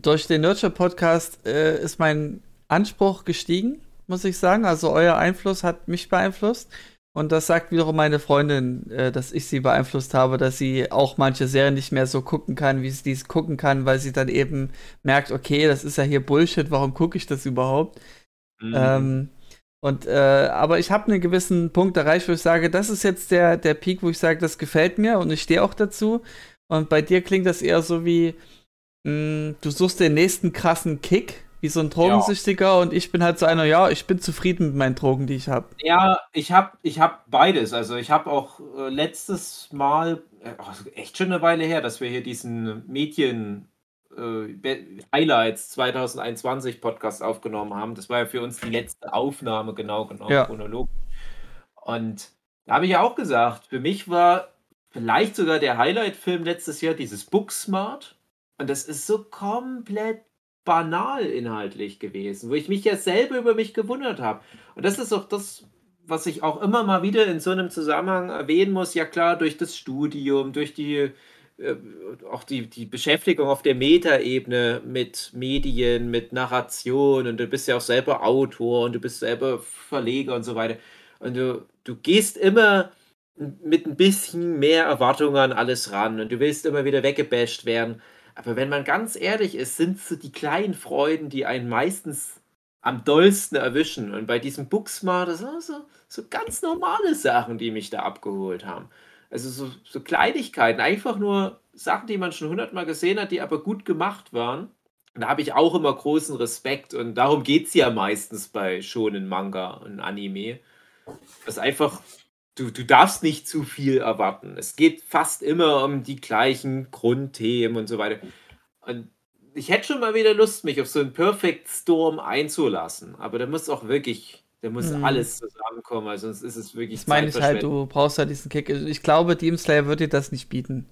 Speaker 3: durch den Nurture Podcast äh, ist mein Anspruch gestiegen, muss ich sagen. Also euer Einfluss hat mich beeinflusst. Und das sagt wiederum meine Freundin, äh, dass ich sie beeinflusst habe, dass sie auch manche Serien nicht mehr so gucken kann, wie sie dies gucken kann, weil sie dann eben merkt, okay, das ist ja hier Bullshit, warum gucke ich das überhaupt?
Speaker 4: Mhm.
Speaker 3: Ähm, und äh, aber ich habe einen gewissen Punkt erreicht, wo ich sage, das ist jetzt der, der Peak, wo ich sage, das gefällt mir und ich stehe auch dazu. Und bei dir klingt das eher so wie, mh, du suchst den nächsten krassen Kick, wie so ein Drogensüchtiger, und ich bin halt so einer, ja, ich bin zufrieden mit meinen Drogen, die ich habe.
Speaker 4: Ja, ich habe ich hab beides. Also ich habe auch äh, letztes Mal, äh, oh, echt schon eine Weile her, dass wir hier diesen Mädchen äh, Highlights 2021 Podcast aufgenommen haben. Das war ja für uns die letzte Aufnahme, genau genommen,
Speaker 3: Ja.
Speaker 4: chronologisch. Und da habe ich ja auch gesagt, für mich war vielleicht sogar der Highlight-Film letztes Jahr dieses Booksmart. Und das ist so komplett banal inhaltlich gewesen, wo ich mich ja selber über mich gewundert habe. Und das ist auch das, was ich auch immer mal wieder in so einem Zusammenhang erwähnen muss. Ja klar, durch das Studium, durch die äh, auch die, die Beschäftigung auf der Metaebene mit Medien, mit Narration und du bist ja auch selber Autor und du bist selber Verleger und so weiter. und du, du gehst immer mit ein bisschen mehr Erwartungen an alles ran und du willst immer wieder weggebasht werden. Aber wenn man ganz ehrlich ist, sind so die kleinen Freuden, die einen meistens am dollsten erwischen. Und bei diesem Booksmart, das sind so, so ganz normale Sachen, die mich da abgeholt haben. Also so, so Kleinigkeiten, einfach nur Sachen, die man schon hundertmal gesehen hat, die aber gut gemacht waren. Da habe ich auch immer großen Respekt und darum geht es ja meistens bei schonen Manga und Anime. Das einfach, du, du darfst nicht zu viel erwarten. Es geht fast immer um die gleichen Grundthemen und so weiter. Und ich hätte schon mal wieder Lust, mich auf so einen Perfect Storm einzulassen. Aber da muss auch wirklich, da muss
Speaker 3: Hm.
Speaker 4: alles zusammenkommen, weil sonst ist es wirklich
Speaker 3: Das meine ich halt, du brauchst halt diesen Kick. Ich glaube, Demon Slayer wird dir das nicht bieten.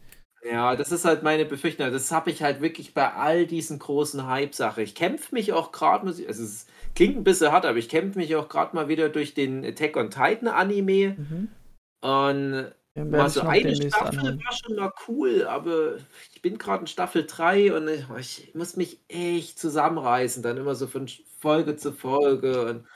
Speaker 4: Ja, das ist halt meine Befürchtung. Das habe ich halt wirklich bei all diesen großen Hype-Sachen. Ich kämpfe mich auch gerade, also es klingt ein bisschen hart, aber ich kämpfe mich auch gerade mal wieder durch den Attack on Titan Anime.
Speaker 3: Mhm.
Speaker 4: Und
Speaker 3: Den
Speaker 4: mal
Speaker 3: werde ich
Speaker 4: so
Speaker 3: noch
Speaker 4: eine Staffel
Speaker 3: anhören.
Speaker 4: war schon mal cool, aber ich bin gerade in Staffel 3 und ich, ich muss mich echt zusammenreißen, dann immer so von Folge zu Folge. Und,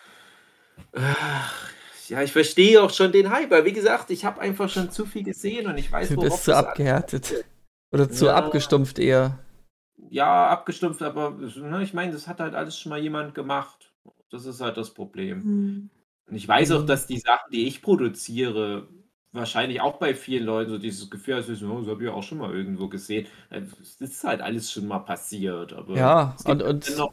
Speaker 4: ach, ja, ich verstehe auch schon den Hype, weil wie gesagt, ich habe einfach schon zu viel gesehen und ich weiß,
Speaker 3: Du
Speaker 4: worauf
Speaker 3: bist zu abgehärtet. Oder zu
Speaker 4: Ja.
Speaker 3: abgestumpft eher.
Speaker 4: ja, abgestumpft, aber ne, ich meine, das hat halt alles schon mal jemand gemacht. Das ist halt das Problem.
Speaker 2: Hm.
Speaker 4: Und ich weiß auch,
Speaker 3: Mhm.
Speaker 4: dass die Sachen, die ich produziere, wahrscheinlich auch bei vielen Leuten so dieses Gefühl so, oh, das habe ich auch schon mal irgendwo gesehen. Das ist halt alles schon mal passiert. Aber
Speaker 3: Ja, und- und-
Speaker 4: noch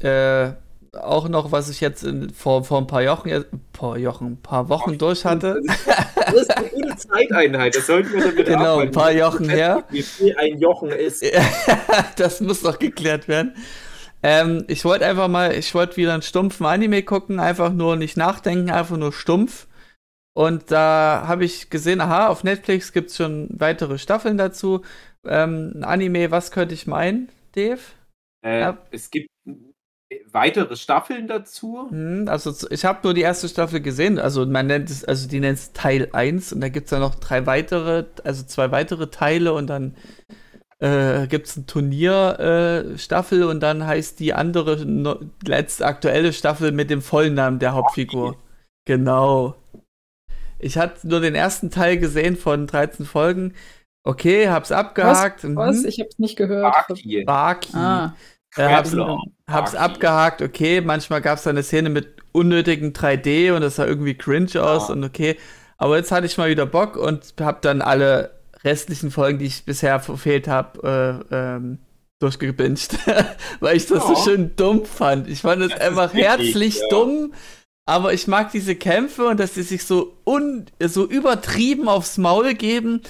Speaker 3: Äh, auch noch, was ich jetzt in, vor, vor ein paar Jochen, paar Jochen, paar Wochen durch hatte.
Speaker 4: das ist eine gute Zeiteinheit. Das sollten wir damit
Speaker 3: Genau,
Speaker 4: arbeiten.
Speaker 3: ein paar Jochen her.
Speaker 4: Wie viel ein Jochen ist.
Speaker 3: das muss noch geklärt werden. Ähm, ich wollte einfach mal, ich wollte wieder einen stumpfen Anime gucken, einfach nur nicht nachdenken, einfach nur stumpf. Und da habe ich gesehen, aha, auf Netflix gibt es schon weitere Staffeln dazu. Ähm, ein Anime, was könnte ich meinen, Dave?
Speaker 4: Äh,
Speaker 3: Ja.
Speaker 4: Es gibt weitere Staffeln dazu.
Speaker 3: Hm, also ich habe nur die erste Staffel gesehen, also man nennt es, also die nennt es Teil 1 und da gibt es dann noch drei weitere, also zwei weitere Teile und dann äh, gibt es ein Turnier äh, Staffel und dann heißt die andere no, letzte aktuelle Staffel mit dem vollen Namen der Hauptfigur. Genau. Ich hatte nur den ersten Teil gesehen von 13 Folgen. Okay, hab's abgehakt.
Speaker 5: Was?
Speaker 3: mhm.
Speaker 5: Ich hab's nicht gehört.
Speaker 4: Baki.
Speaker 3: Baki.
Speaker 5: Ah,
Speaker 3: Äh, hab's, hab's
Speaker 4: Baki.
Speaker 3: abgehakt, okay. Manchmal gab es da eine Szene mit unnötigen 3D und das sah irgendwie cringe aus
Speaker 4: Ja.
Speaker 3: und okay. Aber jetzt hatte ich mal wieder Bock und hab dann alle restlichen Folgen, die ich bisher verfehlt habe, äh, ähm, durchgebinged. Weil ich das so
Speaker 4: Ja.
Speaker 3: schön dumm fand. Ich fand es einfach herzlich
Speaker 4: ja.
Speaker 3: dumm. Aber ich mag diese Kämpfe und dass sie sich so, un so übertrieben aufs Maul geben,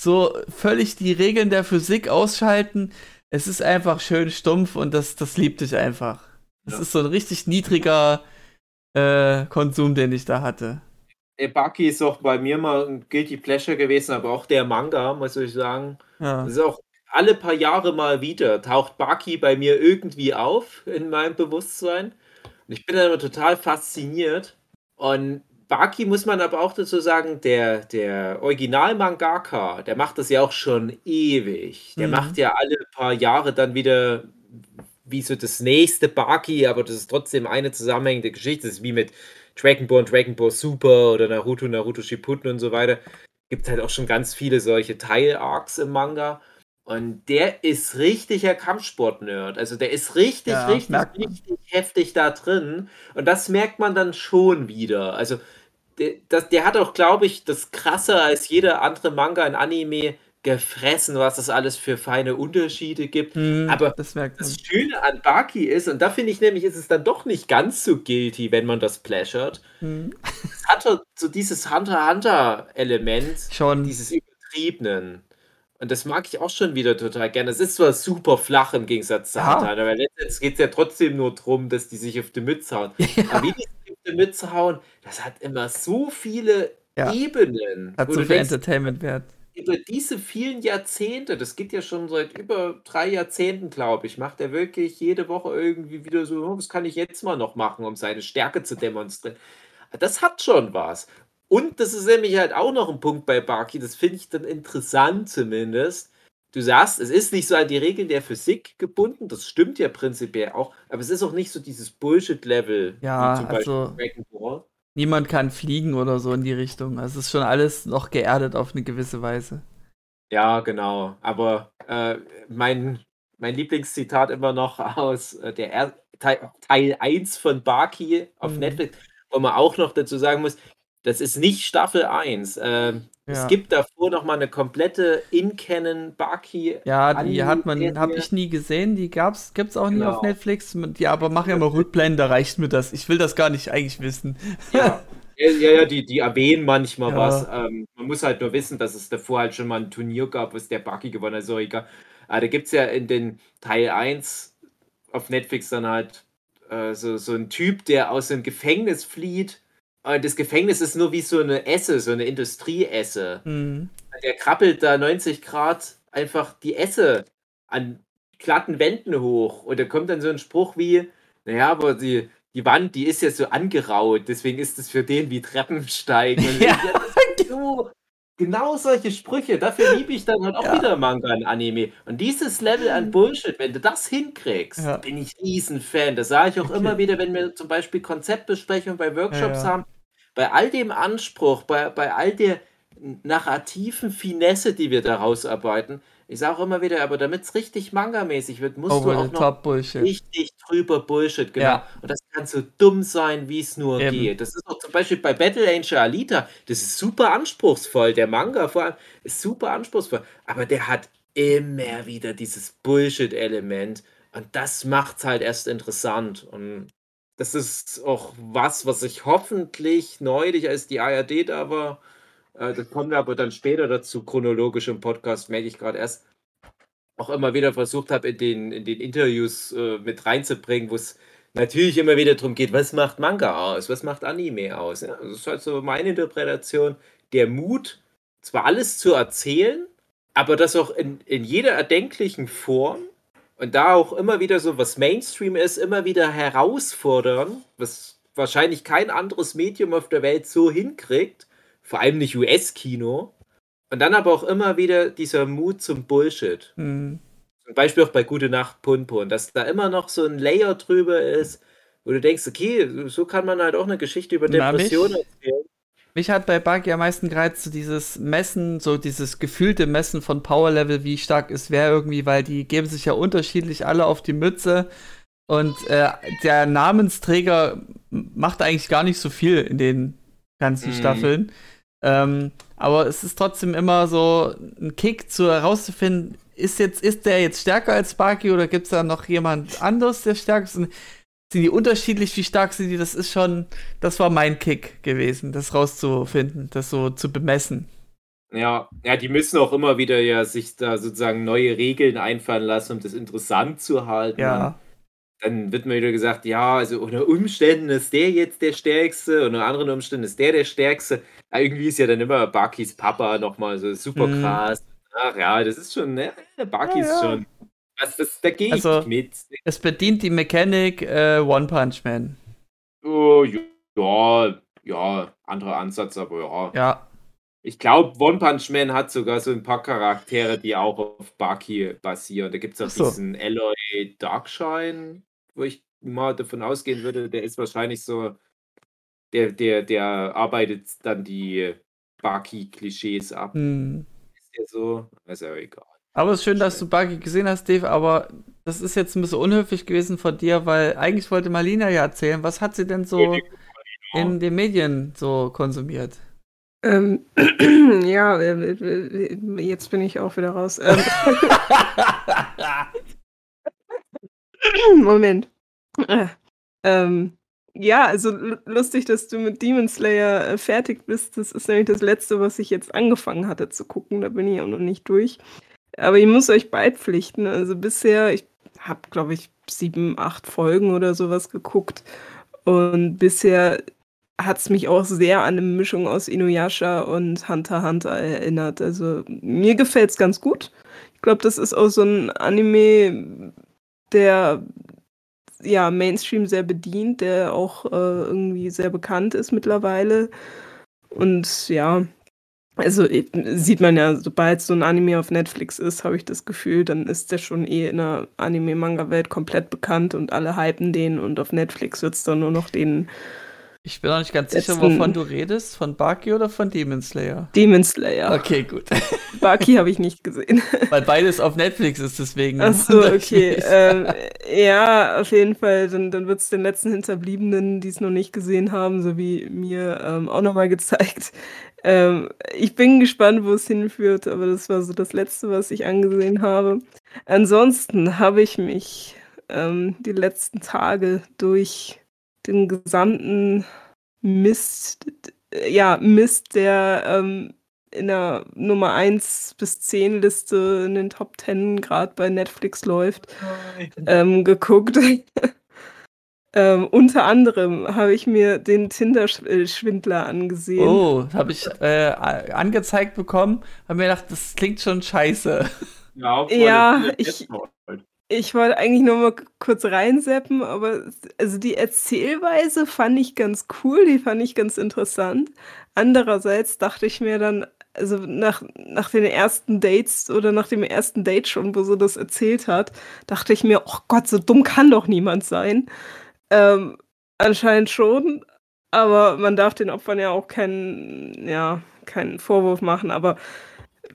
Speaker 3: so völlig die Regeln der Physik ausschalten. Es ist einfach schön stumpf und das, das liebt ich einfach. Das
Speaker 4: Ja.
Speaker 3: ist so ein richtig niedriger äh, Konsum, den ich da hatte.
Speaker 4: Ey, Baki ist auch bei mir mal ein Guilty Pleasure gewesen, aber auch der Manga, muss ich sagen.
Speaker 3: Ja.
Speaker 4: Das ist auch alle paar Jahre mal wieder, taucht Baki bei mir irgendwie auf in meinem Bewusstsein. Und ich bin dann immer total fasziniert. Und Baki muss man aber auch dazu sagen, der, der Original-Mangaka, der macht das ja auch schon ewig. Der
Speaker 3: Mhm.
Speaker 4: macht ja alle paar Jahre dann wieder wie so das nächste Baki, aber das ist trotzdem eine zusammenhängende Geschichte. Das ist wie mit Dragon Ball und Dragon Ball Super oder Naruto, Naruto Shippuden und so weiter. Gibt halt auch schon ganz viele solche Teil-Arcs im Manga. Und der ist richtiger Kampfsport-Nerd. Also der ist richtig,
Speaker 3: Ja,
Speaker 4: richtig, richtig heftig da drin. Und das merkt man dann schon wieder. Also der, das, der hat auch, glaube ich, das krasser als jeder andere Manga in Anime gefressen, was es alles für feine Unterschiede gibt.
Speaker 3: Hm,
Speaker 4: Aber
Speaker 3: das.
Speaker 4: Das Schöne an Baki ist, und da finde ich nämlich, ist es dann doch nicht ganz so guilty, wenn man das pleasured.
Speaker 3: Hm.
Speaker 4: Es hat halt so dieses Hunter-Hunter-Element, dieses Übertriebenen. Und das mag ich auch schon wieder total gerne. Es ist zwar super flach im Gegensatz zu
Speaker 3: Ja.
Speaker 4: Hunter, aber letztendlich geht es ja trotzdem nur darum, dass die sich auf die Mütze hauen. Aber wie die sich auf die Mütze hauen, das hat immer so viele
Speaker 3: Ja.
Speaker 4: Ebenen.
Speaker 3: Hat so viel Entertainment-Wert.
Speaker 4: Über diese vielen Jahrzehnte, das geht ja schon seit über drei Jahrzehnten, glaube ich, macht er wirklich jede Woche irgendwie wieder so, "Oh, was kann ich jetzt mal noch machen, um seine Stärke zu demonstrieren. Das hat schon was. Und das ist nämlich halt auch noch ein Punkt bei Baki, das finde ich dann interessant zumindest. Du sagst, es ist nicht so an die Regeln der Physik gebunden, das stimmt ja prinzipiell auch, aber es ist auch nicht so dieses Bullshit-Level,
Speaker 3: Ja,
Speaker 4: wie zum Beispiel
Speaker 3: also-
Speaker 4: Dragon Ball.
Speaker 3: Niemand kann fliegen oder so in die Richtung. Also es ist schon alles noch geerdet auf eine gewisse Weise.
Speaker 4: Ja, genau. Aber äh, mein, mein Lieblingszitat immer noch aus äh, der er Teil, Teil 1 von Baki auf
Speaker 3: Mhm.
Speaker 4: Netflix, wo man auch noch dazu sagen muss, das ist nicht Staffel 1. Ähm, Es
Speaker 3: Ja.
Speaker 4: gibt davor noch mal eine komplette In-Canon Baki.
Speaker 3: Ja, die hat man, habe ich nie gesehen. Die gab's, gibt's auch nie auf
Speaker 4: Genau.
Speaker 3: Netflix. Die aber machen ja immer Rückblenden, da reicht mir das. Ich will das gar nicht eigentlich wissen.
Speaker 4: Ja, ja, ja, ja, die, die erwähnen manchmal
Speaker 3: Ja.
Speaker 4: was. Ähm, man muss halt nur wissen, dass es davor halt schon mal ein Turnier gab, was der Bucky gewonnen hat. So egal. Aber da gibt es ja in den Teil 1 auf Netflix dann halt äh, so, so ein Typ, der aus dem Gefängnis flieht. Und das Gefängnis ist nur wie so eine Esse, so eine Industrieesse.
Speaker 3: Hm.
Speaker 4: Der krabbelt da 90 Grad einfach die Esse an glatten Wänden hoch. Und da kommt dann so ein Spruch wie, naja, aber die, die Wand, die ist ja so angeraut, deswegen ist es für den wie Treppensteigen.
Speaker 3: Ja.
Speaker 4: ist so, genau solche Sprüche, dafür liebe ich dann halt auch
Speaker 3: Ja.
Speaker 4: wieder Manga und Anime. Und dieses Level an Bullshit, wenn du das hinkriegst,
Speaker 3: Ja.
Speaker 4: bin ich riesen Fan. Das sage ich auch immer wieder, wenn wir zum Beispiel Konzeptbesprechungen bei Workshops
Speaker 3: Ja,
Speaker 4: haben. Bei all dem Anspruch, bei, bei all der narrativen Finesse, die wir da rausarbeiten, ich sage auch immer wieder, aber damit es richtig Manga-mäßig wird, musst du
Speaker 3: Over
Speaker 4: auch
Speaker 3: the
Speaker 4: noch
Speaker 3: top Bullshit.
Speaker 4: richtig drüber Bullshit, genau. Und das kann so dumm sein, wie es nur
Speaker 3: Eben.
Speaker 4: geht. Das ist auch zum Beispiel bei Battle Angel Alita, das ist super anspruchsvoll. Der Manga vor allem ist super anspruchsvoll. Aber der hat immer wieder dieses Bullshit-Element. Und das macht es halt erst interessant. Und das ist auch was, was ich hoffentlich neulich, als die ARD da war, äh, das kommen wir aber dann später dazu, chronologisch im Podcast, merke ich gerade erst, auch immer wieder versucht habe, in den, in den Interviews äh, mit reinzubringen, wo es natürlich immer wieder darum geht, was macht Manga aus, was macht Anime aus. Ja? Das ist halt so meine Interpretation, der Mut, zwar alles zu erzählen, aber das auch in, in jeder erdenklichen Form und da auch immer wieder so, was Mainstream ist, immer wieder herausfordern, was wahrscheinlich kein anderes Medium auf der Welt so hinkriegt, vor allem nicht US-Kino. Und dann aber auch immer wieder dieser Mut zum Bullshit.
Speaker 3: Hm.
Speaker 4: Zum Beispiel auch bei Gute Nacht Punpun, dass da immer noch so ein Layer drüber ist, wo du denkst, okay, so kann man halt auch eine Geschichte über Depressionen erzählen.
Speaker 3: Mich hat bei Buggy am meisten gereizt, so dieses Messen, so dieses gefühlte Messen von Power-Level, wie stark ist wer irgendwie, weil die geben sich ja unterschiedlich alle auf die Mütze. Und äh, der Namensträger macht eigentlich gar nicht so viel in den ganzen
Speaker 4: Mhm.
Speaker 3: Staffeln. Ähm, aber es ist trotzdem immer so ein Kick, zu herauszufinden, ist jetzt, ist der jetzt stärker als Sparky oder gibt es da noch jemand anderes, der stärker ist? Und Sind die unterschiedlich, wie stark sind die? Das ist schon, das war mein Kick gewesen, das rauszufinden, das so zu bemessen.
Speaker 4: Ja, ja, die müssen auch immer wieder ja sich da sozusagen neue Regeln einfallen lassen, um das interessant zu halten.
Speaker 3: Ja,
Speaker 4: Dann wird mir wieder gesagt, ja, also unter Umständen ist der jetzt der Stärkste, unter anderen Umständen ist der der Stärkste. Aber irgendwie ist ja dann immer Buckys Papa nochmal so super
Speaker 3: Mhm.
Speaker 4: krass. Ach ja, das ist schon, ne? Bucky
Speaker 3: Ja,
Speaker 4: ist
Speaker 3: ja.
Speaker 4: schon. Das, das, da gehe ich
Speaker 3: Also-
Speaker 4: mit.
Speaker 3: es bedient die Mechanik äh, One Punch Man.
Speaker 4: Oh, ja, ja, anderer Ansatz, aber ja.
Speaker 3: Ja,
Speaker 4: Ich glaube, One Punch Man hat sogar so ein paar Charaktere, die auch auf Bucky basieren. Da gibt es auch
Speaker 3: so.
Speaker 4: diesen Alloy Darkshine, wo ich mal davon ausgehen würde, der ist wahrscheinlich so, der, der, der arbeitet dann die Bucky-Klischees ab.
Speaker 3: hm.
Speaker 4: Ist der so? Ist ja egal.
Speaker 3: Aber es ist schön, dass du Buggy gesehen hast, Dave, aber das ist jetzt ein bisschen unhöflich gewesen von dir, weil eigentlich wollte Marlina ja erzählen, was hat sie denn so in den Medien so konsumiert?
Speaker 2: Ähm, ja, äh, äh, jetzt bin ich auch wieder raus. Ähm, Moment. Äh, ähm, ja, also lu- lustig, dass du mit Demon Slayer äh, fertig bist. Das ist nämlich das letzte, was ich jetzt angefangen hatte zu gucken. Da bin ich auch noch nicht durch. Aber ich muss euch beipflichten. Also bisher, ich habe, glaube ich, sieben, acht Folgen oder sowas geguckt. Und bisher hat es mich auch sehr an eine Mischung aus Inuyasha und Hunter x Hunter erinnert. Also mir gefällt es ganz gut. Ich glaube, das ist auch so ein Anime, der ja Mainstream sehr bedient, der auch äh, irgendwie sehr bekannt ist mittlerweile. Und ja, also eh, sieht man ja, sobald so ein Anime auf Netflix ist, habe ich das Gefühl, dann ist der schon eh in der Anime-Manga-Welt komplett bekannt und alle hypen den und auf Netflix wird es dann nur noch den
Speaker 3: Ich bin noch nicht ganz sicher,
Speaker 2: Letzten-
Speaker 3: wovon du redest. Von Baki oder von Demon Slayer?
Speaker 2: Demon Slayer.
Speaker 3: Okay, gut.
Speaker 2: Baki habe ich nicht gesehen.
Speaker 3: Weil beides auf Netflix ist, deswegen.
Speaker 2: Ach so, okay. Ähm, ja, auf jeden Fall. Dann, dann wird es den letzten Hinterbliebenen, die es noch nicht gesehen haben, so wie mir, ähm, auch nochmal gezeigt. Ähm, ich bin gespannt, wo es hinführt, aber das war so das Letzte, was ich angesehen habe. Ansonsten habe ich mich ähm, die letzten Tage durch den gesamten Mist, äh, ja, Mist, der ähm, in der Nummer 1 bis 10 Liste in den Top 10 gerade bei Netflix läuft, ähm, geguckt. ähm, unter anderem habe ich mir den Tinder-Schwindler angesehen.
Speaker 3: Oh, habe ich äh, angezeigt bekommen, habe mir gedacht, das klingt schon scheiße.
Speaker 4: Ja,
Speaker 2: Ja, ich-. Ich wollte eigentlich nur mal kurz reinseppen, aber also die Erzählweise fand ich ganz cool, die fand ich ganz interessant. Andererseits dachte ich mir dann, also nach, nach den ersten Dates oder nach dem ersten Date schon, wo sie das erzählt hat, dachte ich mir, oh Gott, so dumm kann doch niemand sein. Ähm, anscheinend schon, aber man darf den Opfern ja auch keinen, ja, keinen Vorwurf machen, aber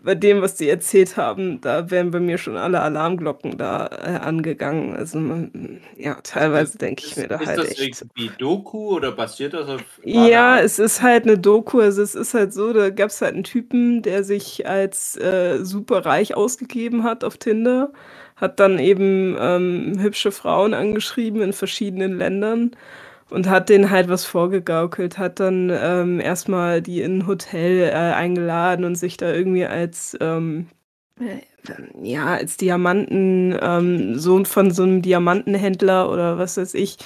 Speaker 2: bei dem, was die erzählt haben, da wären bei mir schon alle Alarmglocken da äh, angegangen. Also man, ja, teilweise denke ich
Speaker 4: Ist,
Speaker 2: mir da
Speaker 4: ist
Speaker 2: halt
Speaker 4: das
Speaker 2: echt.
Speaker 4: irgendwie Doku oder basiert das auf.
Speaker 2: Ja, es ist halt eine Doku. Also es ist halt so, da gab es halt einen Typen, der sich als äh, super reich ausgegeben hat auf Tinder, hat dann eben ähm, hübsche Frauen angeschrieben in verschiedenen Ländern und hat denen halt was vorgegaukelt, hat dann ähm, erstmal die in ein Hotel äh, eingeladen und sich da irgendwie als ähm, äh, ja, als Diamanten, ähm, Sohn von so einem Diamantenhändler oder was weiß ich,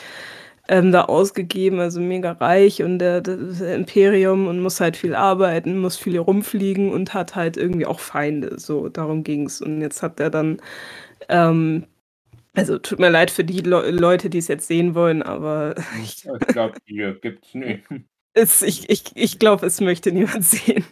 Speaker 2: ähm, da ausgegeben, also mega reich und der, das Imperium und muss halt viel arbeiten, muss viel rumfliegen und hat halt irgendwie auch Feinde. So, darum ging's. Und jetzt hat er dann, ähm, also tut mir leid für die Le Leute, die es jetzt sehen wollen, aber ich,
Speaker 4: Ich glaube, hier gibt's nicht.
Speaker 2: es, ich, ich, ich glaube, es möchte niemand sehen.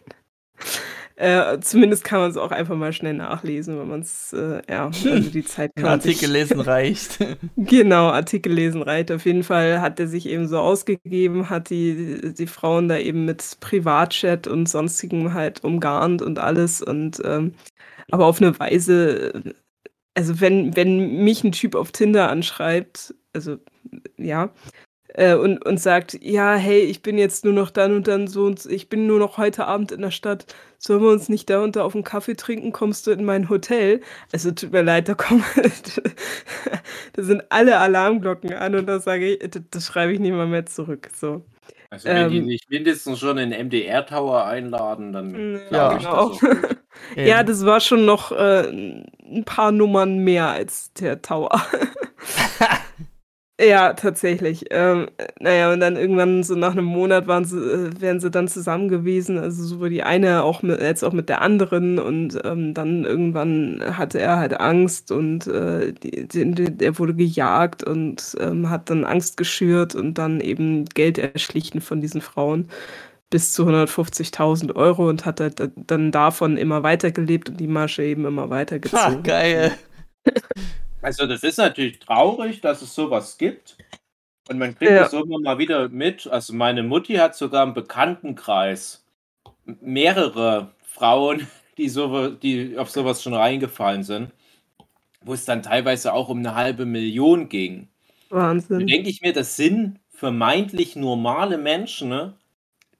Speaker 2: Äh, zumindest kann man es auch einfach mal schnell nachlesen, wenn man es, äh, ja, also die Zeit kann man sich-
Speaker 3: Artikel lesen reicht.
Speaker 2: Genau, Artikel lesen reicht. Auf jeden Fall hat er sich eben so ausgegeben, hat die, die Frauen da eben mit Privatchat und sonstigem halt umgarnt und alles. Und ähm, aber auf eine Weise, also wenn, wenn mich ein Typ auf Tinder anschreibt, also ja, äh, und, und sagt, ja, hey, ich bin jetzt nur noch dann und dann so und ich bin nur noch heute Abend in der Stadt, sollen wir uns nicht da und da auf einen Kaffee trinken, kommst du in mein Hotel? Also tut mir leid, da kommen, da sind alle Alarmglocken an und da sage ich, das, das schreibe ich nicht mal mehr zurück. So.
Speaker 4: Also, wenn die
Speaker 2: Ähm.
Speaker 4: sich mindestens schon in den MDR-Tower einladen, dann.
Speaker 2: Ja,
Speaker 4: glaub ich,
Speaker 2: genau.
Speaker 4: das auch gut.
Speaker 2: Ja, das war schon noch äh, ein paar Nummern mehr als der Tower. ja, tatsächlich. Ähm, naja, und dann irgendwann so nach einem Monat waren sie, äh, wären sie dann zusammen gewesen. Also sowohl die eine auch mit, als auch mit der anderen. Und ähm, dann irgendwann hatte er halt Angst und äh, die, die, die, er wurde gejagt und ähm, hat dann Angst geschürt und dann eben Geld erschlichen von diesen Frauen bis zu 150.000 Euro und hat halt dann davon immer weitergelebt und die Masche eben immer weitergezogen.
Speaker 3: geil.
Speaker 4: Also, das ist natürlich traurig, dass es sowas gibt. Und man kriegt
Speaker 2: Ja.
Speaker 4: das immer mal wieder mit. Also, meine Mutti hat sogar im Bekanntenkreis mehrere Frauen, die, so, die auf sowas schon reingefallen sind, wo es dann teilweise auch um eine halbe Million ging. Da
Speaker 2: Wahnsinn.
Speaker 4: denke ich mir, das sind vermeintlich normale Menschen, ne,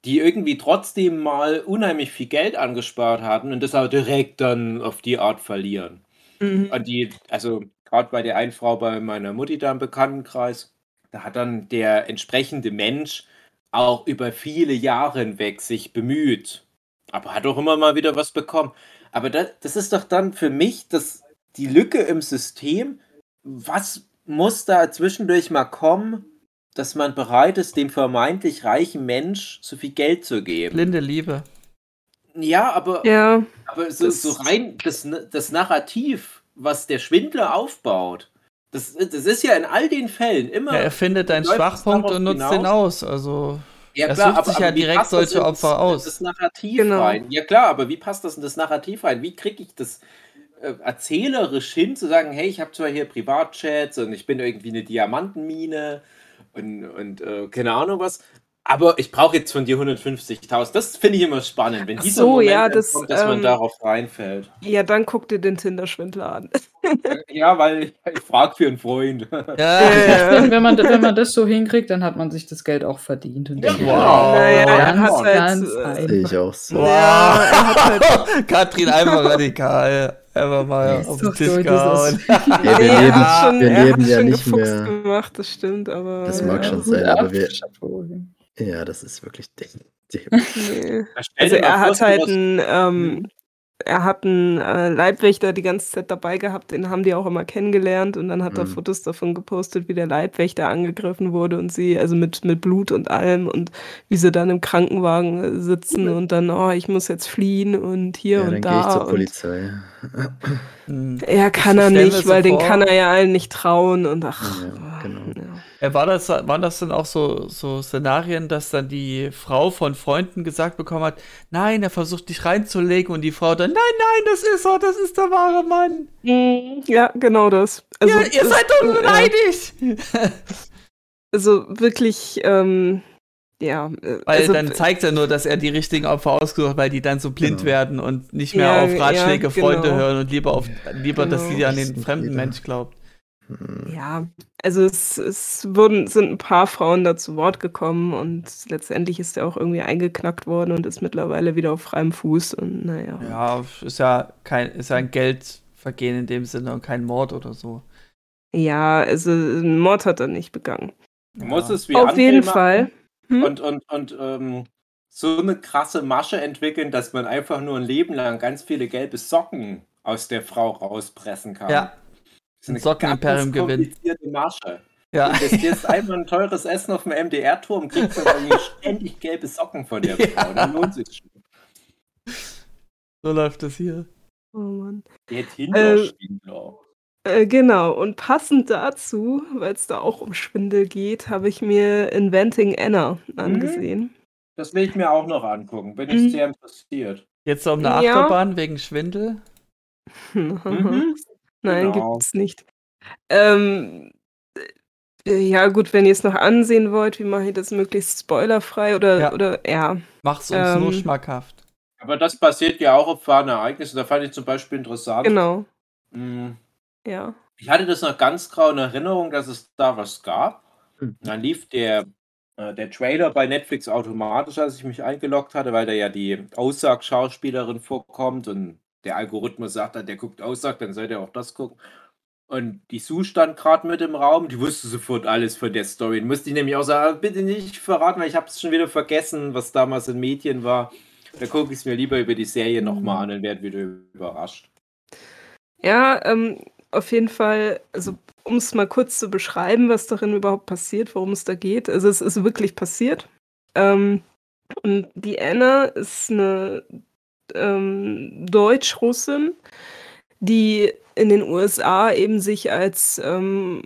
Speaker 4: die irgendwie trotzdem mal unheimlich viel Geld angespart hatten und das aber direkt dann auf die Art verlieren.
Speaker 2: Mhm.
Speaker 4: Und die, also gerade bei der einen Frau bei meiner Mutti da im Bekanntenkreis, da hat dann der entsprechende Mensch auch über viele Jahre hinweg sich bemüht, aber hat auch immer mal wieder was bekommen. Aber das, das ist doch dann für mich das, die Lücke im System. Was muss da zwischendurch mal kommen, dass man bereit ist, dem vermeintlich reichen Mensch so viel Geld zu geben?
Speaker 3: Blinde Liebe.
Speaker 4: Ja, aber
Speaker 2: Ja,
Speaker 4: aber so,
Speaker 2: Das-
Speaker 4: so rein das, das Narrativ, was der Schwindler aufbaut, das, das ist ja in all den Fällen immer.
Speaker 3: Ja, er findet einen Schwachpunkt und nutzt
Speaker 4: hinaus?
Speaker 3: den aus. Also,
Speaker 4: Ja,
Speaker 3: er sucht sich ja direkt solche
Speaker 4: in das-
Speaker 3: Opfer aus.
Speaker 4: Das Narrativ
Speaker 2: Genau.
Speaker 4: rein. Ja klar, aber wie passt das in das Narrativ rein? Wie kriege ich das äh, erzählerisch hin, zu sagen, hey, ich habe zwar hier Privatchats und ich bin irgendwie eine Diamantenmine und, und äh, keine Ahnung was, Aber ich brauche jetzt von dir 150.000. Das finde ich immer spannend, wenn
Speaker 2: Ach
Speaker 4: dieser
Speaker 2: so,
Speaker 4: Moment
Speaker 2: ja, das,
Speaker 4: kommt, dass man
Speaker 2: ähm,
Speaker 4: darauf reinfällt.
Speaker 2: Ja, dann guck dir den Tinder-Schwindler an.
Speaker 4: Ja, weil ich, ich frage für einen Freund.
Speaker 3: Ja.
Speaker 5: Und wenn man, wenn man das so hinkriegt, dann hat man sich das Geld auch verdient. Und
Speaker 4: Ja,
Speaker 5: dann-
Speaker 3: wow.
Speaker 2: Naja,
Speaker 5: Ganz,
Speaker 2: hat halt,
Speaker 5: ganz
Speaker 2: äh,
Speaker 5: einfach.
Speaker 6: Sehe ich auch so.
Speaker 2: Ja, hat halt
Speaker 3: Katrin einfach radikal. Einfach mal auf den Tisch gehauen.
Speaker 6: Ja, wir
Speaker 2: er
Speaker 6: leben,
Speaker 2: hat schon,
Speaker 6: wir leben ja
Speaker 2: schon
Speaker 6: nicht mehr.
Speaker 2: gemacht, das stimmt, aber.
Speaker 6: Das
Speaker 2: ja.
Speaker 6: mag schon sein,
Speaker 5: ab,
Speaker 6: aber wir. Ja, das ist wirklich.
Speaker 2: Nee. Also er hat halt einen, ähm, er hat einen äh, Leibwächter die ganze Zeit dabei gehabt, den haben die auch immer kennengelernt und dann hat er
Speaker 6: Mhm.
Speaker 2: Fotos davon gepostet, wie der Leibwächter angegriffen wurde und sie, also mit, mit Blut und allem und wie sie dann im Krankenwagen äh, sitzen und dann, oh, ich muss jetzt fliehen und hier
Speaker 6: Ja,
Speaker 2: und
Speaker 6: dann gehe ich
Speaker 2: da.
Speaker 6: zur Polizei.
Speaker 3: Hm.
Speaker 2: er kann er nicht,
Speaker 3: so
Speaker 2: weil den kann er ja allen nicht trauen und ach.
Speaker 6: Ja, genau.
Speaker 2: ja.
Speaker 3: Äh, War das, waren das dann auch so, so Szenarien, dass dann die Frau von Freunden gesagt bekommen hat, nein, er versucht dich reinzulegen und die Frau dann, nein, nein, das ist er, das ist der wahre Mann.
Speaker 2: Ja, genau das. Also,
Speaker 3: ja, ihr
Speaker 2: das-
Speaker 3: seid doch
Speaker 2: ja.
Speaker 3: beleidigt.
Speaker 2: Also wirklich, ähm, ja. äh,
Speaker 3: Weil
Speaker 2: also,
Speaker 3: dann zeigt er nur, dass er die richtigen Opfer ausgesucht hat, weil die dann so blind
Speaker 6: Genau.
Speaker 3: werden und nicht mehr
Speaker 2: Ja,
Speaker 3: auf Ratschläge
Speaker 2: ja,
Speaker 3: Freunde
Speaker 2: genau.
Speaker 3: hören und lieber auf lieber, dass
Speaker 2: Genau.
Speaker 3: sie an
Speaker 6: Das
Speaker 3: den fremden. Mensch glaubt.
Speaker 6: Hm.
Speaker 2: Ja, also es, es wurden, sind ein paar Frauen da zu Wort gekommen und letztendlich ist er auch irgendwie eingeknackt worden und ist mittlerweile wieder auf freiem Fuß und naja.
Speaker 3: Ja, ist ja kein, ist ja ein Geldvergehen in dem Sinne und kein Mord oder so.
Speaker 2: Ja, also einen Mord hat er nicht begangen.
Speaker 3: Ja.
Speaker 4: es wie
Speaker 2: Auf jeden
Speaker 4: machen
Speaker 2: Fall. Hm?
Speaker 4: Und, und, und ähm, so eine krasse Masche entwickeln, dass man einfach nur ein Leben lang ganz viele gelbe Socken aus der Frau rauspressen kann.
Speaker 3: Ja,
Speaker 4: Das ist eine
Speaker 3: Sockenimperium
Speaker 4: komplizierte Masche.
Speaker 3: ja.
Speaker 4: Du investierst einmal ein teures Essen auf dem MDR-Turm, kriegst dann irgendwie ständig gelbe Socken von der Frau. Dann lohnt sich schon.
Speaker 3: So läuft das hier.
Speaker 2: Oh Mann.
Speaker 4: Der Tinder-Schwindler.
Speaker 2: Äh, genau, und passend dazu, weil es da auch um Schwindel geht, habe ich mir Inventing Anna angesehen.
Speaker 4: Das will ich mir auch noch angucken. Bin ich
Speaker 2: Mhm.
Speaker 4: sehr interessiert.
Speaker 3: Jetzt um eine
Speaker 2: Ja.
Speaker 3: Achterbahn wegen Schwindel.
Speaker 4: Mhm.
Speaker 2: Nein,
Speaker 4: Genau.
Speaker 2: gibt's nicht. Ähm, äh, ja, gut, wenn ihr es noch ansehen wollt, wie mache ich das möglichst spoilerfrei oder
Speaker 3: Ja.
Speaker 2: oder ja.
Speaker 3: Mach's uns nur
Speaker 2: Ähm,
Speaker 3: schmackhaft.
Speaker 4: Aber das basiert ja auch auf wahren Ereignissen. Da fand ich zum Beispiel interessant.
Speaker 2: Genau.
Speaker 4: Mm,
Speaker 2: Ja.
Speaker 4: Ich hatte das noch ganz grau in Erinnerung, dass es da was gab.
Speaker 6: Hm.
Speaker 4: Dann lief der, äh, der Trailer bei Netflix automatisch, als ich mich eingeloggt hatte, weil da ja die Aussag-Schauspielerin vorkommt und der Algorithmus sagt dann, der guckt Aussag, dann sollt ihr auch das gucken. Und die Sue stand gerade mit im Raum, die wusste sofort alles von der Story. Dann musste ich nämlich auch sagen, "Ah, bitte nicht verraten, weil ich habe es schon wieder vergessen, was damals in Medien war. Da gucke ich es mir lieber über die Serie nochmal an und werde wieder überrascht.
Speaker 2: Ja, ähm, auf jeden Fall, also um es mal kurz zu beschreiben, was darin überhaupt passiert, worum es da geht. Also es ist wirklich passiert. Ähm, und die Anna ist eine ähm, Deutsch-Russin, die in den USA eben sich als ähm,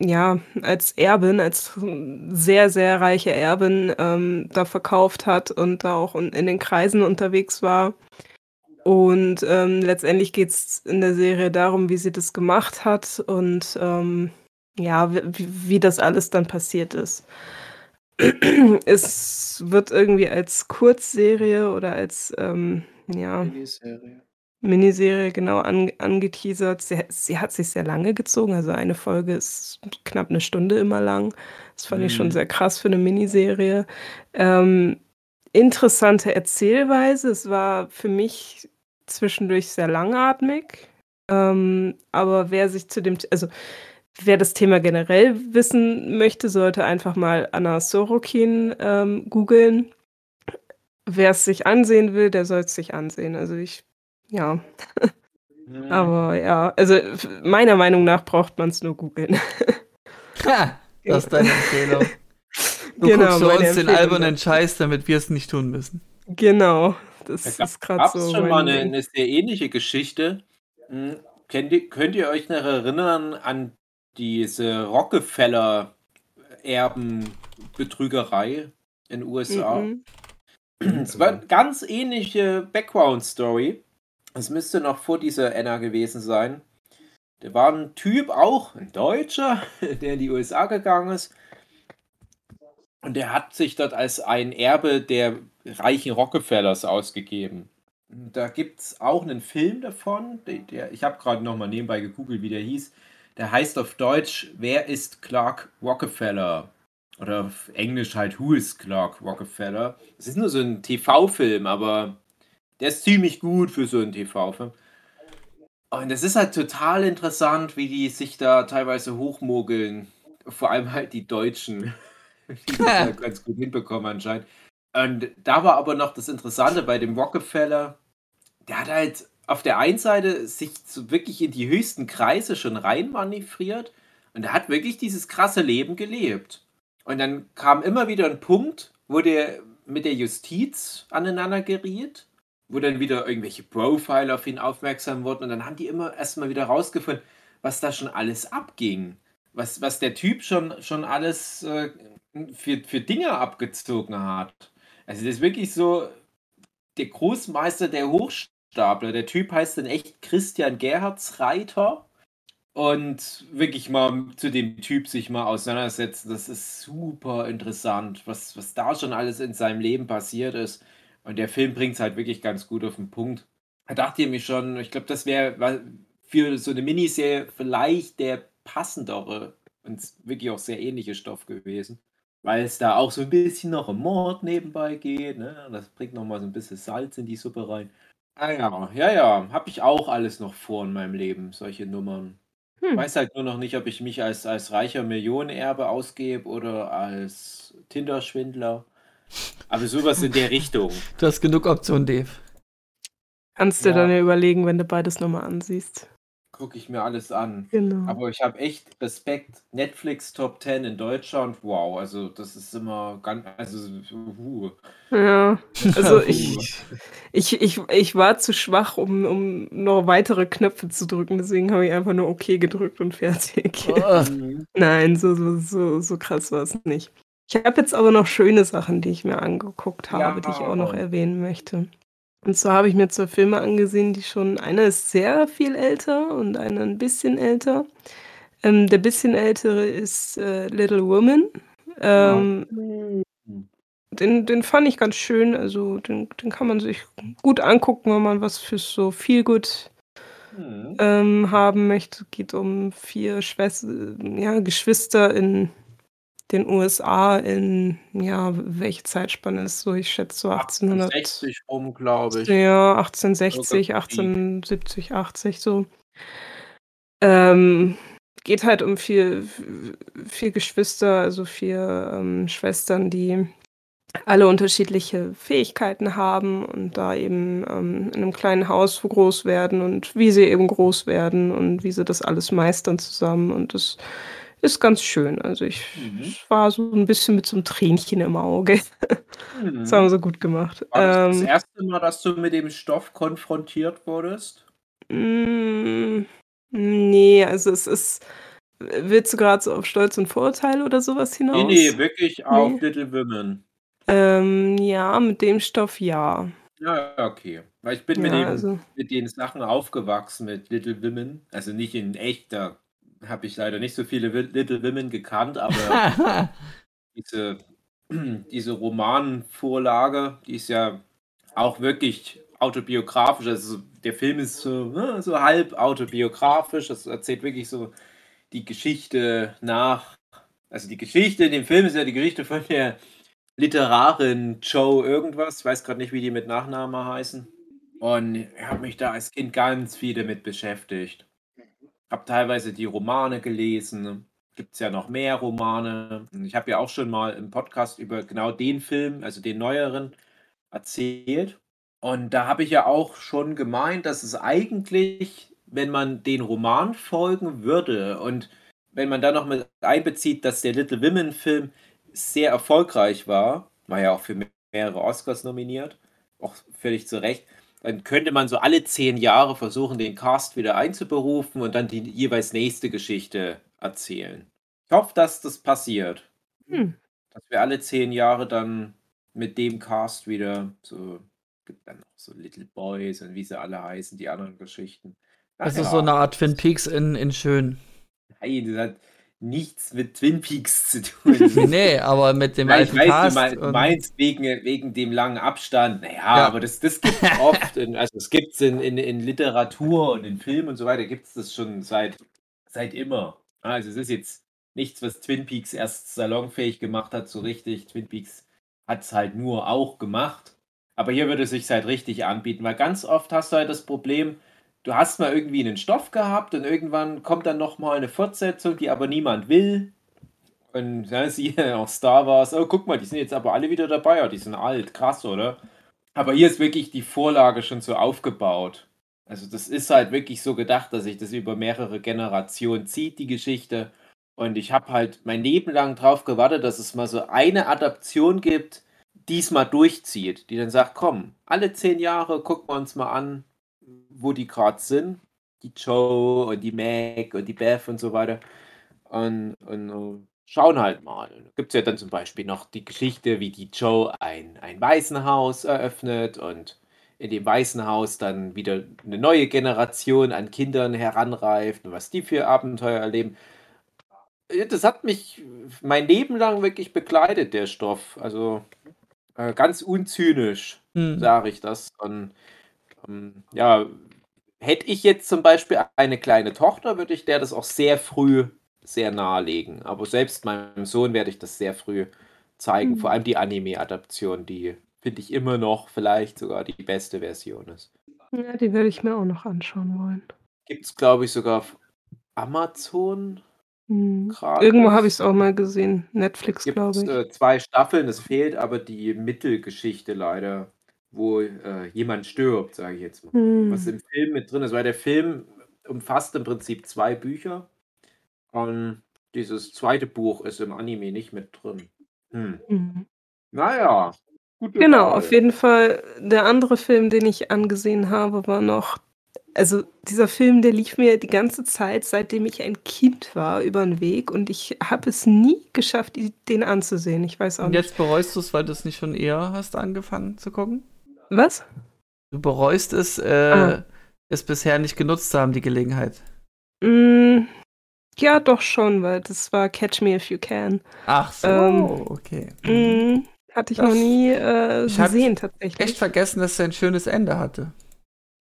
Speaker 2: ja, als Erbin, als sehr, sehr reiche Erbin ähm, da verkauft hat und da auch in, in den Kreisen unterwegs war. Und ähm, letztendlich geht es in der Serie darum, wie sie das gemacht hat und ähm, ja, wie, wie das alles dann passiert ist. es wird irgendwie als Kurzserie oder als ähm, ja,
Speaker 5: Miniserie.
Speaker 2: Miniserie genau an, angeteasert. Sie, sie hat sich sehr lange gezogen, also eine Folge ist knapp eine Stunde immer lang. Das fand ich schon
Speaker 4: Mhm.
Speaker 2: sehr krass für eine Miniserie. Ähm, interessante Erzählweise. Es war für mich zwischendurch sehr langatmig. Ähm, aber wer sich zu dem, also wer das Thema generell wissen möchte, sollte einfach mal Anna Sorokin ähm, googeln. Wer es sich ansehen will, der soll es sich ansehen. Also ich, ja,
Speaker 4: Mhm.
Speaker 2: aber ja, also meiner Meinung nach braucht man es nur googeln.
Speaker 3: Ha, das ist deine Empfehlung. Du
Speaker 2: Genau,
Speaker 3: guckst für uns den albernen. Scheiß, damit wir es nicht tun müssen.
Speaker 2: Genau, das
Speaker 4: Da
Speaker 2: ist gerade so.
Speaker 4: schon mal eine, eine sehr ähnliche Geschichte. Hm, Kennt ihr, könnt ihr euch noch erinnern an diese Rockefeller-Erben-Betrügerei in den USA?
Speaker 2: Mhm.
Speaker 4: Es war eine ganz ähnliche Background-Story. Es müsste noch vor dieser Anna gewesen sein. Da war ein Typ, auch ein Deutscher, der in die USA gegangen ist. Und er hat sich dort als ein Erbe der reichen Rockefellers ausgegeben. Da gibt es auch einen Film davon. Der, der ich habe gerade noch mal nebenbei gegoogelt, wie der hieß. Der heißt auf Deutsch Wer ist Clark Rockefeller? Oder auf Englisch halt Who is Clark Rockefeller? Es ist nur so ein TV-Film, aber der ist ziemlich gut für so einen TV-Film. Und es ist halt total interessant, wie die sich da teilweise hochmogeln. Vor allem halt die Deutschen, die das halt ganz gut hinbekommen anscheinend. Und da war aber noch das Interessante bei dem Rockefeller, der hat halt auf der einen Seite sich so wirklich in die höchsten Kreise schon reinmanövriert und er hat wirklich dieses krasse Leben gelebt. Und dann kam immer wieder ein Punkt, wo der mit der Justiz aneinander geriet, wo dann wieder irgendwelche Profiler auf ihn aufmerksam wurden und dann haben die immer erstmal wieder rausgefunden, was da schon alles abging. Was, was der Typ schon, schon alles äh, für, für Dinge abgezogen hat. Also das ist wirklich so der Großmeister der Hochstapler. Der Typ heißt dann echt Christian Gerhardsreiter. Und wirklich mal zu dem Typ sich mal auseinandersetzen, das ist super interessant, was, was da schon alles in seinem Leben passiert ist. Und der Film bringt es halt wirklich ganz gut auf den Punkt. Da dachte ich mir schon, ich glaube, das wäre für so eine Miniserie vielleicht der passendere und wirklich auch sehr ähnliche Stoff gewesen. Weil es da auch so ein bisschen noch um Mord nebenbei geht. Ne? Das bringt nochmal so ein bisschen Salz in die Suppe rein. Ah ja, ja, ja, habe ich auch alles noch vor in meinem Leben, solche Nummern. Hm. Weiß halt nur noch nicht, ob ich mich als, als reicher Millionenerbe ausgebe oder als Tinder-Schwindler. Aber sowas in der Richtung.
Speaker 3: Du hast genug Optionen, Dave.
Speaker 2: Kannst du ja. dann ja überlegen, wenn du beides nochmal ansiehst.
Speaker 4: Gucke ich mir alles an.
Speaker 2: Genau.
Speaker 4: Aber ich habe echt Respekt. Netflix Top 10 in Deutschland, wow. Also, das ist immer ganz. Also, uh.
Speaker 2: Ja, also ich, ich, ich, ich war zu schwach, um, um noch weitere Knöpfe zu drücken. Deswegen habe ich einfach nur OK gedrückt und fertig. Oh. Nein, so, so, so, so krass war es nicht. Ich habe jetzt aber noch schöne Sachen, die ich mir angeguckt habe, ja. die ich auch noch erwähnen möchte. Und zwar habe ich mir zwei Filme angesehen, die schon, einer ist sehr viel älter und einer ein bisschen älter. Ähm, der bisschen ältere ist äh, Little Woman. Ähm, ja. den, den fand ich ganz schön, also den, den kann man sich gut angucken, wenn man was für so viel gut mhm. ähm, haben möchte. Geht um vier Schwester, ja, Geschwister in den USA in, ja, welche Zeitspanne ist so? Ich schätze so 1800.
Speaker 4: 1860 rum, glaube ich.
Speaker 2: Ja, 1860, 1870, 80 so. Ähm, geht halt um vier, vier Geschwister, also vier ähm, Schwestern, die alle unterschiedliche Fähigkeiten haben und da eben ähm, in einem kleinen Haus groß werden und wie sie eben groß werden und wie sie das alles meistern zusammen und das ist ganz schön. Also ich mhm. war so ein bisschen mit so einem Tränchen im Auge. Mhm. Das haben sie gut gemacht.
Speaker 4: War das ähm, das erste Mal, dass du mit dem Stoff konfrontiert wurdest?
Speaker 2: Mm, nee, also es ist. Willst du gerade so auf Stolz und Vorurteile oder sowas hinaus?
Speaker 4: Nee, nee, wirklich auf nee. Little Women.
Speaker 2: Ähm, ja, mit dem Stoff ja.
Speaker 4: Ja, okay. Weil ich bin ja, mit, dem, also. mit den Sachen aufgewachsen, mit Little Women. Also nicht in echter habe ich leider nicht so viele Little Women gekannt, aber diese, diese Romanvorlage, die ist ja auch wirklich autobiografisch. Also der Film ist so, ne, so halb autobiografisch. Das erzählt wirklich so die Geschichte nach. Also die Geschichte in dem Film ist ja die Geschichte von der Literarin Joe irgendwas. Ich weiß gerade nicht, wie die mit Nachname heißen. Und ich habe mich da als Kind ganz viel damit beschäftigt habe teilweise die Romane gelesen. Gibt es ja noch mehr Romane. Ich habe ja auch schon mal im Podcast über genau den Film, also den neueren, erzählt. Und da habe ich ja auch schon gemeint, dass es eigentlich, wenn man den Roman folgen würde und wenn man dann noch mit einbezieht, dass der Little Women-Film sehr erfolgreich war, war ja auch für mehrere Oscars nominiert, auch völlig zu Recht, dann könnte man so alle zehn Jahre versuchen, den Cast wieder einzuberufen und dann die jeweils nächste Geschichte erzählen. Ich hoffe, dass das passiert. Hm. Dass wir alle zehn Jahre dann mit dem Cast wieder so, gibt dann auch so Little Boys und wie sie alle heißen, die anderen Geschichten.
Speaker 3: Ach, also ja. so eine Art Twin Peaks in, in schön.
Speaker 4: Nein, nichts mit Twin Peaks zu tun.
Speaker 3: nee, aber mit dem
Speaker 4: Ja, ich weiß,
Speaker 3: Cast
Speaker 4: du meinst wegen, wegen dem langen Abstand. Naja,
Speaker 3: Ja.
Speaker 4: aber das, das gibt es oft. In, also es gibt es in, in, in Literatur und in Film und so weiter, gibt es das schon seit, seit immer. Also es ist jetzt nichts, was Twin Peaks erst salonfähig gemacht hat, so richtig. Twin Peaks hat es halt nur auch gemacht. Aber hier würde es sich halt richtig anbieten, weil ganz oft hast du halt das Problem, du hast mal irgendwie einen Stoff gehabt und irgendwann kommt dann nochmal eine Fortsetzung, die aber niemand will. Und ja, siehe auch Star Wars, oh guck mal, die sind jetzt aber alle wieder dabei, ja, die sind alt, krass, oder? Aber hier ist wirklich die Vorlage schon so aufgebaut. Also das ist halt wirklich so gedacht, dass sich das über mehrere Generationen zieht, die Geschichte. Und ich habe halt mein Leben lang drauf gewartet, dass es mal so eine Adaption gibt, die es mal durchzieht, die dann sagt, komm, alle zehn Jahre gucken wir uns mal an, wo die gerade sind. Die Joe und die Meg und die Beth und so weiter. Und, und schauen halt mal. Gibt es ja dann zum Beispiel noch die Geschichte, wie die Joe ein, ein Waisenhaus eröffnet und in dem Waisenhaus dann wieder eine neue Generation an Kindern heranreift und was die für Abenteuer erleben. Das hat mich mein Leben lang wirklich begleitet, der Stoff. Also äh, ganz unzynisch
Speaker 3: Hm.
Speaker 4: sage ich das. Und ja, hätte ich jetzt zum Beispiel eine kleine Tochter, würde ich der das auch sehr früh sehr nahelegen. Aber selbst meinem Sohn werde ich das sehr früh zeigen.
Speaker 2: Mhm.
Speaker 4: Vor allem die Anime-Adaption, die finde ich immer noch vielleicht sogar die beste Version ist.
Speaker 2: Ja, die werde ich mir auch noch anschauen wollen.
Speaker 4: Gibt es, glaube ich, sogar auf Amazon
Speaker 2: Hm.
Speaker 4: gratis.
Speaker 2: Irgendwo habe ich es auch mal gesehen. Netflix, glaube ich.
Speaker 4: äh, zwei Staffeln, es fehlt aber die Mittelgeschichte leider, wo äh, jemand stirbt, sage ich jetzt mal.
Speaker 2: Hm.
Speaker 4: was im Film mit drin ist, weil der Film umfasst im Prinzip zwei Bücher und dieses zweite Buch ist im Anime nicht mit drin. Hm.
Speaker 2: Hm.
Speaker 4: Naja, gute
Speaker 2: Genau,
Speaker 4: Wahl.
Speaker 2: auf jeden Fall. Der andere Film, den ich angesehen habe, war noch. Also, dieser Film, der lief mir die ganze Zeit, seitdem ich ein Kind war, über den Weg und ich habe es nie geschafft, den anzusehen. Ich weiß auch
Speaker 3: Und
Speaker 2: nicht.
Speaker 3: jetzt bereust du es, weil du es nicht schon eher hast angefangen zu gucken?
Speaker 2: Was?
Speaker 3: Du bereust es, äh,
Speaker 2: Ah.
Speaker 3: es bisher nicht genutzt zu haben, die Gelegenheit.
Speaker 2: Mm, ja, doch schon, weil das war Catch Me If You Can.
Speaker 3: Ach so,
Speaker 2: Ähm,
Speaker 3: okay.
Speaker 2: Mm, hatte ich
Speaker 3: Das-
Speaker 2: noch nie äh,
Speaker 3: Ich
Speaker 2: gesehen, tatsächlich.
Speaker 3: Echt vergessen, dass er ein schönes Ende hatte.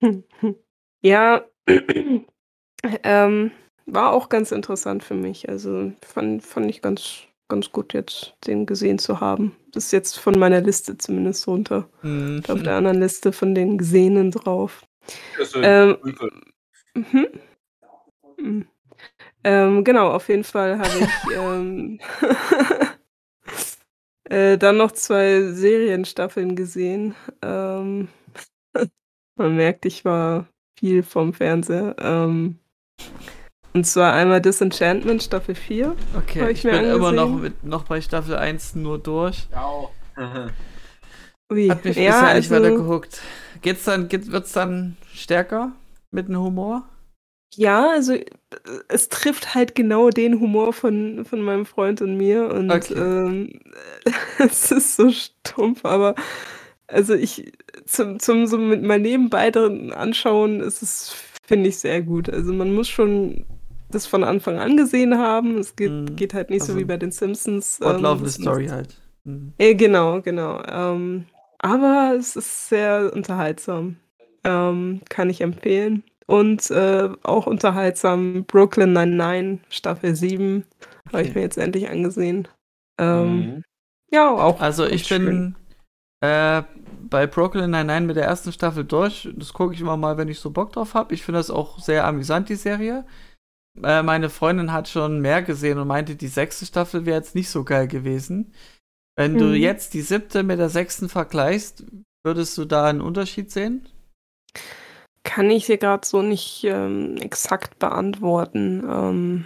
Speaker 2: Ja, ähm, war auch ganz interessant für mich. Also fand, fand ich ganz, ganz gut jetzt, den gesehen zu haben. Das ist jetzt von meiner Liste zumindest runter.
Speaker 3: Hm.
Speaker 2: Auf der anderen Liste von den Gesehenen drauf.
Speaker 4: Das
Speaker 2: Ähm. Mhm. Mhm. Ähm, genau, auf jeden Fall habe ich ähm, äh, dann noch zwei Serienstaffeln gesehen. Ähm, man merkt, ich war viel vom Fernseher. Und zwar einmal Disenchantment Staffel 4.
Speaker 3: Okay, ich,
Speaker 2: ich
Speaker 3: bin immer noch,
Speaker 2: angesehen.
Speaker 3: mit, noch bei Staffel 1 nur durch.
Speaker 2: Ui.
Speaker 3: Hat mich
Speaker 2: ja,
Speaker 3: bisher nicht
Speaker 2: also-
Speaker 3: weiter gehuckt. Geht's dann, geht, wird's dann stärker mit dem Humor?
Speaker 2: Ja, also es trifft halt genau den Humor von, von meinem Freund und mir und
Speaker 3: Okay.
Speaker 2: ähm, es ist so stumpf, aber also ich zum, zum so mit mal nebenbei drin anschauen, ist es, finde ich, sehr gut. Also man muss schon das von Anfang an gesehen haben. Es geht,
Speaker 3: Mhm.
Speaker 2: geht halt nicht so
Speaker 3: Also
Speaker 2: wie bei den Simpsons. ähm,
Speaker 3: Fortlaufende
Speaker 2: muss-
Speaker 3: Story halt. Hm.
Speaker 2: äh, genau, genau. Ähm, aber es ist sehr unterhaltsam. Ähm, kann ich empfehlen. Und äh, auch unterhaltsam Brooklyn 99, Staffel 7. Habe ich
Speaker 3: Okay.
Speaker 2: mir jetzt endlich angesehen. Ähm,
Speaker 4: Mhm.
Speaker 2: Ja, auch.
Speaker 3: Also ich bin äh, bei Brooklyn Nine-Nine mit der ersten Staffel durch. Das gucke ich immer mal, wenn ich so Bock drauf habe. Ich finde das auch sehr amüsant, die Serie. Äh, meine Freundin hat schon mehr gesehen und meinte, die sechste Staffel wäre jetzt nicht so geil gewesen. Wenn du
Speaker 2: Mhm.
Speaker 3: jetzt die siebte mit der sechsten vergleichst, würdest du da einen Unterschied sehen?
Speaker 2: Kann ich dir gerade so nicht ähm, exakt beantworten. Ähm,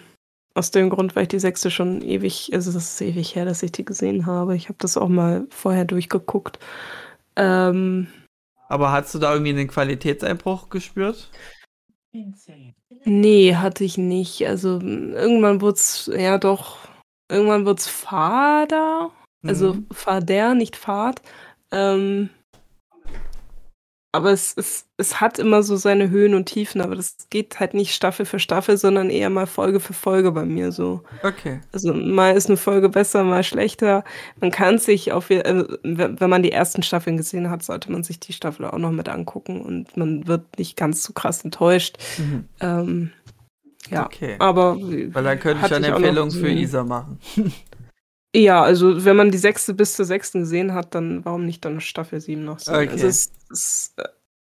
Speaker 2: aus dem Grund, weil ich die sechste schon ewig, also das ist ewig her, dass ich die gesehen habe. Ich habe das auch mal vorher durchgeguckt. Ähm,
Speaker 3: Aber hast du da irgendwie einen Qualitätseinbruch gespürt?
Speaker 2: Nee, hatte ich nicht. Also m, irgendwann wurde es, ja doch, irgendwann wurde es fader. Also
Speaker 3: Mhm.
Speaker 2: fader, nicht fad. Ähm, Aber es es es hat immer so seine Höhen und Tiefen, aber das geht halt nicht Staffel für Staffel, sondern eher mal Folge für Folge bei mir so.
Speaker 3: Okay.
Speaker 2: Also, mal ist 'ne Folge besser, mal schlechter. Man kann sich auf äh, we wenn man die ersten Staffeln gesehen hat, sollte man sich die Staffel auch noch mit angucken und man wird nicht ganz so krass enttäuscht.
Speaker 3: Mhm.
Speaker 2: Ähm, ja,
Speaker 3: Okay.
Speaker 2: aber
Speaker 3: Weil dann könnte ich eine
Speaker 2: auch
Speaker 3: Empfehlung für
Speaker 2: gesehen.
Speaker 3: Isa machen.
Speaker 2: Ja, also, wenn man die 6. bis zur 6. gesehen hat, dann warum nicht dann Staffel 7 noch sehen? Also,
Speaker 3: Okay.
Speaker 2: es es äh,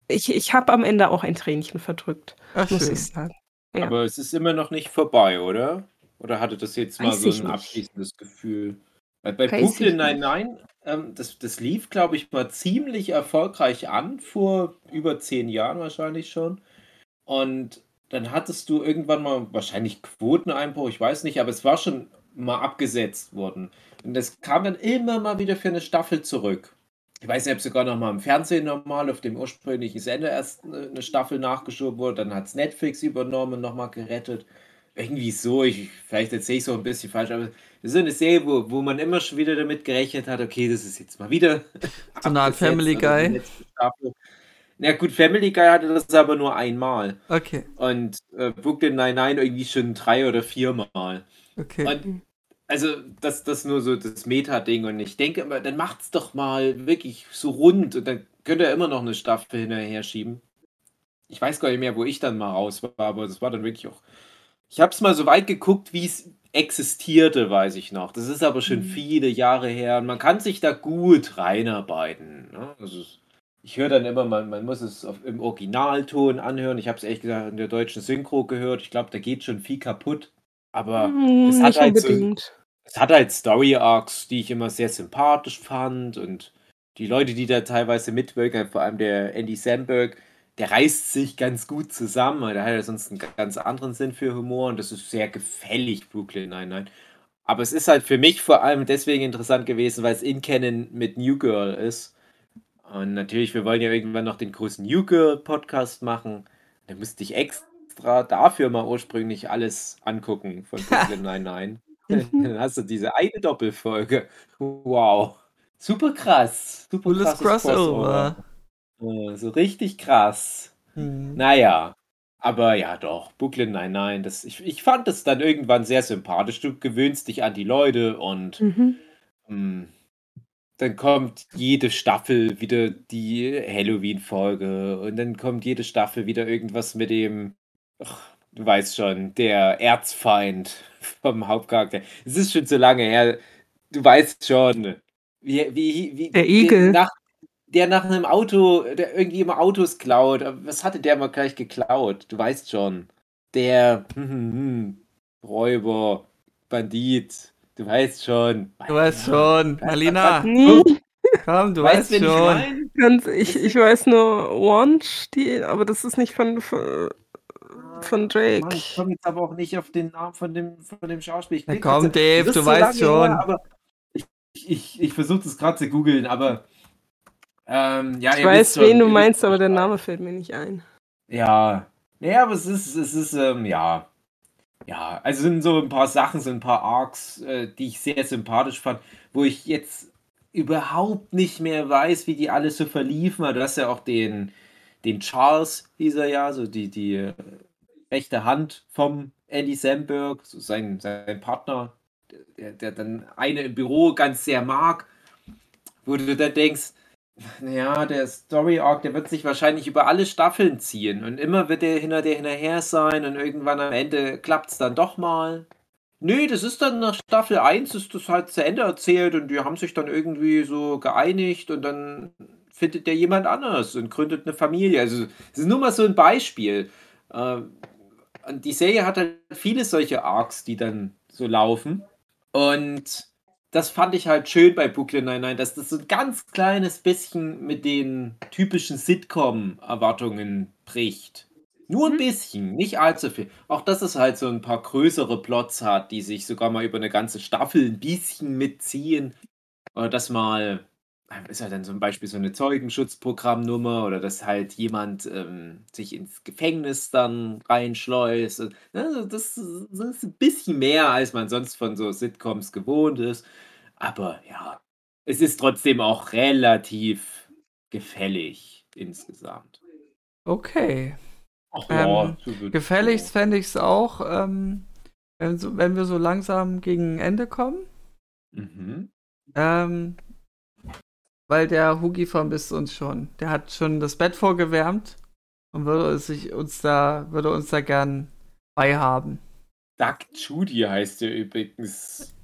Speaker 2: ich ich habe am Ende auch ein Tränchen verdrückt,
Speaker 3: Ach,
Speaker 2: muss
Speaker 3: schön.
Speaker 2: ich sagen. Ja.
Speaker 4: Aber es ist immer noch nicht vorbei, oder? Oder hatte das jetzt mal
Speaker 2: Weiß
Speaker 4: so ein
Speaker 2: nicht.
Speaker 4: abschließendes Gefühl? Weil bei
Speaker 2: Weiß
Speaker 4: Brooklyn
Speaker 2: nicht.
Speaker 4: Nine-Nine, ähm, das, das lief, glaube ich, mal ziemlich erfolgreich an, vor über zehn Jahren wahrscheinlich schon. Und dann hattest du irgendwann mal wahrscheinlich Quoteneinbruch, ich weiß nicht, aber es war schon mal abgesetzt worden. Und das kam dann immer mal wieder für eine Staffel zurück. Ich weiß nicht, ob sogar noch mal im Fernsehen normal auf dem ursprünglichen Sender erst eine eine Staffel nachgeschoben wurde. Dann hat es Netflix übernommen und noch mal gerettet. Irgendwie so, ich, vielleicht erzähle ich so ein bisschen falsch, aber das ist so eine Serie, wo, wo man immer schon wieder damit gerechnet hat, okay, das ist jetzt mal wieder
Speaker 3: So eine Art Family
Speaker 4: also
Speaker 3: Guy.
Speaker 4: Na gut, Family Guy hatte das aber nur einmal.
Speaker 3: Okay.
Speaker 4: Und äh, Brooklyn Nine-Nine irgendwie schon drei oder viermal.
Speaker 3: Okay.
Speaker 4: Und also, das das nur so das Meta-Ding. Und ich denke immer, dann macht's doch mal wirklich so rund und dann könnt ihr immer noch eine Staffel hinterher schieben. Ich weiß gar nicht mehr, wo ich dann mal raus war, aber das war dann wirklich auch. Ich habe es mal so weit geguckt, wie es existierte, weiß ich noch. Das ist aber schon
Speaker 2: Mhm.
Speaker 4: viele Jahre her und man kann sich da gut reinarbeiten. Ne? Also, es- ich höre dann immer, man, man muss es auf, im Originalton anhören. Ich habe es ehrlich gesagt in der deutschen Synchro gehört. Ich glaube, da geht schon viel kaputt. Aber
Speaker 2: Hm,
Speaker 4: es hat halt so. Es hat halt Story Arcs, die ich immer sehr sympathisch fand und die Leute, die da teilweise mitwirken, vor allem der Andy Samberg, der reißt sich ganz gut zusammen. weil Der hat ja sonst einen ganz anderen Sinn für Humor und das ist sehr gefällig, Brooklyn Nine-Nine. Aber es ist halt für mich vor allem deswegen interessant gewesen, weil es in Canon mit New Girl ist. Und natürlich, wir wollen ja irgendwann noch den großen New Girl Podcast machen. Da müsste ich extra dafür mal ursprünglich alles angucken von Brooklyn Nine-Nine. Dann hast du diese eine Doppelfolge. Wow. Super krass. Super
Speaker 3: Cooles
Speaker 4: krasses
Speaker 3: Crossover.
Speaker 4: Crossover. Äh, So richtig krass.
Speaker 3: Hm.
Speaker 4: Naja. Aber ja, doch. Brooklyn Nine-Nine. Das, ich, ich fand das dann irgendwann sehr sympathisch. Du gewöhnst dich an die Leute und
Speaker 2: Mhm.
Speaker 4: Mm. Dann kommt jede Staffel wieder die Halloween-Folge und dann kommt jede Staffel wieder irgendwas mit dem, ach, du weißt schon, der Erzfeind vom Hauptcharakter. Es ist schon so lange her, du weißt schon, wie, wie, wie
Speaker 2: Der Igel.
Speaker 4: nach, der nach einem Auto, der irgendwie immer Autos klaut. Was hatte der mal gleich geklaut? Du weißt schon. Der hm, hm, hm, Räuber, Bandit. Du weißt schon.
Speaker 3: Du weißt schon. Marlena, komm, du
Speaker 4: weißt,
Speaker 3: weißt
Speaker 4: wen ich
Speaker 3: schon.
Speaker 4: mein?
Speaker 2: ich ich weiß nur die aber das ist nicht von von von
Speaker 4: Mann,
Speaker 2: Drake.
Speaker 4: ich komme jetzt aber auch nicht auf den Namen von dem, von dem Schauspieler. Ich
Speaker 3: Na
Speaker 4: klick
Speaker 3: komm,
Speaker 4: so-
Speaker 3: Dave, du
Speaker 4: so
Speaker 3: weißt schon.
Speaker 4: Her, aber ich ich, ich, versuche das gerade zu googeln, aber ähm, ja,
Speaker 2: Ich
Speaker 4: ihr
Speaker 2: weiß,
Speaker 4: wisst schon,
Speaker 2: wen du meinst, aber der. Name fällt mir nicht ein.
Speaker 4: Ja. Naja, aber es ist, es ist, ähm, ja. Ja, also sind so ein paar Sachen, so ein paar Arcs, äh, die ich sehr sympathisch fand, wo ich jetzt überhaupt nicht mehr weiß, wie die alle so verliefen. Du hast ja auch den, den Charles, hieß er ja, so die, die äh, rechte Hand vom Andy Samberg, so sein, sein Partner, der, der dann eine im Büro ganz sehr mag, wo du dann denkst, ja, der Story Arc, der wird sich wahrscheinlich über alle Staffeln ziehen und immer wird der hinter der hinterher sein und irgendwann am Ende klappt es dann doch mal. Nö, das ist dann nach Staffel 1 ist das halt zu Ende erzählt und die haben sich dann irgendwie so geeinigt und dann findet der jemand anders und gründet eine Familie. Also, es ist nur mal so ein Beispiel. Ähm, und die Serie hat halt viele solche Arcs, die dann so laufen. Und das fand ich halt schön bei Brooklyn Nine-Nine, dass das so ein ganz kleines bisschen mit den typischen Sitcom-Erwartungen bricht. Nur ein bisschen, nicht allzu viel. Auch dass es halt so ein paar größere Plots hat, die sich sogar mal über eine ganze Staffel ein bisschen mitziehen. Oder dass mal, ist halt dann zum Beispiel so eine Zeugenschutzprogrammnummer oder dass halt jemand ähm, sich ins Gefängnis dann reinschleust. Und, ne, das, das ist ein bisschen mehr, als man sonst von so Sitcoms gewohnt ist. Aber ja, es ist trotzdem auch relativ gefällig. insgesamt.
Speaker 3: Okay.
Speaker 4: Ach
Speaker 3: Ähm,
Speaker 4: so wird-
Speaker 3: Gefälligst fände ich es auch, ähm, wenn, so, wenn wir so langsam gegen Ende kommen.
Speaker 4: Mhm.
Speaker 3: Ähm, weil der Hugi vermisst uns schon. Der hat schon das Bett vorgewärmt und würde es sich uns da, würde uns da gern beihaben.
Speaker 4: Doug Judy heißt er übrigens.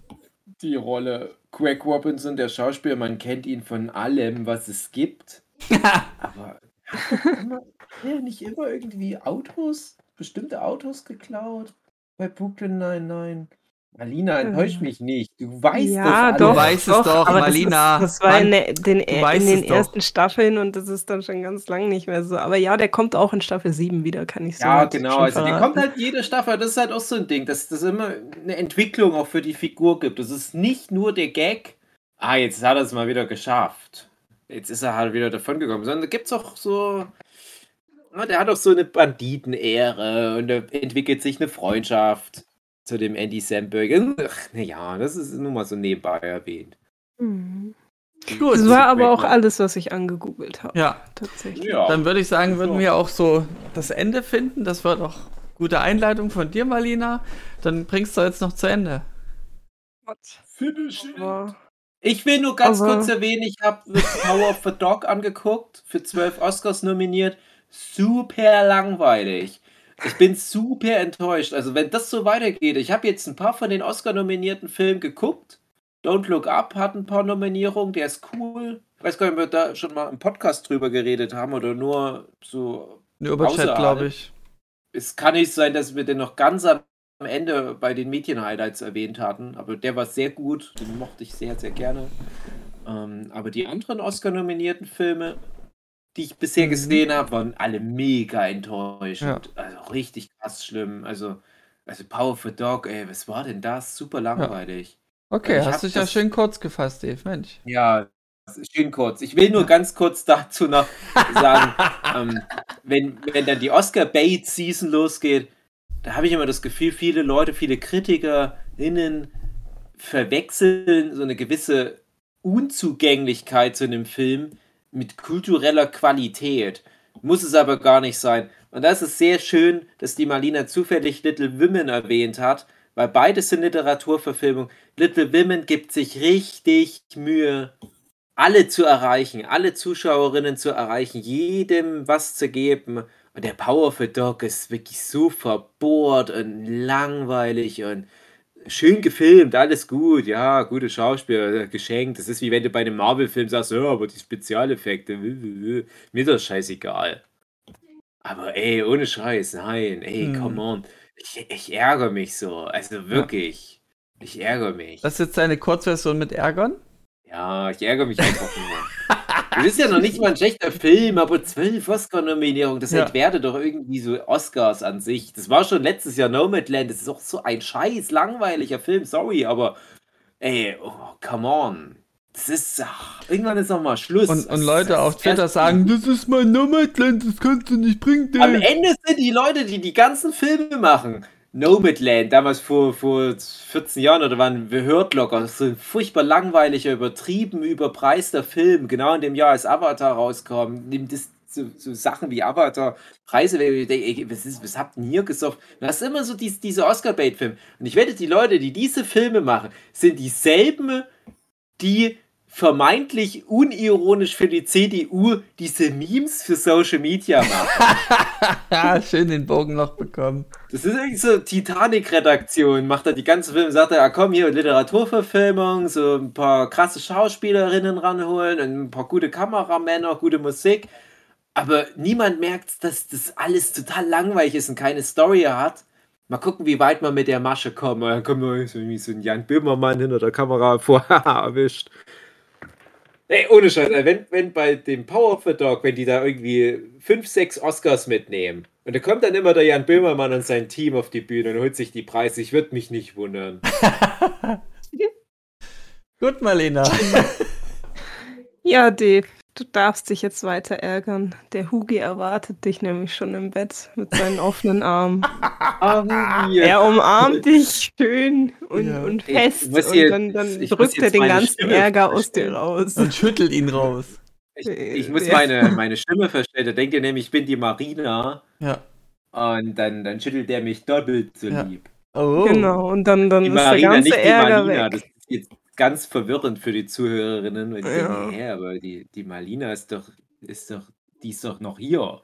Speaker 4: Die Rolle Greg Robinson, der Schauspieler, man kennt ihn von allem, was es gibt. Aber hat er nicht immer irgendwie Autos, bestimmte Autos geklaut bei Brooklyn 99? Alina, enttäusch mich nicht. Du weißt
Speaker 2: ja,
Speaker 4: das
Speaker 2: doch,
Speaker 3: Du weißt es doch,
Speaker 2: aber
Speaker 3: Marlina.
Speaker 2: Das, ist, das war in, der, den,
Speaker 3: weißt
Speaker 2: in den
Speaker 3: es doch.
Speaker 2: ersten Staffeln und das ist dann schon ganz lang nicht mehr so. Aber ja, der kommt auch in Staffel 7 wieder, kann ich so
Speaker 4: Ja, genau. Also
Speaker 2: verraten.
Speaker 4: kommt halt jede Staffel. Das ist halt auch so ein Ding, dass das immer eine Entwicklung auch für die Figur gibt. Das ist nicht nur der Gag. Ah, jetzt hat er es mal wieder geschafft. Jetzt ist er halt wieder davon gekommen. Sondern da gibt es auch so. Na, der hat auch so eine Banditenehre und da entwickelt sich eine Freundschaft zu dem Andy Samberg. Naja, das ist nur mal so nebenbei erwähnt.
Speaker 2: Mhm.
Speaker 3: Gut.
Speaker 2: Das war aber auch alles, was ich angegoogelt habe.
Speaker 3: Ja,
Speaker 2: Tatsächlich.
Speaker 4: Ja.
Speaker 3: dann würde ich sagen, würden wir auch so das Ende finden. Das war doch gute Einleitung von dir, Marlina. Dann bringst du jetzt noch zu Ende.
Speaker 4: Finish it.
Speaker 2: Aber
Speaker 4: Ich will nur ganz
Speaker 2: Aber-
Speaker 4: kurz erwähnen, ich habe The Power of the Dog angeguckt, für zwölf Oscars nominiert. Super langweilig. Ich bin super enttäuscht. Also wenn das so weitergeht, ich habe jetzt ein paar von den Oscar-nominierten Filmen geguckt. Don't Look Up hat ein paar Nominierungen, der ist cool. Ich weiß gar nicht, ob wir da schon mal im Podcast drüber geredet haben oder nur so.
Speaker 3: Nur über Chat, glaube ich.
Speaker 4: Es kann nicht sein, dass wir den noch ganz am Ende bei den Mädchen-Highlights erwähnt hatten, aber der war sehr gut, den mochte ich sehr, sehr gerne. Ähm, aber die anderen Oscar-nominierten Filme, die ich bisher
Speaker 3: Mhm.
Speaker 4: gesehen habe, waren alle mega enttäuschend.
Speaker 3: Ja.
Speaker 4: Also richtig krass schlimm. Also, also Power the Dog, ey, was war denn das? Super langweilig.
Speaker 3: Okay,
Speaker 4: Ich
Speaker 3: hast
Speaker 4: hab
Speaker 3: dich ja
Speaker 4: das-
Speaker 3: schön kurz gefasst, Dave. Mensch.
Speaker 4: Ja, schön kurz. Ich will nur ganz kurz dazu noch sagen, ähm, wenn, wenn dann die Oscar-Bait-Season losgeht, da habe ich immer das Gefühl, viele Leute, viele KritikerInnen verwechseln so eine gewisse Unzugänglichkeit zu einem Film mit kultureller Qualität. Muss es aber gar nicht sein. Und das ist sehr schön, dass die Marlina zufällig Little Women erwähnt hat, weil beides sind Literaturverfilmungen. Little Women gibt sich richtig Mühe, alle zu erreichen, alle Zuschauerinnen zu erreichen, jedem was zu geben. Und der Power of the Dog ist wirklich so verbohrt und langweilig und schön gefilmt, alles gut, ja, gute Schauspieler, geschenkt. Das ist wie wenn du bei einem Marvel-Film sagst, ja, aber die Spezialeffekte, mir ist das scheißegal. Aber ey, ohne Scheiß, nein, ey,
Speaker 3: Hm.
Speaker 4: come on. Ich, ich ärgere mich so, also wirklich. Ich ärgere mich.
Speaker 3: Das ist jetzt deine Kurzversion mit Ärgern?
Speaker 4: Ja, ich ärgere mich einfach nur. Das ist ja noch nicht mal ein schlechter Film, aber zwölf Oscar-Nominierungen, das
Speaker 3: Ja.
Speaker 4: entwertet doch irgendwie so Oscars an sich. Das war schon letztes Jahr Nomadland, das ist auch so ein scheiß langweiliger Film, sorry, aber ey, oh, come on. Das ist, ach, irgendwann ist auch mal Schluss.
Speaker 3: Und, und Leute auf Twitter sagen, das ist mein Nomadland, das kannst du nicht bringen.
Speaker 4: Am
Speaker 3: Dave."
Speaker 4: Ende sind die Leute, die die ganzen Filme machen. Nomadland, damals vor, vor 14 Jahren oder wann, wir hört locker, so ein furchtbar langweiliger, übertrieben überpreister Film, genau in dem Jahr, als Avatar rauskam, nimmt das so, so Sachen wie Avatar, Preise, was, ist, was habt ihr hier gesoffen? Das ist immer so dies, diese Oscar-Bait-Filme. Und ich wette, die Leute, die diese Filme machen, sind dieselben, die vermeintlich unironisch für die CDU diese Memes für Social Media machen.
Speaker 3: Schön den Bogen noch bekommen.
Speaker 4: Das ist irgendwie so Titanic-Redaktion, macht er die ganze Filme, sagt er, ja komm hier, Literaturverfilmung, so ein paar krasse Schauspielerinnen ranholen und ein paar gute Kameramänner, gute Musik. Aber niemand merkt, dass das alles total langweilig ist und keine Story hat. Mal gucken, wie weit man mit der Masche kommt. Da kommt so ein Jan Böhmermann hinter der Kamera vor, haha, erwischt. Ey, ohne Scheiß, ey, wenn, wenn bei dem Power of the Dog, wenn die da irgendwie fünf, sechs Oscars mitnehmen und da kommt dann immer der Jan Böhmermann und sein Team auf die Bühne und holt sich die Preise, ich würde mich nicht wundern.
Speaker 3: Gut, Marlena.
Speaker 2: Ja, Dave, du darfst dich jetzt weiter ärgern. Der Hugi erwartet dich nämlich schon im Bett mit seinen offenen Armen.
Speaker 4: Ah,
Speaker 2: Er umarmt dich schön und,
Speaker 3: Ja.
Speaker 2: und
Speaker 4: Ich
Speaker 2: fest
Speaker 4: muss
Speaker 2: und
Speaker 4: hier-
Speaker 2: dann, dann
Speaker 4: ich muss
Speaker 2: drückt er den ganzen
Speaker 4: Stimme
Speaker 2: Ärger aus dir raus.
Speaker 3: Und schüttelt ihn raus.
Speaker 4: Ich, ich muss
Speaker 2: Ja.
Speaker 4: meine, meine Stimme verstellen. Da denkt ihr nämlich, ich bin die Marina.
Speaker 3: Ja.
Speaker 4: Und dann, dann schüttelt der mich doppelt so
Speaker 3: Ja.
Speaker 4: lieb.
Speaker 3: Oh.
Speaker 2: Genau, und dann, dann
Speaker 4: Die
Speaker 2: ist der
Speaker 4: Marina,
Speaker 2: ganze
Speaker 4: nicht die
Speaker 2: Ärger
Speaker 4: Marlina.
Speaker 2: weg.
Speaker 4: Das ist jetzt ganz verwirrend für die Zuhörerinnen. Weil die
Speaker 2: Ja.
Speaker 4: denken, hä, aber die, die Marlina ist doch, ist doch, die ist doch noch hier.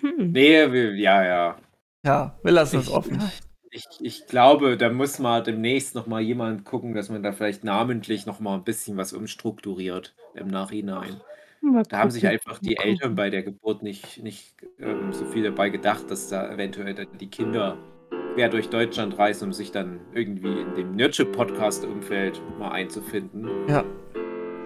Speaker 2: Hm.
Speaker 4: Nee, wir, ja, ja.
Speaker 3: Ja, wir lassen es offen.
Speaker 4: Ich, ich glaube, da muss mal demnächst noch mal jemand gucken, dass man da vielleicht namentlich noch mal ein bisschen was umstrukturiert im Nachhinein. Da haben sich einfach die. Eltern bei der Geburt nicht, nicht ähm, so viel dabei gedacht, dass da eventuell dann die Kinder quer durch Deutschland reisen, um sich dann irgendwie in dem Nurture-Podcast-Umfeld mal einzufinden.
Speaker 3: Ja.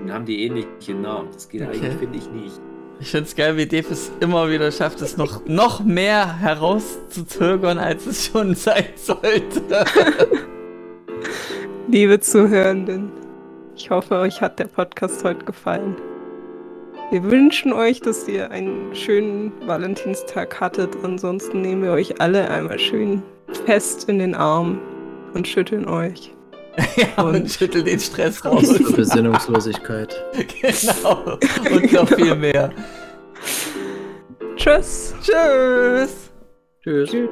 Speaker 4: Dann haben die ähnliche Namen. Das geht
Speaker 3: Okay.
Speaker 4: eigentlich, finde ich, nicht.
Speaker 3: Ich find's geil, wie Dave es immer wieder schafft, es noch, noch mehr herauszuzögern, als es schon sein sollte.
Speaker 2: Liebe Zuhörenden, ich hoffe, euch hat der Podcast heute gefallen. Wir wünschen euch, dass ihr einen schönen Valentinstag hattet. Ansonsten nehmen wir euch alle einmal schön fest in den Arm und schütteln euch.
Speaker 3: ja, und,
Speaker 2: Und-
Speaker 3: schüttel den Stress raus.
Speaker 6: Besinnungslosigkeit.
Speaker 3: genau. Und noch viel mehr.
Speaker 2: Tschüss.
Speaker 3: Tschüss.
Speaker 6: Tschüss.
Speaker 2: Tschüss.